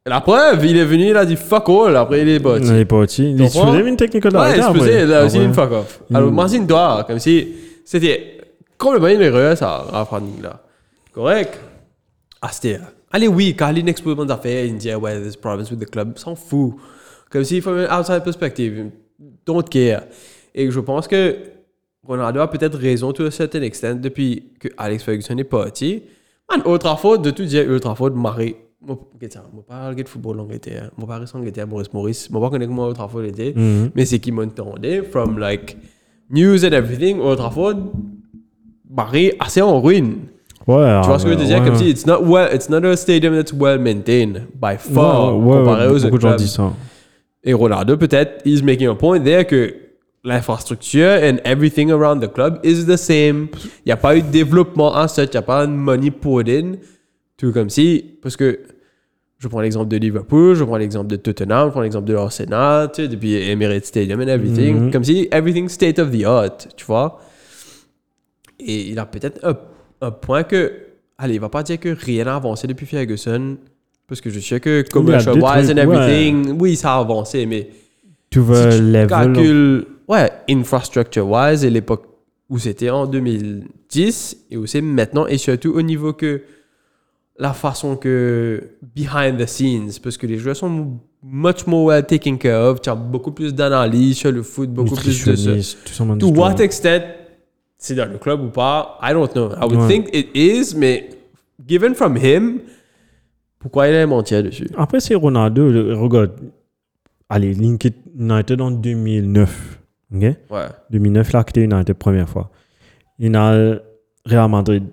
S2: La preuve, il est venu, il a dit fuck all, après il est bâti.
S1: Il est pas aussi. Il
S2: comprends?
S1: supposé une technical
S2: Ouais, il
S1: director,
S2: se faisait, là aussi, une fuck off. Alors, imagine toi, comme si c'était complètement une erreur, ça, Ragnick, là. Correct? Ah, c'était. Allez, oui, il expose mon affaire, il dit, ouais, there's problems with the club, s'en fout. Comme si, from an outside perspective, don't care. Et je pense que Ronaldo a peut-être raison to a certain extent depuis que Alex Ferguson est parti. Man, autre faute de tout dire, autre faute de Marie. Que ça? Moi, pas regarder football en Angleterre. Moi, pas rester en Angleterre, Maurice Maurice. Pas connaître comment autre faute était.
S1: Mhm.
S2: Mais c'est qui m'entendait, from like news and everything, autre faute, Marie assez en ruine.
S1: Ouais,
S2: Tu vois ce que je veux dire?
S1: ouais.
S2: Comme si it's not, well, it's not a stadium that's well maintained by far
S1: Ouais,
S2: comparé aux
S1: beaucoup
S2: autres
S1: de gens disent ça.
S2: Et Ronaldo, peut-être, he's making a point there que l'infrastructure and everything around the club is the same. Il n'y a pas eu de développement en such, il n'y a pas de money poured in. Tout comme si, parce que je prends l'exemple de Liverpool, je prends l'exemple de Tottenham, je prends l'exemple de l'Arsenal, tu sais, depuis Emirates Stadium and everything.
S1: Mhm.
S2: Comme si everything state of the art, tu vois. Et il a peut-être un, un point que, allez, il va pas dire que rien n'a avancé depuis Ferguson, parce que je sais que commercial wise and
S1: ouais.
S2: everything, oui, ça a avancé, mais
S1: Tu veux
S2: si tu ouais, infrastructure wise et l'époque où c'était en 2010 et où c'est maintenant et surtout au niveau que la façon que behind the scenes parce que les joueurs sont much more well taken care of tu as beaucoup plus d'analyse sur le foot beaucoup plus de ça to what extent c'est dans le club ou pas I don't know I would
S1: Ouais.
S2: think it is mais given from him pourquoi il est menti dessus?
S1: Après, c'est Ronaldo. Regarde. Allez, Link United en 2009. OK?
S2: ouais
S1: 2009, il a quitté United première fois. Il a Real Madrid.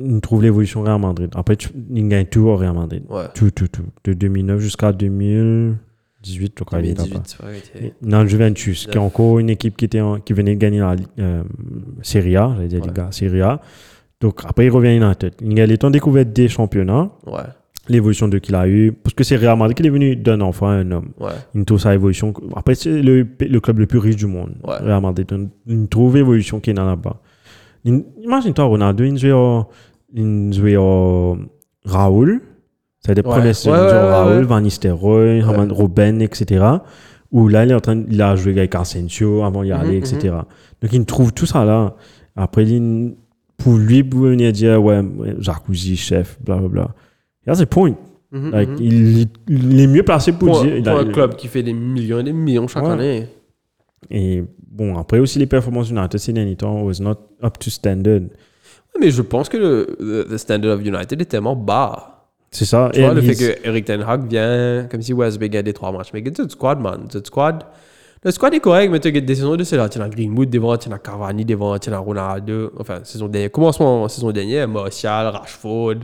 S1: Il trouve l'évolution Real Madrid. Après, il gagne tout au Real Madrid.
S2: ouais
S1: Tout, tout, tout. De 2009 jusqu'à 2018, je crois. il est là-bas.
S2: 2018 c'est vrai, ok.
S1: Dans le Juventus, qui est encore une équipe qui, était en- qui venait de gagner la euh, Serie A, j'allais dire
S2: Ouais.
S1: Liga, Serie A. Donc après, il revient à United. Il temps de découverte des championnats,
S2: ouais
S1: l'évolution de qu'il a eu, parce que c'est Real Madrid qui est venu d'un enfant à un homme.
S2: ouais
S1: Il trouve sa évolution. Après, c'est le, le club le plus riche du monde,
S2: Ouais.
S1: Real Madrid. Il trouve l'évolution qui est là-bas. Imagine-toi, Ronaldo, il jouait au, il jouait au Raoul. C'est des
S2: Ouais.
S1: saisons
S2: Ouais, ouais,
S1: Raoul. Van Nistelrooy, Robben, etc. Où là, il est en train, il a joué avec Asensio avant d'y aller,
S2: Mhm,
S1: etc. Donc, il trouve tout ça là. Après, il- pour lui, pour venir dire, ouais, jacuzzi, chef, blablabla. That's the point.
S2: Mhm,
S1: Like,
S2: mhm.
S1: il, il est mieux placé pour,
S2: pour,
S1: dire. il
S2: pour
S1: a-
S2: un club qui fait des millions et des millions chaque année.
S1: Et bon, après aussi, les performances United ces derniers temps was not up to standard.
S2: Mais je pense que le, le- le standard of United est tellement bas.
S1: C'est ça.
S2: Tu vois, le fait que Eric Ten Hag vient, comme si a des trois matchs. Mais get le squad, man. Le squad, le squad est correct, mais tu as des saisons de cela. Tu as Greenwood devant, tu as Cavani devant, tu as Ronaldo. Enfin, saison dernière. Commencement saison dernière, Martial, Rashford.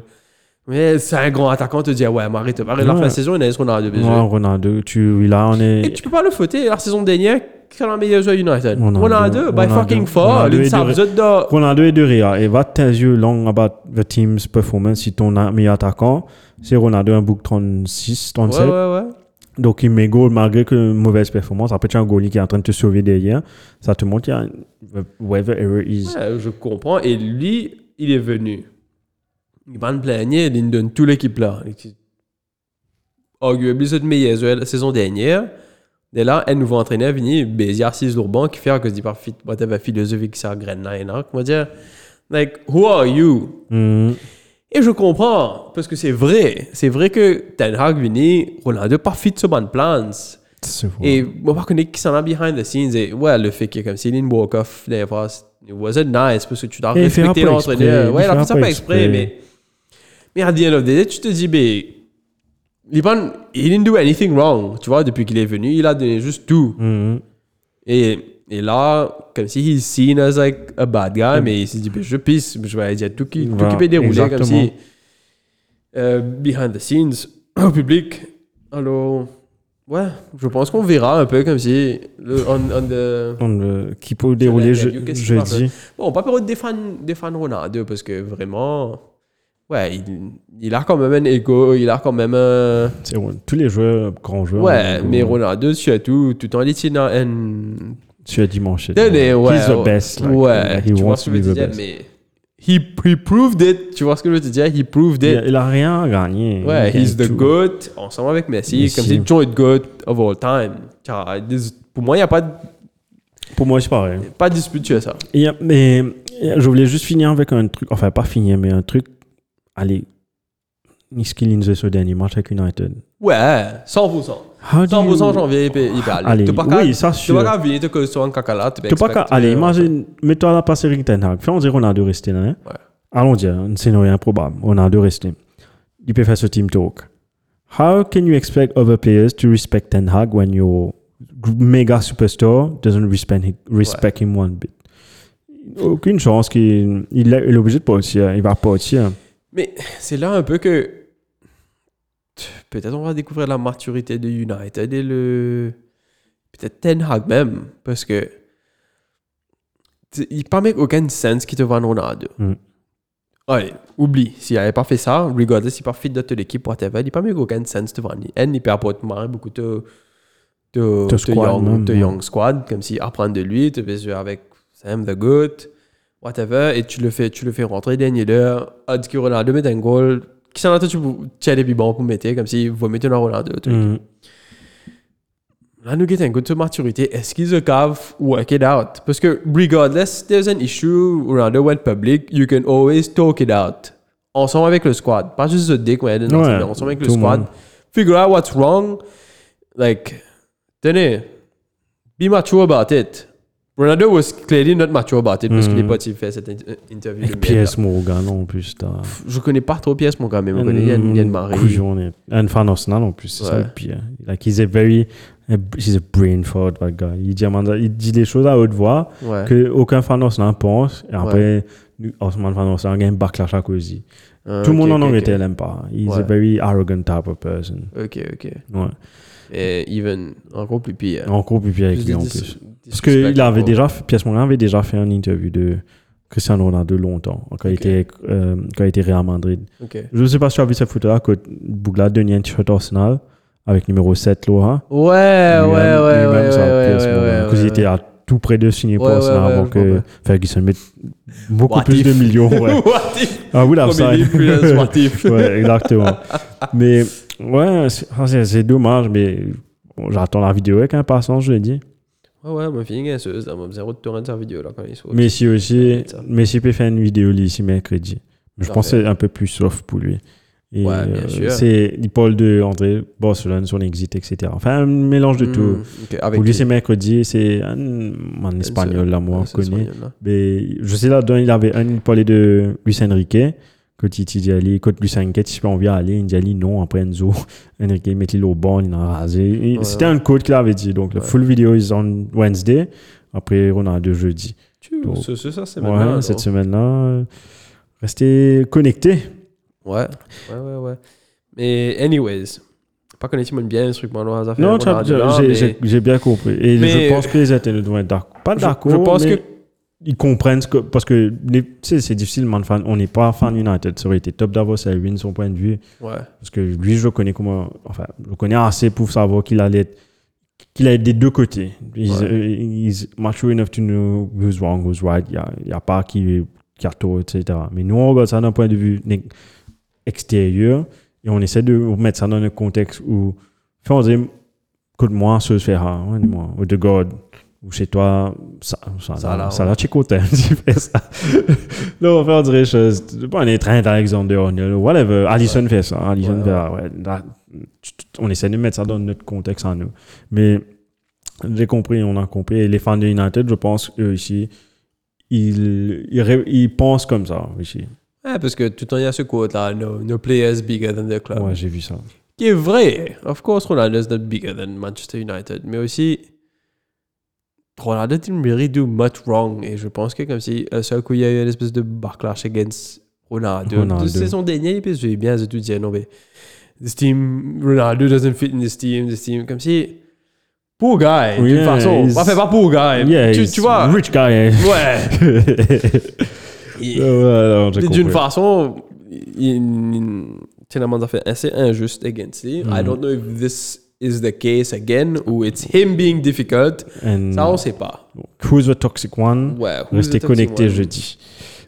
S2: Mais c'est un grand attaquant, tu te dis, ouais, mais arrête, arrête la
S1: Ouais.
S2: fin de saison, il a Ronaldo.
S1: Ouais. Ronaldo, tu, là, on
S2: Et
S1: est.
S2: tu peux pas le fouetter. La saison dernière, joueur United
S1: Ronaldo.
S2: By fucking far.
S1: De... Ronaldo est de Ria. Et va tell you long about the team's performance. Si ton a- meilleur attaquant, c'est Ronaldo, un book 36, 37.
S2: Ouais, ouais, ouais.
S1: Donc, il met goal malgré que mauvaise performance. Après, tu as un goalie qui est en train de te sauver derrière. Ça te montre qu'il y a un- the error is.
S2: Ouais, je comprends. Et lui, il est venu. Il va me plaigner, il donne toute l'équipe là. Arguably, c'est le meilleur la saison dernière. Et là, un nouveau entraîneur venu, Béziard 6 Lourban, qui fait à cause du parfait, whatever philosophie qui sert graine là, et là. Comment dire, like, who are you?
S1: Hmm.
S2: Et je comprends, parce que c'est vrai. C'est vrai que Ten Hag venu, Ronaldo pas fit sur bonne plans. Et moi, par contre, qui s'en a behind the scenes, et ouais, le fait que comme Céline walk-off, des fois, it wasn't nice, parce que tu dois respecter l'entraîneur. Ouais,
S1: il
S2: a
S1: fait
S2: ça
S1: pas
S2: exprès, mais. Mais à the end of the day, tu te dis, ben, Liban, he didn't do anything wrong. Tu vois, depuis qu'il est venu, il a donné juste tout.
S1: Mhm.
S2: Et, et là, comme si he's seen as like a bad guy, mais il s'est dit, ben, je pisse, je vais dire tout qui, tout qui peut dérouler comme si, euh, behind the scenes, au public. Alors, ouais, je pense qu'on verra un peu comme si, le, on, on the-
S1: On le- qui peut dérouler je, jeudi.
S2: Bon, pas des fans, des fans Ronaldo, parce que vraiment, ouais, il, il a quand même un ego, il a quand même un.
S1: C'est ouais, tous les joueurs, grands joueurs.
S2: Ouais,
S1: ont-
S2: mais Ronaldo, surtout, tout en étant un.
S1: Tu as dimanche.
S2: Tenez, ouais.
S1: He's the best. like,
S2: ouais,
S1: he
S2: tu vois
S1: wants
S2: ce
S1: to
S2: que je
S1: be
S2: veux
S1: the
S2: te dire,
S1: best.
S2: mais. He, he proved it, tu vois ce que je veux te dire, he proved it.
S1: il a rien gagné.
S2: Ouais,
S1: Il
S2: he's the
S1: tout.
S2: GOAT, ensemble avec Messi,
S1: Messi.
S2: comme c'est joint GOAT of all time. Car, Pour moi, il n'y a pas de,
S1: Pour moi, c'est pareil.
S2: pas de dispute sur ça.
S1: Mais je voulais juste finir avec un truc, enfin pas finir, mais un truc. Allez, Niski ce dernier match avec United.
S2: Ouais, 100%.
S1: How do
S2: 100%
S1: you-
S2: janvier, il peut aller. Pas qu'à-
S1: oui, ça,
S2: Tu
S1: sûr.
S2: vas qu'à venir te causer sur un caca tu peux
S1: Tu peux pas Allez,
S2: euh,
S1: imagine, mets-toi à la place Eric Ten Hag. Fais on dirait Ronaldo rester là. hein.
S2: Ouais.
S1: Allons dire, un scénario improbable. Ronaldo rester. Il peut faire ce team talk. How can you expect other players to respect Ten Hag when your mega superstar doesn't respect, respect him one bit? Aucune chance qu'il il est obligé de partir. Il va partir.
S2: Mais c'est là un peu que peut-être on va découvrir la maturité de United et le peut-être Ten Hag même parce que il pas make aucun sens qui te vend Ronaldo.
S1: Mm.
S2: Allez, oublie, s'il n'avait pas fait ça, regardez s'il pas fit de toute l'équipe whatever, il pas make aucun sens de vendre. Il perd pas de beaucoup de de,
S1: De
S2: de
S1: squad
S2: young,
S1: même,
S2: de young squad comme si apprendre de lui, jouer avec Sam the Good, whatever, et tu le fais, tu le fais rentrer dernier l'heure, a dit que Ronaldo met un goal, qui s'en a tu tu as des plus bons pour mettre, comme si vous mettez un Ronaldo.
S1: Mm.
S2: Là, nous avons un good de maturité. Est-ce qu'ils have work it out? Parce que regardless, there's an issue, Ronaldo went public, you can always talk it out. Ensemble avec le squad. Pas juste le dick, ouais, ensemble avec le squad.
S1: monde.
S2: Figure out what's wrong. Like, tenez, be mature about it. Ronaldo was clearly not mature about it parce qu'il n'est pas fait cette in- interview.
S1: Piers
S2: là.
S1: Morgan en plus.
S2: Je connais pas trop Piers, mon gars, mais je connais Yann, Yann Marie.
S1: Couillon, et- Un fan Arsenal en plus, c'est ça le pire. Like, he's a very. He's a brain fart, that guy. Il dit, il dit des choses à haute voix que aucun fan Arsenal pense. Et après, Arsenal fan Arsenal a un backlash à cause
S2: Ah,
S1: Tout le monde en Angleterre l'aime pas. He's a very arrogant type of person.
S2: Ok, ok.
S1: Ouais.
S2: Et even encore plus pire.
S1: Encore plus pire avec lui en plus. Parce qu'il avait déjà, Piers Morgan avait déjà fait une interview de Cristiano Ronaldo longtemps, quand, il
S2: Ok.
S1: était, euh, quand il était Real Madrid.
S2: Ok.
S1: Je ne sais pas si tu as vu cette photo-là, que Bougla donnait un t-shirt Arsenal avec numéro 7, Laura.
S2: Ouais, ouais, ouais, ouais, ouais, ouais,
S1: Parce qu'il
S2: ouais,
S1: était à tout près de signer pour Arsenal
S2: ouais, ouais,
S1: avant que. Ferguson mette beaucoup plus de millions. Ouais. Ah oui,
S2: if.
S1: ouais, exactement. mais ouais, c'est- ah, dommage, mais j'attends la vidéo avec impatience, je l'ai dit.
S2: Ouais, ouais, ma fille est sûr, ça m'a zéro de tourner sa vidéo là quand il sort.
S1: Messi aussi. Messi peut faire une vidéo lui, ici mercredi. Je pense que c'est un peu plus soft pour lui. Et,
S2: Ouais, bien sûr.
S1: c'est, il parle de André Barcelone, son exit, etc. Enfin, un mélange de
S2: Hmm,
S1: tout.
S2: ok, avec
S1: Pour lui, c'est mercredi, c'est un, un espagnol, là, moi, on connaît.
S2: là.
S1: Mais je sais là-dedans, il avait un, il parlait de Luis Enrique. Aller, quand Luis Enrique, si on vient aller, il dit aller non, après Enzo, Enrique met il au banc, il a rasé. C'était un code qu'il avait dit. Donc,
S2: Ouais.
S1: full video is on Wednesday. Après, on a deux jeudi.
S2: C'est- ça, c'est
S1: Ouais, cette semaine-là, restez connectés.
S2: Ouais, ouais, ouais, ouais. Mais, anyways, pas connaître bien ce truc, moi.
S1: Non, j'ai- bien compris. Et
S2: Mais-
S1: je pense que les États-Unis doivent être d'accord. Pas d'accord,
S2: je pense que-
S1: ils comprennent ce que... Parce que c'est difficile, man, fan. On n'est pas fan United. Ça aurait été top d'avoir ça win son point de vue.
S2: Ouais.
S1: Parce que lui, je le connais comment... Enfin, je le connais assez pour savoir qu'il allait être... Qu'il être des deux côtés. He's,
S2: Ouais.
S1: uh, he's mature enough to know who's wrong, who's right. Il n'y a, il y a pas qui, qui a tort, etc. Mais nous, on regarde ça d'un point de vue extérieur et on essaie de mettre ça dans un contexte où... On dit, écoute-moi, ce se fera, hein, dis-moi, ou de God, ou chez toi, ça, ça,
S2: Ça
S1: ça,
S2: là,
S1: ça,
S2: ouais.
S1: fais ça. Là, on va faire des choses, pas un train d'Alexander Arnold, whatever, Allison fait ça, Allison
S2: Ouais,
S1: fait, ouais, là, on essaie de mettre ça dans notre contexte à nous. Mais j'ai compris, on a compris, et les fans de United, je pense, eux ici, ils, ils pensent comme ça, ici.
S2: Ouais, parce que tout le temps, il y a ce quote-là, no, no players bigger than the club.
S1: Ouais, j'ai vu ça.
S2: Qui est vrai. Of course, Ronaldo is not bigger than Manchester United. Mais aussi, Ronaldo didn't really do much wrong. Et je pense que comme si, le seul coup, il y a eu une espèce de backlash against Ronaldo.
S1: Ronaldo.
S2: C'est son dernier épisode, bien, j'ai tout dit, non, mais this team, Ronaldo doesn't fit in this team, this team. Comme si, poor guy, d'une
S1: Yeah,
S2: façon.
S1: he's-
S2: Pas fait pas poor guy.
S1: Yeah,
S2: tu, tu vois,
S1: Rich guy. hein.
S2: ouais. Il-
S1: j'ai
S2: d'une façon, il- Tielemans a fait assez injuste against lui. I
S1: Mm.
S2: don't know if this is the case again ou it's him being difficult.
S1: And
S2: Ça, on sait pas.
S1: Who's the toxic one?
S2: Ouais. who's
S1: Restez connectés jeudi.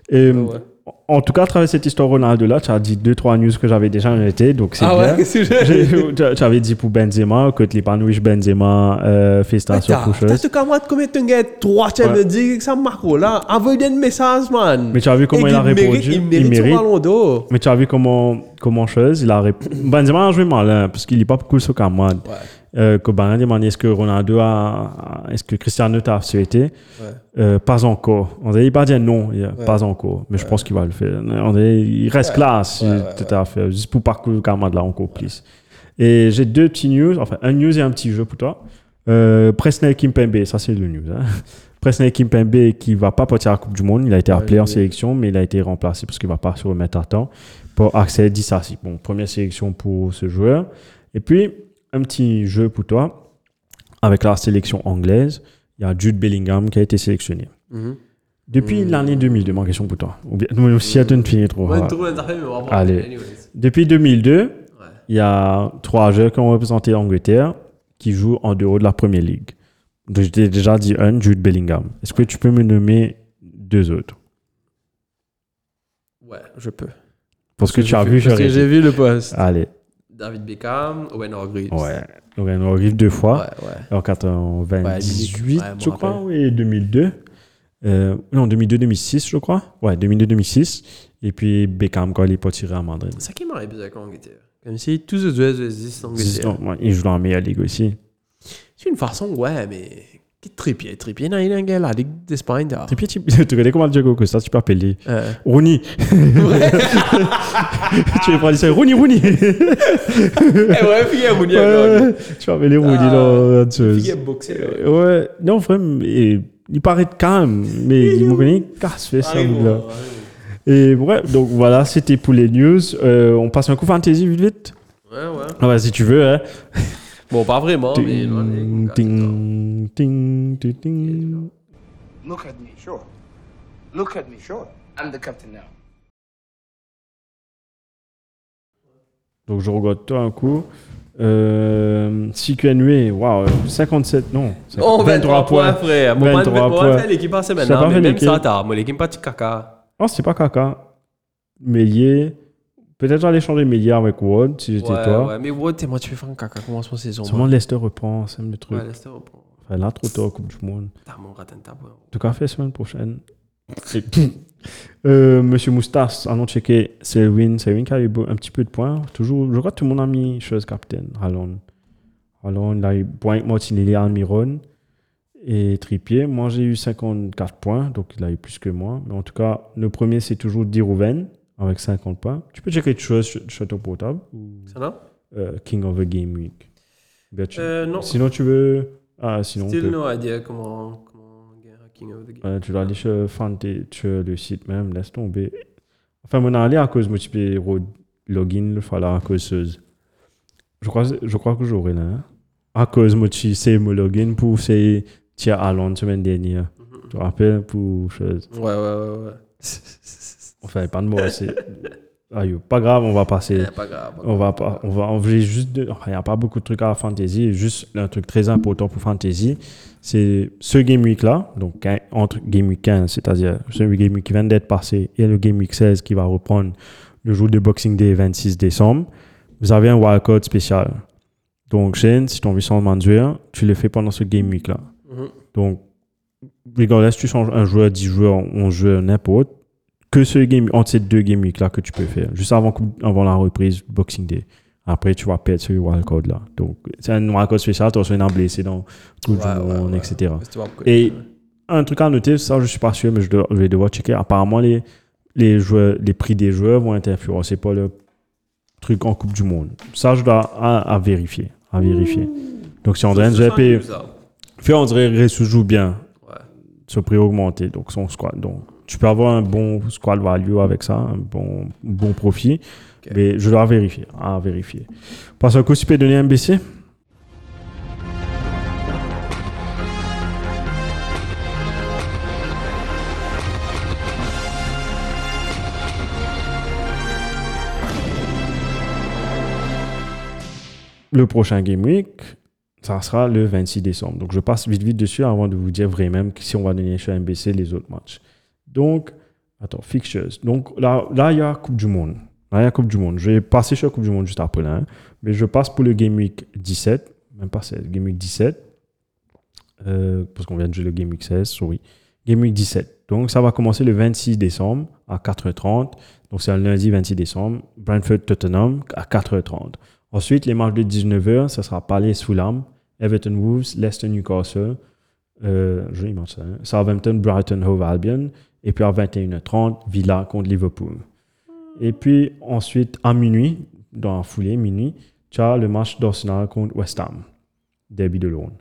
S1: Et,
S2: Ouais, ouais.
S1: En tout cas, à travers cette histoire Ronaldo là, tu as dit deux trois news que j'avais déjà noté, donc c'est
S2: Ah
S1: bien.
S2: ouais, que
S1: tu- Tu avais dit pour Benzema que l'épanouisse Benzema euh, félicitations pour chose.
S2: ce camarade combien de gars trois Champions League ça macro là envoie des messages man.
S1: Mais tu as vu comment
S2: Et
S1: il a
S2: mérite-
S1: répondu?
S2: Il mérite son ballon d'or.
S1: Mais tu as vu comment comment chose, il a répondu. Benzema a joué malin parce qu'il n'est pas beaucoup sur camarade.
S2: Ouais.
S1: Euh, que demandé est-ce que Ronaldo a, est-ce que Cristiano t'a souhaité?
S2: Ouais.
S1: Euh, Pas encore. On il pas dire non, il
S2: Ouais.
S1: pas encore. Mais je pense qu'il va le il reste classe,
S2: Ouais, ouais,
S1: tout à fait, juste pour parcourir le camarade là encore plus. Et j'ai deux petits news, enfin un news et un petit jeu pour toi. Euh, Presnel Kimpembe, ça c'est le news. Hein. Presnel Kimpembe qui va pas partir à la Coupe du Monde, il a été
S2: Ouais,
S1: appelé en sélection, mais il a été remplacé parce qu'il va pas se remettre à temps pour accès Dissassi. Bon, première sélection pour ce joueur. Et puis, un petit jeu pour toi. Avec la sélection anglaise, il y a Jude Bellingham qui a été sélectionné.
S2: Mhm.
S1: Depuis
S2: Mm.
S1: l'année 2002, ma question pour toi. Ou bien, mais aussi à une fille trop.
S2: Ouais.
S1: Allez. Depuis 2002,
S2: Ouais.
S1: il y a trois joueurs qui ont représenté l'Angleterre qui jouent en dehors de la Première Ligue. Donc, je t'ai déjà dit un, Jude Bellingham. Est-ce que tu peux me nommer deux autres?
S2: Ouais, je peux.
S1: Parce que tu as vu,
S2: Parce que j'ai vu le poste.
S1: Allez.
S2: David Beckham, Owen Hargreaves.
S1: Ouais. On arrive deux fois.
S2: Ouais, ouais.
S1: En 98,
S2: Ouais, je
S1: crois, oui, 2002. Euh, non, 2002-2006, je crois. Ouais, 2002-2006. Et puis Beckham, quand il est pas tiré à Madrid.
S2: C'est ça qui m'aurait bizarre avec l'Angleterre. Comme si tous les joueurs existent en Angleterre.
S1: Ouais, il joue dans la meilleure ligue aussi.
S2: C'est une façon, ouais, mais. Qui trépied, trépied, non, il est un gars, la Ligue d'Espagne, là.
S1: Et puis, tu, tu connais comment Diego Costa, tu peux appeler
S2: Euh,
S1: Rooney. tu veux prendre ça, Rooney, Rooney.
S2: Eh ouais, vous dites,
S1: Ouais, tu peux appeler Rooney
S2: Ah,
S1: dans la chose.
S2: Fille, boxer, là.
S1: Euh, Ouais, non, vraiment, et- il paraît calme, mais il me connaît casse fait ça. Et ouais, donc voilà, c'était pour les news. Euh, on passe un coup fantasy vite vite.
S2: Ouais, ouais.
S1: Ah ouais, si tu veux, hein.
S2: Bon, pas vraiment, mais. gars,
S1: ting, ting, ting, ting.
S3: Look at me, sure. Look at me, sure. I'm the captain now.
S1: Donc je regarde toi un coup. Euh, CQNW, waouh, 57, non.
S2: Oh, 23 points, frère. Mon
S1: 23
S2: 23
S1: points.
S2: points, l'équipe passe maintenant.
S1: pas
S2: Mais même ça, t'as. Moi, l'équipe pas de caca.
S1: Oh, c'est pas caca. Mélier. Peut-être j'allais changer Mélier avec Ward si j'étais
S2: Ouais,
S1: toi.
S2: ouais, mais t'es moi, tu fais faire un caca. Commencement saison.
S1: Seulement
S2: moi.
S1: Leicester reprend, c'est le truc.
S2: Ouais, laisse-le reprendre.
S1: Enfin, là, trop tôt, Coupe du Monde.
S2: T'as mon ratin de ta boîte.
S1: En tout cas, fait semaine prochaine. euh, Monsieur Moustas, allons checker Selwyn. Selwyn qui a eu un petit peu de points. Toujours, je crois que tout le monde a mis chose capitaine. Allons. Allons, il a eu point Martinelli, Almiron et Trippier. Moi, j'ai eu 54 points, donc il a eu plus que moi. Mais en tout cas, le premier, c'est toujours Dirouven avec 50 points. Tu peux checker chose sur ton portable ou
S2: Ça va?
S1: euh, King of the Game Week.
S2: Euh, non.
S1: Sinon, tu veux. Ah, sinon. on
S2: Still
S1: peut-
S2: no idea comment. Of the game.
S1: Ouais, tu aller sur, Fante- sur le site même, laisse tomber. Enfin, mon allé à cause, moi, re- login le là à cause. de- Je crois, je crois que j'aurai là. hein. À cause, moi, tu sais, mon login pour c'est tiens à Londres semaine dernière. Tu te rappelles pour chose.
S2: Ouais, ouais, ouais, ouais.
S1: Enfin, pas de mots, c'est. Aïe, pas grave, on va passer.
S2: Eh, pas grave. pas
S1: On va pas, on va, on va juste, il n'y a pas beaucoup de trucs à fantasy, juste un truc très important pour fantasy, c'est ce game week là, donc entre game week 15, c'est-à-dire ce game week qui vient d'être passé et le game week 16 qui va reprendre le jour de Boxing Day 26 décembre, vous avez un wildcard spécial. Donc, Shane, si tu as envie de manduire, tu le fais pendant ce game week là.
S2: Mhm.
S1: Donc, regardless, si tu changes un joueur, 10 joueurs, 11 joueurs, n'importe, que ce game, entre ces deux game week là que tu peux faire, juste avant, avant la reprise Boxing Day. Après, tu vas perdre ce wildcard là. Donc, c'est un wildcard spécial, tu as un blessé dans tout
S2: Ouais,
S1: le monde,
S2: ouais.
S1: etc. Et un truc à noter, ça je suis pas sûr, mais je, dois- je vais devoir checker. Apparemment, les, les, joueurs, les prix des joueurs vont être influencés par le truc en Coupe du Monde. Ça, je dois à, à vérifier. À vérifier. Donc, si André
S2: ça.
S1: fait André Ressou joue bien, ce prix augmenté, donc son squad. Donc, tu peux avoir un bon squad value avec ça, un bon, bon profit. Mais je dois vérifier. À vérifier. Parce que tu peux donner un BC Le prochain Game Week, ça sera le 26 décembre. Donc, je passe vite, vite dessus avant de vous dire vraiment si on va donner chez MBC les autres matchs. Donc, attends, fixtures. Donc, là, il y a Coupe du Monde. Là, il y a Coupe du Monde. Je vais passer sur la Coupe du Monde juste après là. hein. Mais je passe pour le Game Week 17. Même pas 16. Game Week 17. Euh, parce qu'on vient de jouer le Game Week 16, sorry. Game Week 17. Donc, ça va commencer le 26 décembre à 4h30. Donc, c'est un lundi 26 décembre. Brentford-Tottenham à 4h30. Ensuite, les matchs de 19h, ça sera Palace-Fulham, Everton-Wolves, Leicester-Newcastle, euh, hein. Southampton-Brighton-Hove Albion, et puis à 21h30, Villa contre Liverpool. Et puis ensuite, à minuit, dans la foulée, minuit, tu as le match d'Arsenal contre West Ham, Derby de Londres.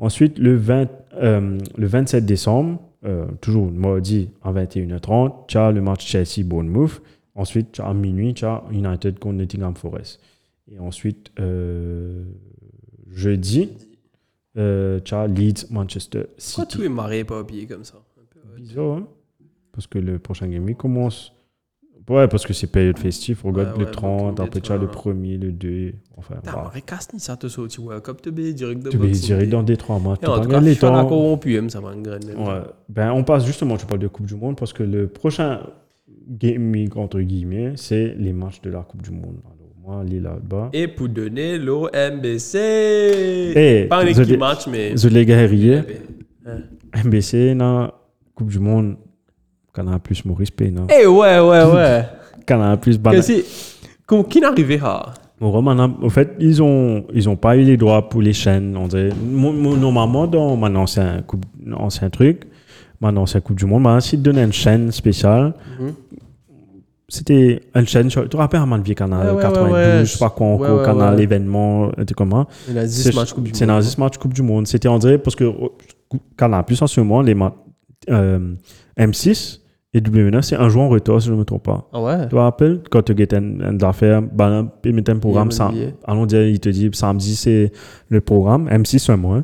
S1: Ensuite, le, 20, euh, le 27 décembre, euh, toujours mardi à 21h30, tu as le match Chelsea-Bournemouth. Ensuite, à minuit, tu as United contre Nottingham Forest. Et ensuite, euh, jeudi, tu as Leeds-Manchester
S2: Pourquoi
S1: City.
S2: tout est marré et pas habillé comme ça? Un peu, ouais.
S1: Bizarre, hein? Parce que le prochain game week commence. Ouais, parce que c'est période festive. Regarde
S2: Ouais,
S1: le
S2: ouais,
S1: 30,
S2: donc,
S1: après tu as le
S2: 30.
S1: premier, le 2. Enfin, voilà.
S2: marré casse ni ça te saute, tu vois, comme te baie direct de
S1: Tu
S2: Boxing
S1: direct dans des trois mois. Tu
S2: je
S1: les temps.
S2: corrompu, ça va.
S1: Ouais. Ben, on passe justement, tu parles de Coupe du Monde, parce que le prochain game week, entre guillemets, c'est les matchs de la Coupe du Monde. Alors, moi, là-bas.
S2: Et pour donner l'OMBC.
S1: Eh,
S2: pas un équipe match, mais.
S1: Je les guerriers,
S2: Hein.
S1: MBC, dans Coupe du Monde, Canal Plus Maurice P, non?
S2: Eh ouais, ouais, ouais.
S1: Canal Plus
S2: Comment- Qui n'arrivait
S1: Roman, en fait, ils ont, ils ont pas eu les droits pour les chaînes. On dirait. Normalement, dans mon ancien, coupe, ancien truc, mon ancien Coupe du Monde, s'ils te donnaient une chaîne spéciale,
S2: Mhm.
S1: c'était une chaîne. Tu te rappelles, un vieux canal
S2: Ouais, ouais,
S1: 92,
S2: ouais,
S1: je sais pas quoi encore, canal événement, truc comment.
S2: Il a 10
S1: C'est dans 10 matchs Coupe du Monde. C'était, on dirait, parce que oh, Canal Plus, en ce moment, les euh, M6 et W9, c'est un jour en retard, si je ne me trompe pas.
S2: Ah ouais?
S1: Tu te rappelles, quand tu as une affaire, ben, ils mettent un programme,
S2: Il y a
S1: sam-
S2: même oublié.
S1: allons dire, il te dit samedi c'est le programme, M6 seulement, hein.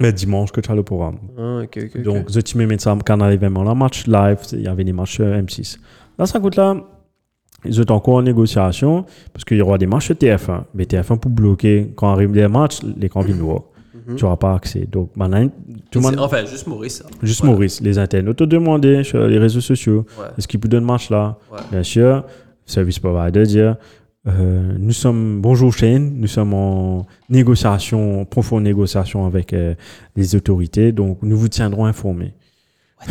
S1: mais dimanche que tu as le programme.
S2: Ah, ok, ok. ok.
S1: Donc, je tu me mets ça canal événement, là, match live, il y avait des matchs sur M6. Là, ça coûte là, ils sont encore en négociation, parce qu'il y aura des matchs sur TF1, mais TF1 pour bloquer, quand arrivent les matchs, l'écran vient
S2: Mhm.
S1: Tu n'auras pas accès. Donc, maintenant, tout le monde,
S2: Enfin, juste Maurice. ça.
S1: juste
S2: Ouais.
S1: Maurice, les internautes te demandaient sur les réseaux sociaux,
S2: Ouais.
S1: est-ce qu'il peut donner match là?
S2: Ouais.
S1: Bien sûr, service provider dire euh, nous sommes, bonjour Shane, nous sommes en négociation, profonde négociation avec euh, les autorités, donc nous vous tiendrons informés.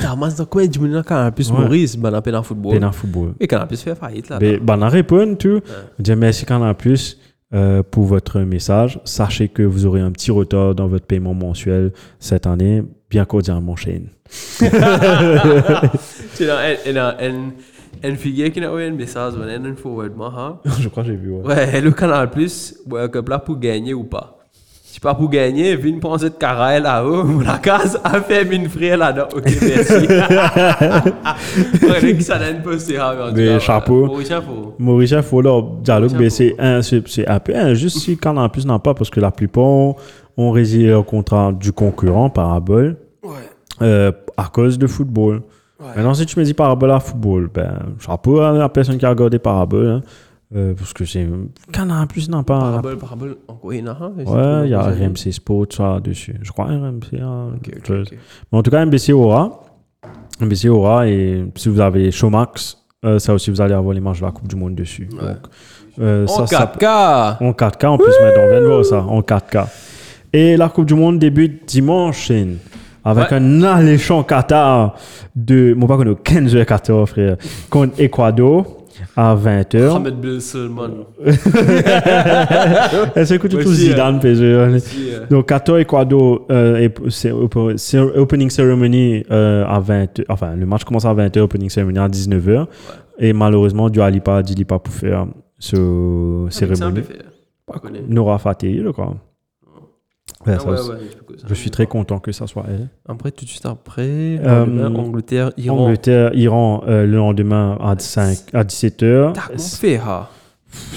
S2: T'as masse de quoi? Du monde quand un plus. Maurice, ben, en football.
S1: Pénal football.
S2: Et quand un plus fait faillite là.
S1: Mais ben, on répond, tu dire merci quand a plus euh, pour votre message. Sachez que vous aurez un petit retard dans votre paiement mensuel cette année, bien cordialement Shane.
S2: Une figure qui n'a pas un message, on a un forward, moi, hein.
S1: Je crois que j'ai vu, ouais.
S2: Ouais, le canal plus, ouais, que là pour gagner ou pas. Si pas pour gagner, viens prendre cette carré là-haut, la case, a fait une frère là-dedans. Ok, merci. ouais, ça donne hein, en tout
S1: Mais
S2: cas,
S1: chapeau.
S2: Oui, chapeau.
S1: Maurice, faut leur dialogue,
S2: Chapeau.
S1: mais c'est un, c'est c'est un peu injuste si Canal Plus n'a pas, parce que la plupart ont, résilié leur contrat du concurrent, Parabole,
S2: Ouais.
S1: euh, à cause de football. Maintenant, si tu me dis Parabole à football, ben, chapeau à la personne qui a regardé Parabole, hein, euh, parce que c'est. Canal Plus n'a pas.
S2: Parabole, parabole, encore une, hein.
S1: Ouais, il y a RMC Sport, ça dessus. Je crois RMC. hein. Mais en tout cas, MBC aura. MBC aura, et si vous avez Showmax, euh, ça aussi, vous allez avoir les matchs de la Coupe du Monde dessus.
S2: Ouais.
S1: Donc, euh,
S2: En
S1: ça, ça-
S2: 4K.
S1: en 4K, en plus, maintenant, on vient de voir ça, en 4K. Et la Coupe du Monde débute dimanche, avec
S2: Ouais.
S1: un alléchant Qatar de, moi pas qu'on 15 h 14 frère, contre Ecuador. À 20h.
S2: Mohamed Ben Salman.
S1: Est-ce que trouves Zidane, PSG
S2: Aussi, euh,
S1: Donc, Qatar, Ecuador, euh, et- c'est open- c'est opening ceremony euh, à 20 Enfin, le match commence à 20h, opening ceremony à 19h. Et malheureusement, Dieu Alipa a dit pas pour faire ce
S2: Ah, c'est
S1: cérémonie.
S2: Pas connu.
S1: Nora Fateh, je crois. Ouais,
S2: Ah
S1: ça,
S2: ouais,
S1: c'est-
S2: ouais, je
S1: suis très content que ça soit elle.
S2: Après, tout de suite après,
S1: Euh,
S2: Angleterre, Iran.
S1: Angleterre, Iran, euh, le lendemain à, 5, à 17h.
S2: T'as comment fait, ha?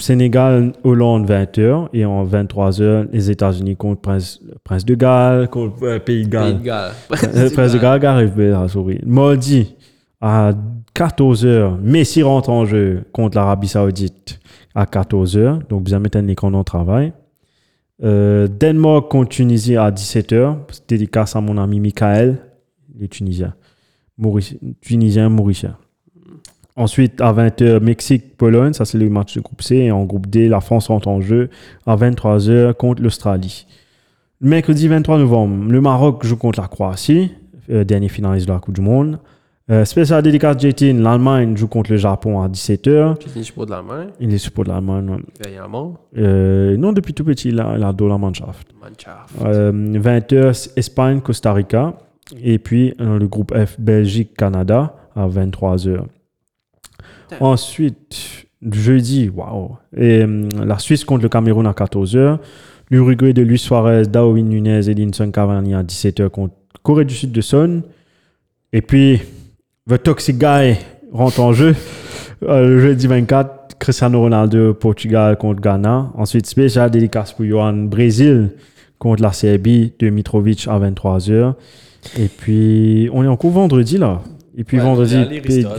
S1: Sénégal, Hollande, 20h. Et en 23h, les États-Unis contre Prince, Prince de Galles, contre euh, Pays de
S2: Pays
S1: Galles.
S2: de Galles.
S1: Euh, Prince de Galles arrive, ben, ah. Mardi, à 14h, Messi rentre en jeu contre l'Arabie Saoudite à 14h. Donc, bien mettre un écran dans le travail. Euh, contre Tunisie à 17h. Dédicace à mon ami Michael, les Tunisiens. Maurici- Tunisien, Mauricien. Ensuite, à 20h, Mexique-Pologne. Ça, c'est le match de groupe C. Et en groupe D, la France rentre en jeu à 23h contre l'Australie. Mercredi 23 novembre, le Maroc joue contre la Croatie, euh, dernier finaliste de la Coupe du Monde. Euh, spécial dédicace J-Team, l'Allemagne joue contre le Japon à 17h.
S2: Tu finis pour de l'Allemagne,
S1: Il est support de l'Allemagne. ouais.
S2: évidemment.
S1: Euh, non, depuis tout petit, il a, il a de la Mannschaft.
S2: Mannschaft.
S1: Euh, 20h, Espagne, Costa Rica. Et puis euh, le groupe F, Belgique, Canada à 23h. Ensuite, jeudi, waouh. Et hum, la Suisse contre le Cameroun à 14h. L'Uruguay de Luis Suarez, Darwin Nunez et Linson Cavani à 17h contre Corée du Sud de Son. Et puis, The Toxic Guy rentre en jeu. Euh, le jeudi 24, Cristiano Ronaldo, Portugal contre Ghana. Ensuite, spécial dédicace pour Johan, Brésil contre la Serbie de Mitrovic à 23h. Et puis, on est encore vendredi là. Et puis
S2: Ouais,
S1: vendredi,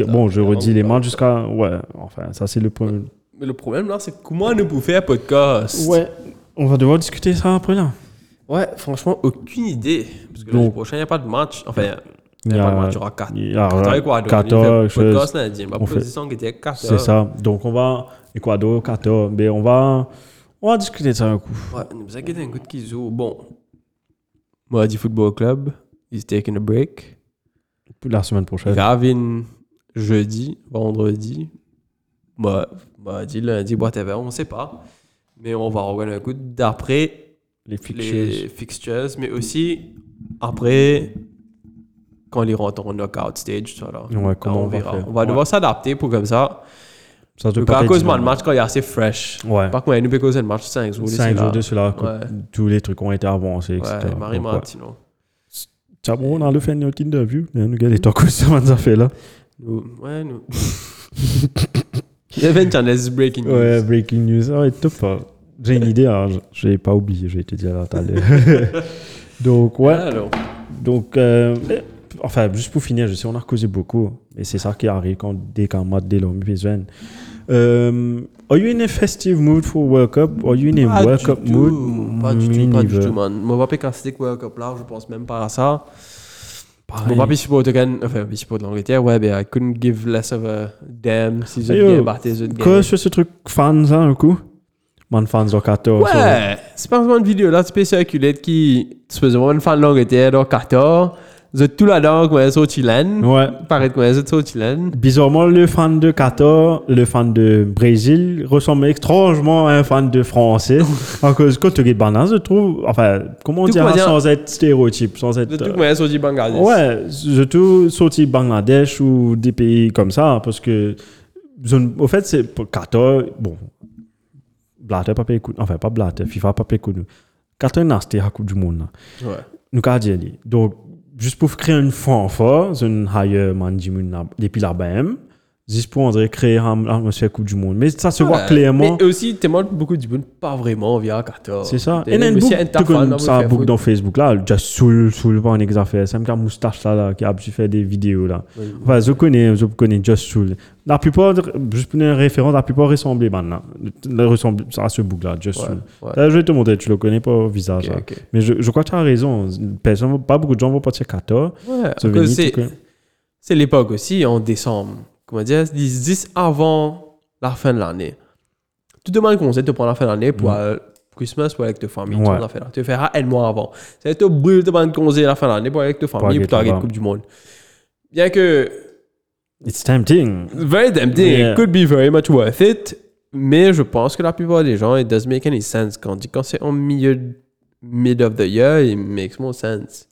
S1: bon, je redis les matchs jusqu'à. Ouais, enfin, ça c'est le premier.
S2: Mais le problème, là, c'est comment nous pouvons faire un podcast?
S1: Ouais, on va devoir discuter ça après là.
S2: Ouais, franchement, aucune idée. Parce que l'année prochaine, il n'y a pas de match. Enfin, il
S1: Il
S2: n'y
S1: y
S2: a pas de
S1: a-
S2: match, il y aura 4.
S1: il y a-
S2: 4 Ecuador.
S1: 14
S2: Il fait podcast
S1: choses.
S2: lundi. Ma
S1: On fait-
S2: position qui était 4
S1: C'est ça. Donc on va. Ecuador, 14. Mais on va. On va discuter de ça un coup.
S2: Ouais, vous inquiétez un coup de Kizo. Bon, Mardi Football Club, he's taking a break.
S1: La semaine prochaine.
S2: Ravin, jeudi, vendredi. Bah, mardi, lundi, whatever, on ne sait pas. Mais on va regarder un coup d'après
S1: Les fixtures.
S2: les fixtures, mais aussi après quand ils rentrent en knockout stage. Ça, là.
S1: Ouais,
S2: Là,
S1: comment
S2: on
S1: on va
S2: verra.
S1: faire.
S2: On va
S1: Ouais.
S2: devoir s'adapter pour comme ça.
S1: Ça
S2: à cause de le match, quand il est assez fresh.
S1: Ouais.
S2: Par contre, nous causer le match 5 jours.
S1: 5 jours de cela.
S2: Ouais.
S1: Tous les trucs ont été avancés, etc.
S2: Ouais, Marie
S1: Donc, ouais.
S2: Martino.
S1: Tiens, bon, on a le fait notre interview. Nous quoi ça m'a fait là.
S2: Nous, ouais, nous. Channels breaking news.
S1: Ouais, breaking news. Ouais, top. hein. J'ai une idée, hein. je n'ai pas oublié, je vais te dire là tout à l'heure. Donc, ouais.
S2: Alors,
S1: Donc, euh, enfin, juste pour finir, je sais, on a causé beaucoup, mais c'est ça qui arrive quand, dès qu'un match de l'homme besoin. Um, are you in a festive mood for World Cup? Are you in a
S2: pas
S1: World Cup
S2: tout,
S1: mood?
S2: Pas du tout, pas du tout, man. Moi, pas quand World Cup là, je pense même pas à ça.
S1: Pareil.
S2: Mon papi supporte enfin, il supporte l'Angleterre, ouais, mais I couldn't give less of a damn si je battais, je
S1: Quoi sur ce truc fans, là, un coup? Man, fans de 14.
S2: Ouais, c'est pas vraiment une vidéo là, tu peux circuler qui, tu peux vraiment une fan de l'Angleterre, donc 14, êtes tout là-dedans, comme un saut chilène.
S1: Ouais.
S2: Paraît comme un saut chilène.
S1: Bizarrement, le fan de Qatar, le fan de Brésil ressemble étrangement à un fan de Français. à cause quand tu regardes Banane, je trouve, enfin, comment
S2: Tout
S1: dire, sans être stéréotype, sans être.
S2: De tout saut du Bangladesh.
S1: Ouais, surtout sorti Bangladesh ou des pays comme ça, parce que, au fait, c'est pour Qatar, bon, Blatter pas payé enfin, pas Blatter, FIFA pas payé. Qatar n'a c'était la Coupe du Monde.
S2: Ouais.
S1: Nous, qu'a dit. Donc, juste pour créer une fanfare, une higher management là- depuis la BM, juste pour dirait, créer une atmosphère Coupe du Monde. Mais ça se voit clairement.
S2: Mais aussi, tellement beaucoup de monde, pas vraiment via 14.
S1: C'est ça. Et
S2: même
S1: then,
S2: aussi
S1: book,
S2: un
S1: tout
S2: taf,
S1: comme
S2: hein,
S1: ça,
S2: foot.
S1: dans Facebook là, just soul, soul, pas un exaffaire. C'est même qu'un moustache là, là, qui a pu faire des vidéos là. Enfin, je connais, je connais Just Soul. La plupart, juste pour une référence, la plupart ressemblent maintenant. Le ressemble à ce book là, Just
S2: Ouais,
S1: Soul.
S2: ouais.
S1: Là, je vais te montrer, tu le connais pas au visage là. Mais je, je crois que tu as raison. Personne, pas beaucoup de gens vont partir 14.
S2: Ouais, c'est l'époque aussi, en décembre. Comment dire, ils disent avant la fin de l'année. Tu demandes conseil de prendre la fin de l'année pour aller Christmas pour aller avec ta famille. Tu
S1: Ouais.
S2: la l'année. Tu feras un mois avant. C'est te brûle de prendre conseil la fin de l'année pour aller avec ta famille pour aller
S1: femme.
S2: Coupe du Monde. Bien que
S1: It's tempting.
S2: Very tempting.
S1: Yeah.
S2: It could be very much worth it. Mais je pense que la plupart des gens, it doesn't make any sense. Quand, quand c'est en milieu, mid of the year, it makes more sense.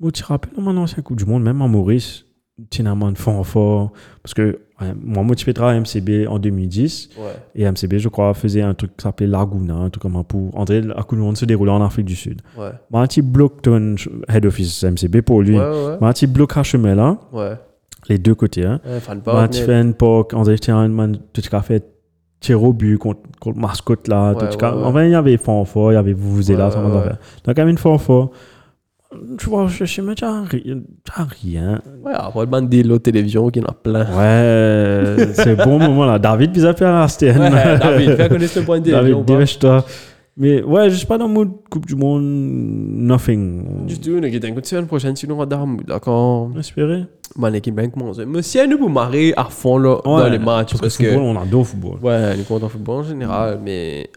S1: Bon, tu te rappelles, dans mon ancien Coupe du Monde, même en Maurice, tu n'as de fort fort. Parce que ouais, moi, moi, tu à MCB en 2010.
S2: Ouais.
S1: Et MCB, je crois, faisait un truc qui s'appelait Laguna, un truc comme un pour. Coupe du Monde se déroulait en Afrique du Sud.
S2: Ouais.
S1: Moi, un petit bloc ton head office MCB pour lui.
S2: Ouais, ouais.
S1: Moi, un petit bloc à chemin là,
S2: Ouais.
S1: les deux côtés. Hein.
S2: Ouais, fan
S1: Moi, tu fais une POC, André, tu as un man, tu as fait tir au but contre, contre mascotte là.
S2: Ouais,
S1: tout cas.
S2: ouais, ouais.
S1: Enfin, il y avait Fanfort, il y avait vous et là,
S2: Ouais,
S1: ça
S2: ouais,
S1: m'a
S2: ouais.
S1: fait. Donc, quand même une Fanfort. Tu vois, je sais même, rien.
S2: Ouais, après, le des lots de télévision qui en a plein.
S1: Ouais, c'est bon moment là. David, bizarre, faire la Stern.
S2: Ouais, David, fais connaître le point de.
S1: David, dépêche-toi. Mais ouais, je suis pas dans le mood Coupe du Monde, nothing.
S2: Du tout, on est une semaine prochaine, sinon on va dans D'accord?
S1: Espérer.
S2: Mon équipe bien commencé. Mais si elle nous vous marrer à fond là, dans les matchs,
S1: Parce, que, on adore football.
S2: Ouais, nous comptons football en général, mais.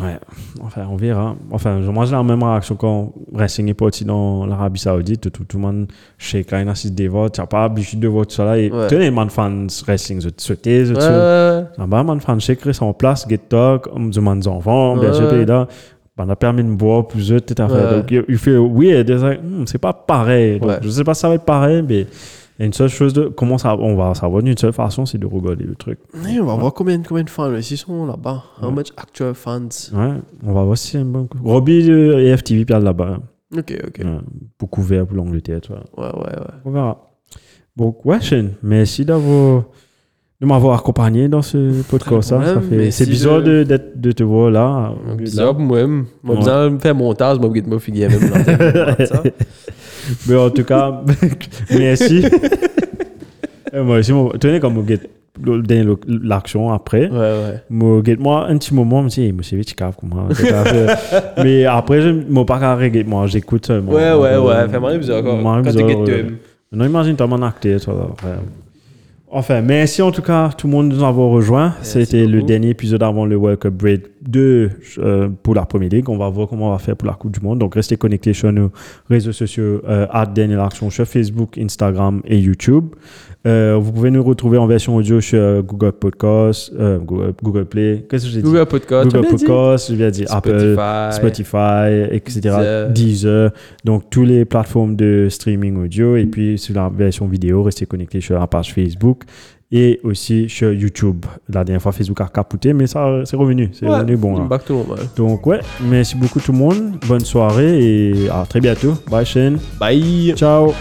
S1: Ouais, enfin, on verra. Enfin, moi, j'ai la même réaction quand Racing est parti dans l'Arabie Saoudite. Tout, tout le monde, chez Kain assiste des votes. Tu n'as pas l'habitude de tout ça là. Et
S2: Ouais.
S1: les man fans Racing, je souhaitais, je
S2: Ouais,
S1: sais.
S2: ouais,
S1: man fan chez Chris en place, get talk, on demande des enfants, bien sûr, puis là. Ben, on a permis de me boire plus eux, tout à fait. Donc, il fait like, hmm, c'est pas pareil. Donc,
S2: Ouais.
S1: Je sais pas si ça va être pareil, mais a une seule chose de. Comment ça, on va savoir d'une seule façon, c'est de regarder le truc.
S2: ouais. on va voir combien, combien de fans ici sont là-bas. How much actual fans?
S1: Ouais, on va voir si c'est un bon coup. Robbie euh, et FTV puis là-bas.
S2: Ok, ok.
S1: Ouais, beaucoup vert pour l'Angleterre, tu vois.
S2: Ouais, ouais, ouais.
S1: On verra. Donc, ouais, Shane, merci d'avoir. De m'avoir accompagné dans ce podcast. ça, fait- C'est
S2: si
S1: bizarre
S2: je-
S1: de, de te voir là.
S2: Bizarre pour moi. Moi,
S1: Ouais.
S2: besoin de faire montage, moi, je vais me figurer même.
S1: Mais en tout cas, merci. Et moi aussi, moi, tenez comme vous l'action après.
S2: Ouais, ouais.
S1: Moi, moi un petit moment, je me dis, moi, c'est vite, cave, comment. Mais après, je ne pas carré, moi, j'écoute seulement.
S2: Ouais, ouais,
S1: Euh,
S2: ouais. Fait marrer bizarre encore. Quand tu
S1: ouais.
S2: toi.
S1: Non, imagine, t'as mon acteur, toi. Enfin, merci en tout cas tout le monde de nous avoir rejoints. C'était le dernier épisode avant le World Cup Break 2 euh, pour la Première Ligue. On va voir comment on va faire pour la Coupe du Monde. Donc, restez connectés sur nos réseaux sociaux, euh, Daniel Action, sur Facebook, Instagram et YouTube. Euh, vous pouvez nous retrouver en version audio sur Google Podcast, euh, Google, Google Play. Qu'est-ce que j'ai dit?
S2: Google Podcast.
S1: Google
S2: dit?
S1: Podcast, je viens dire Apple,
S2: Spotify.
S1: Spotify, etc.
S2: Deezer.
S1: Deezer. Donc, toutes les plateformes de streaming audio. Et puis, sur la version vidéo, restez connectés sur la page Facebook et aussi sur YouTube. La dernière fois, Facebook a capoté, mais ça, c'est revenu. C'est
S2: Ouais,
S1: revenu bon. là.
S2: Back to normal.
S1: Donc, ouais, merci beaucoup tout le monde. Bonne soirée et à très bientôt. Bye, Shane.
S2: Bye.
S1: Ciao.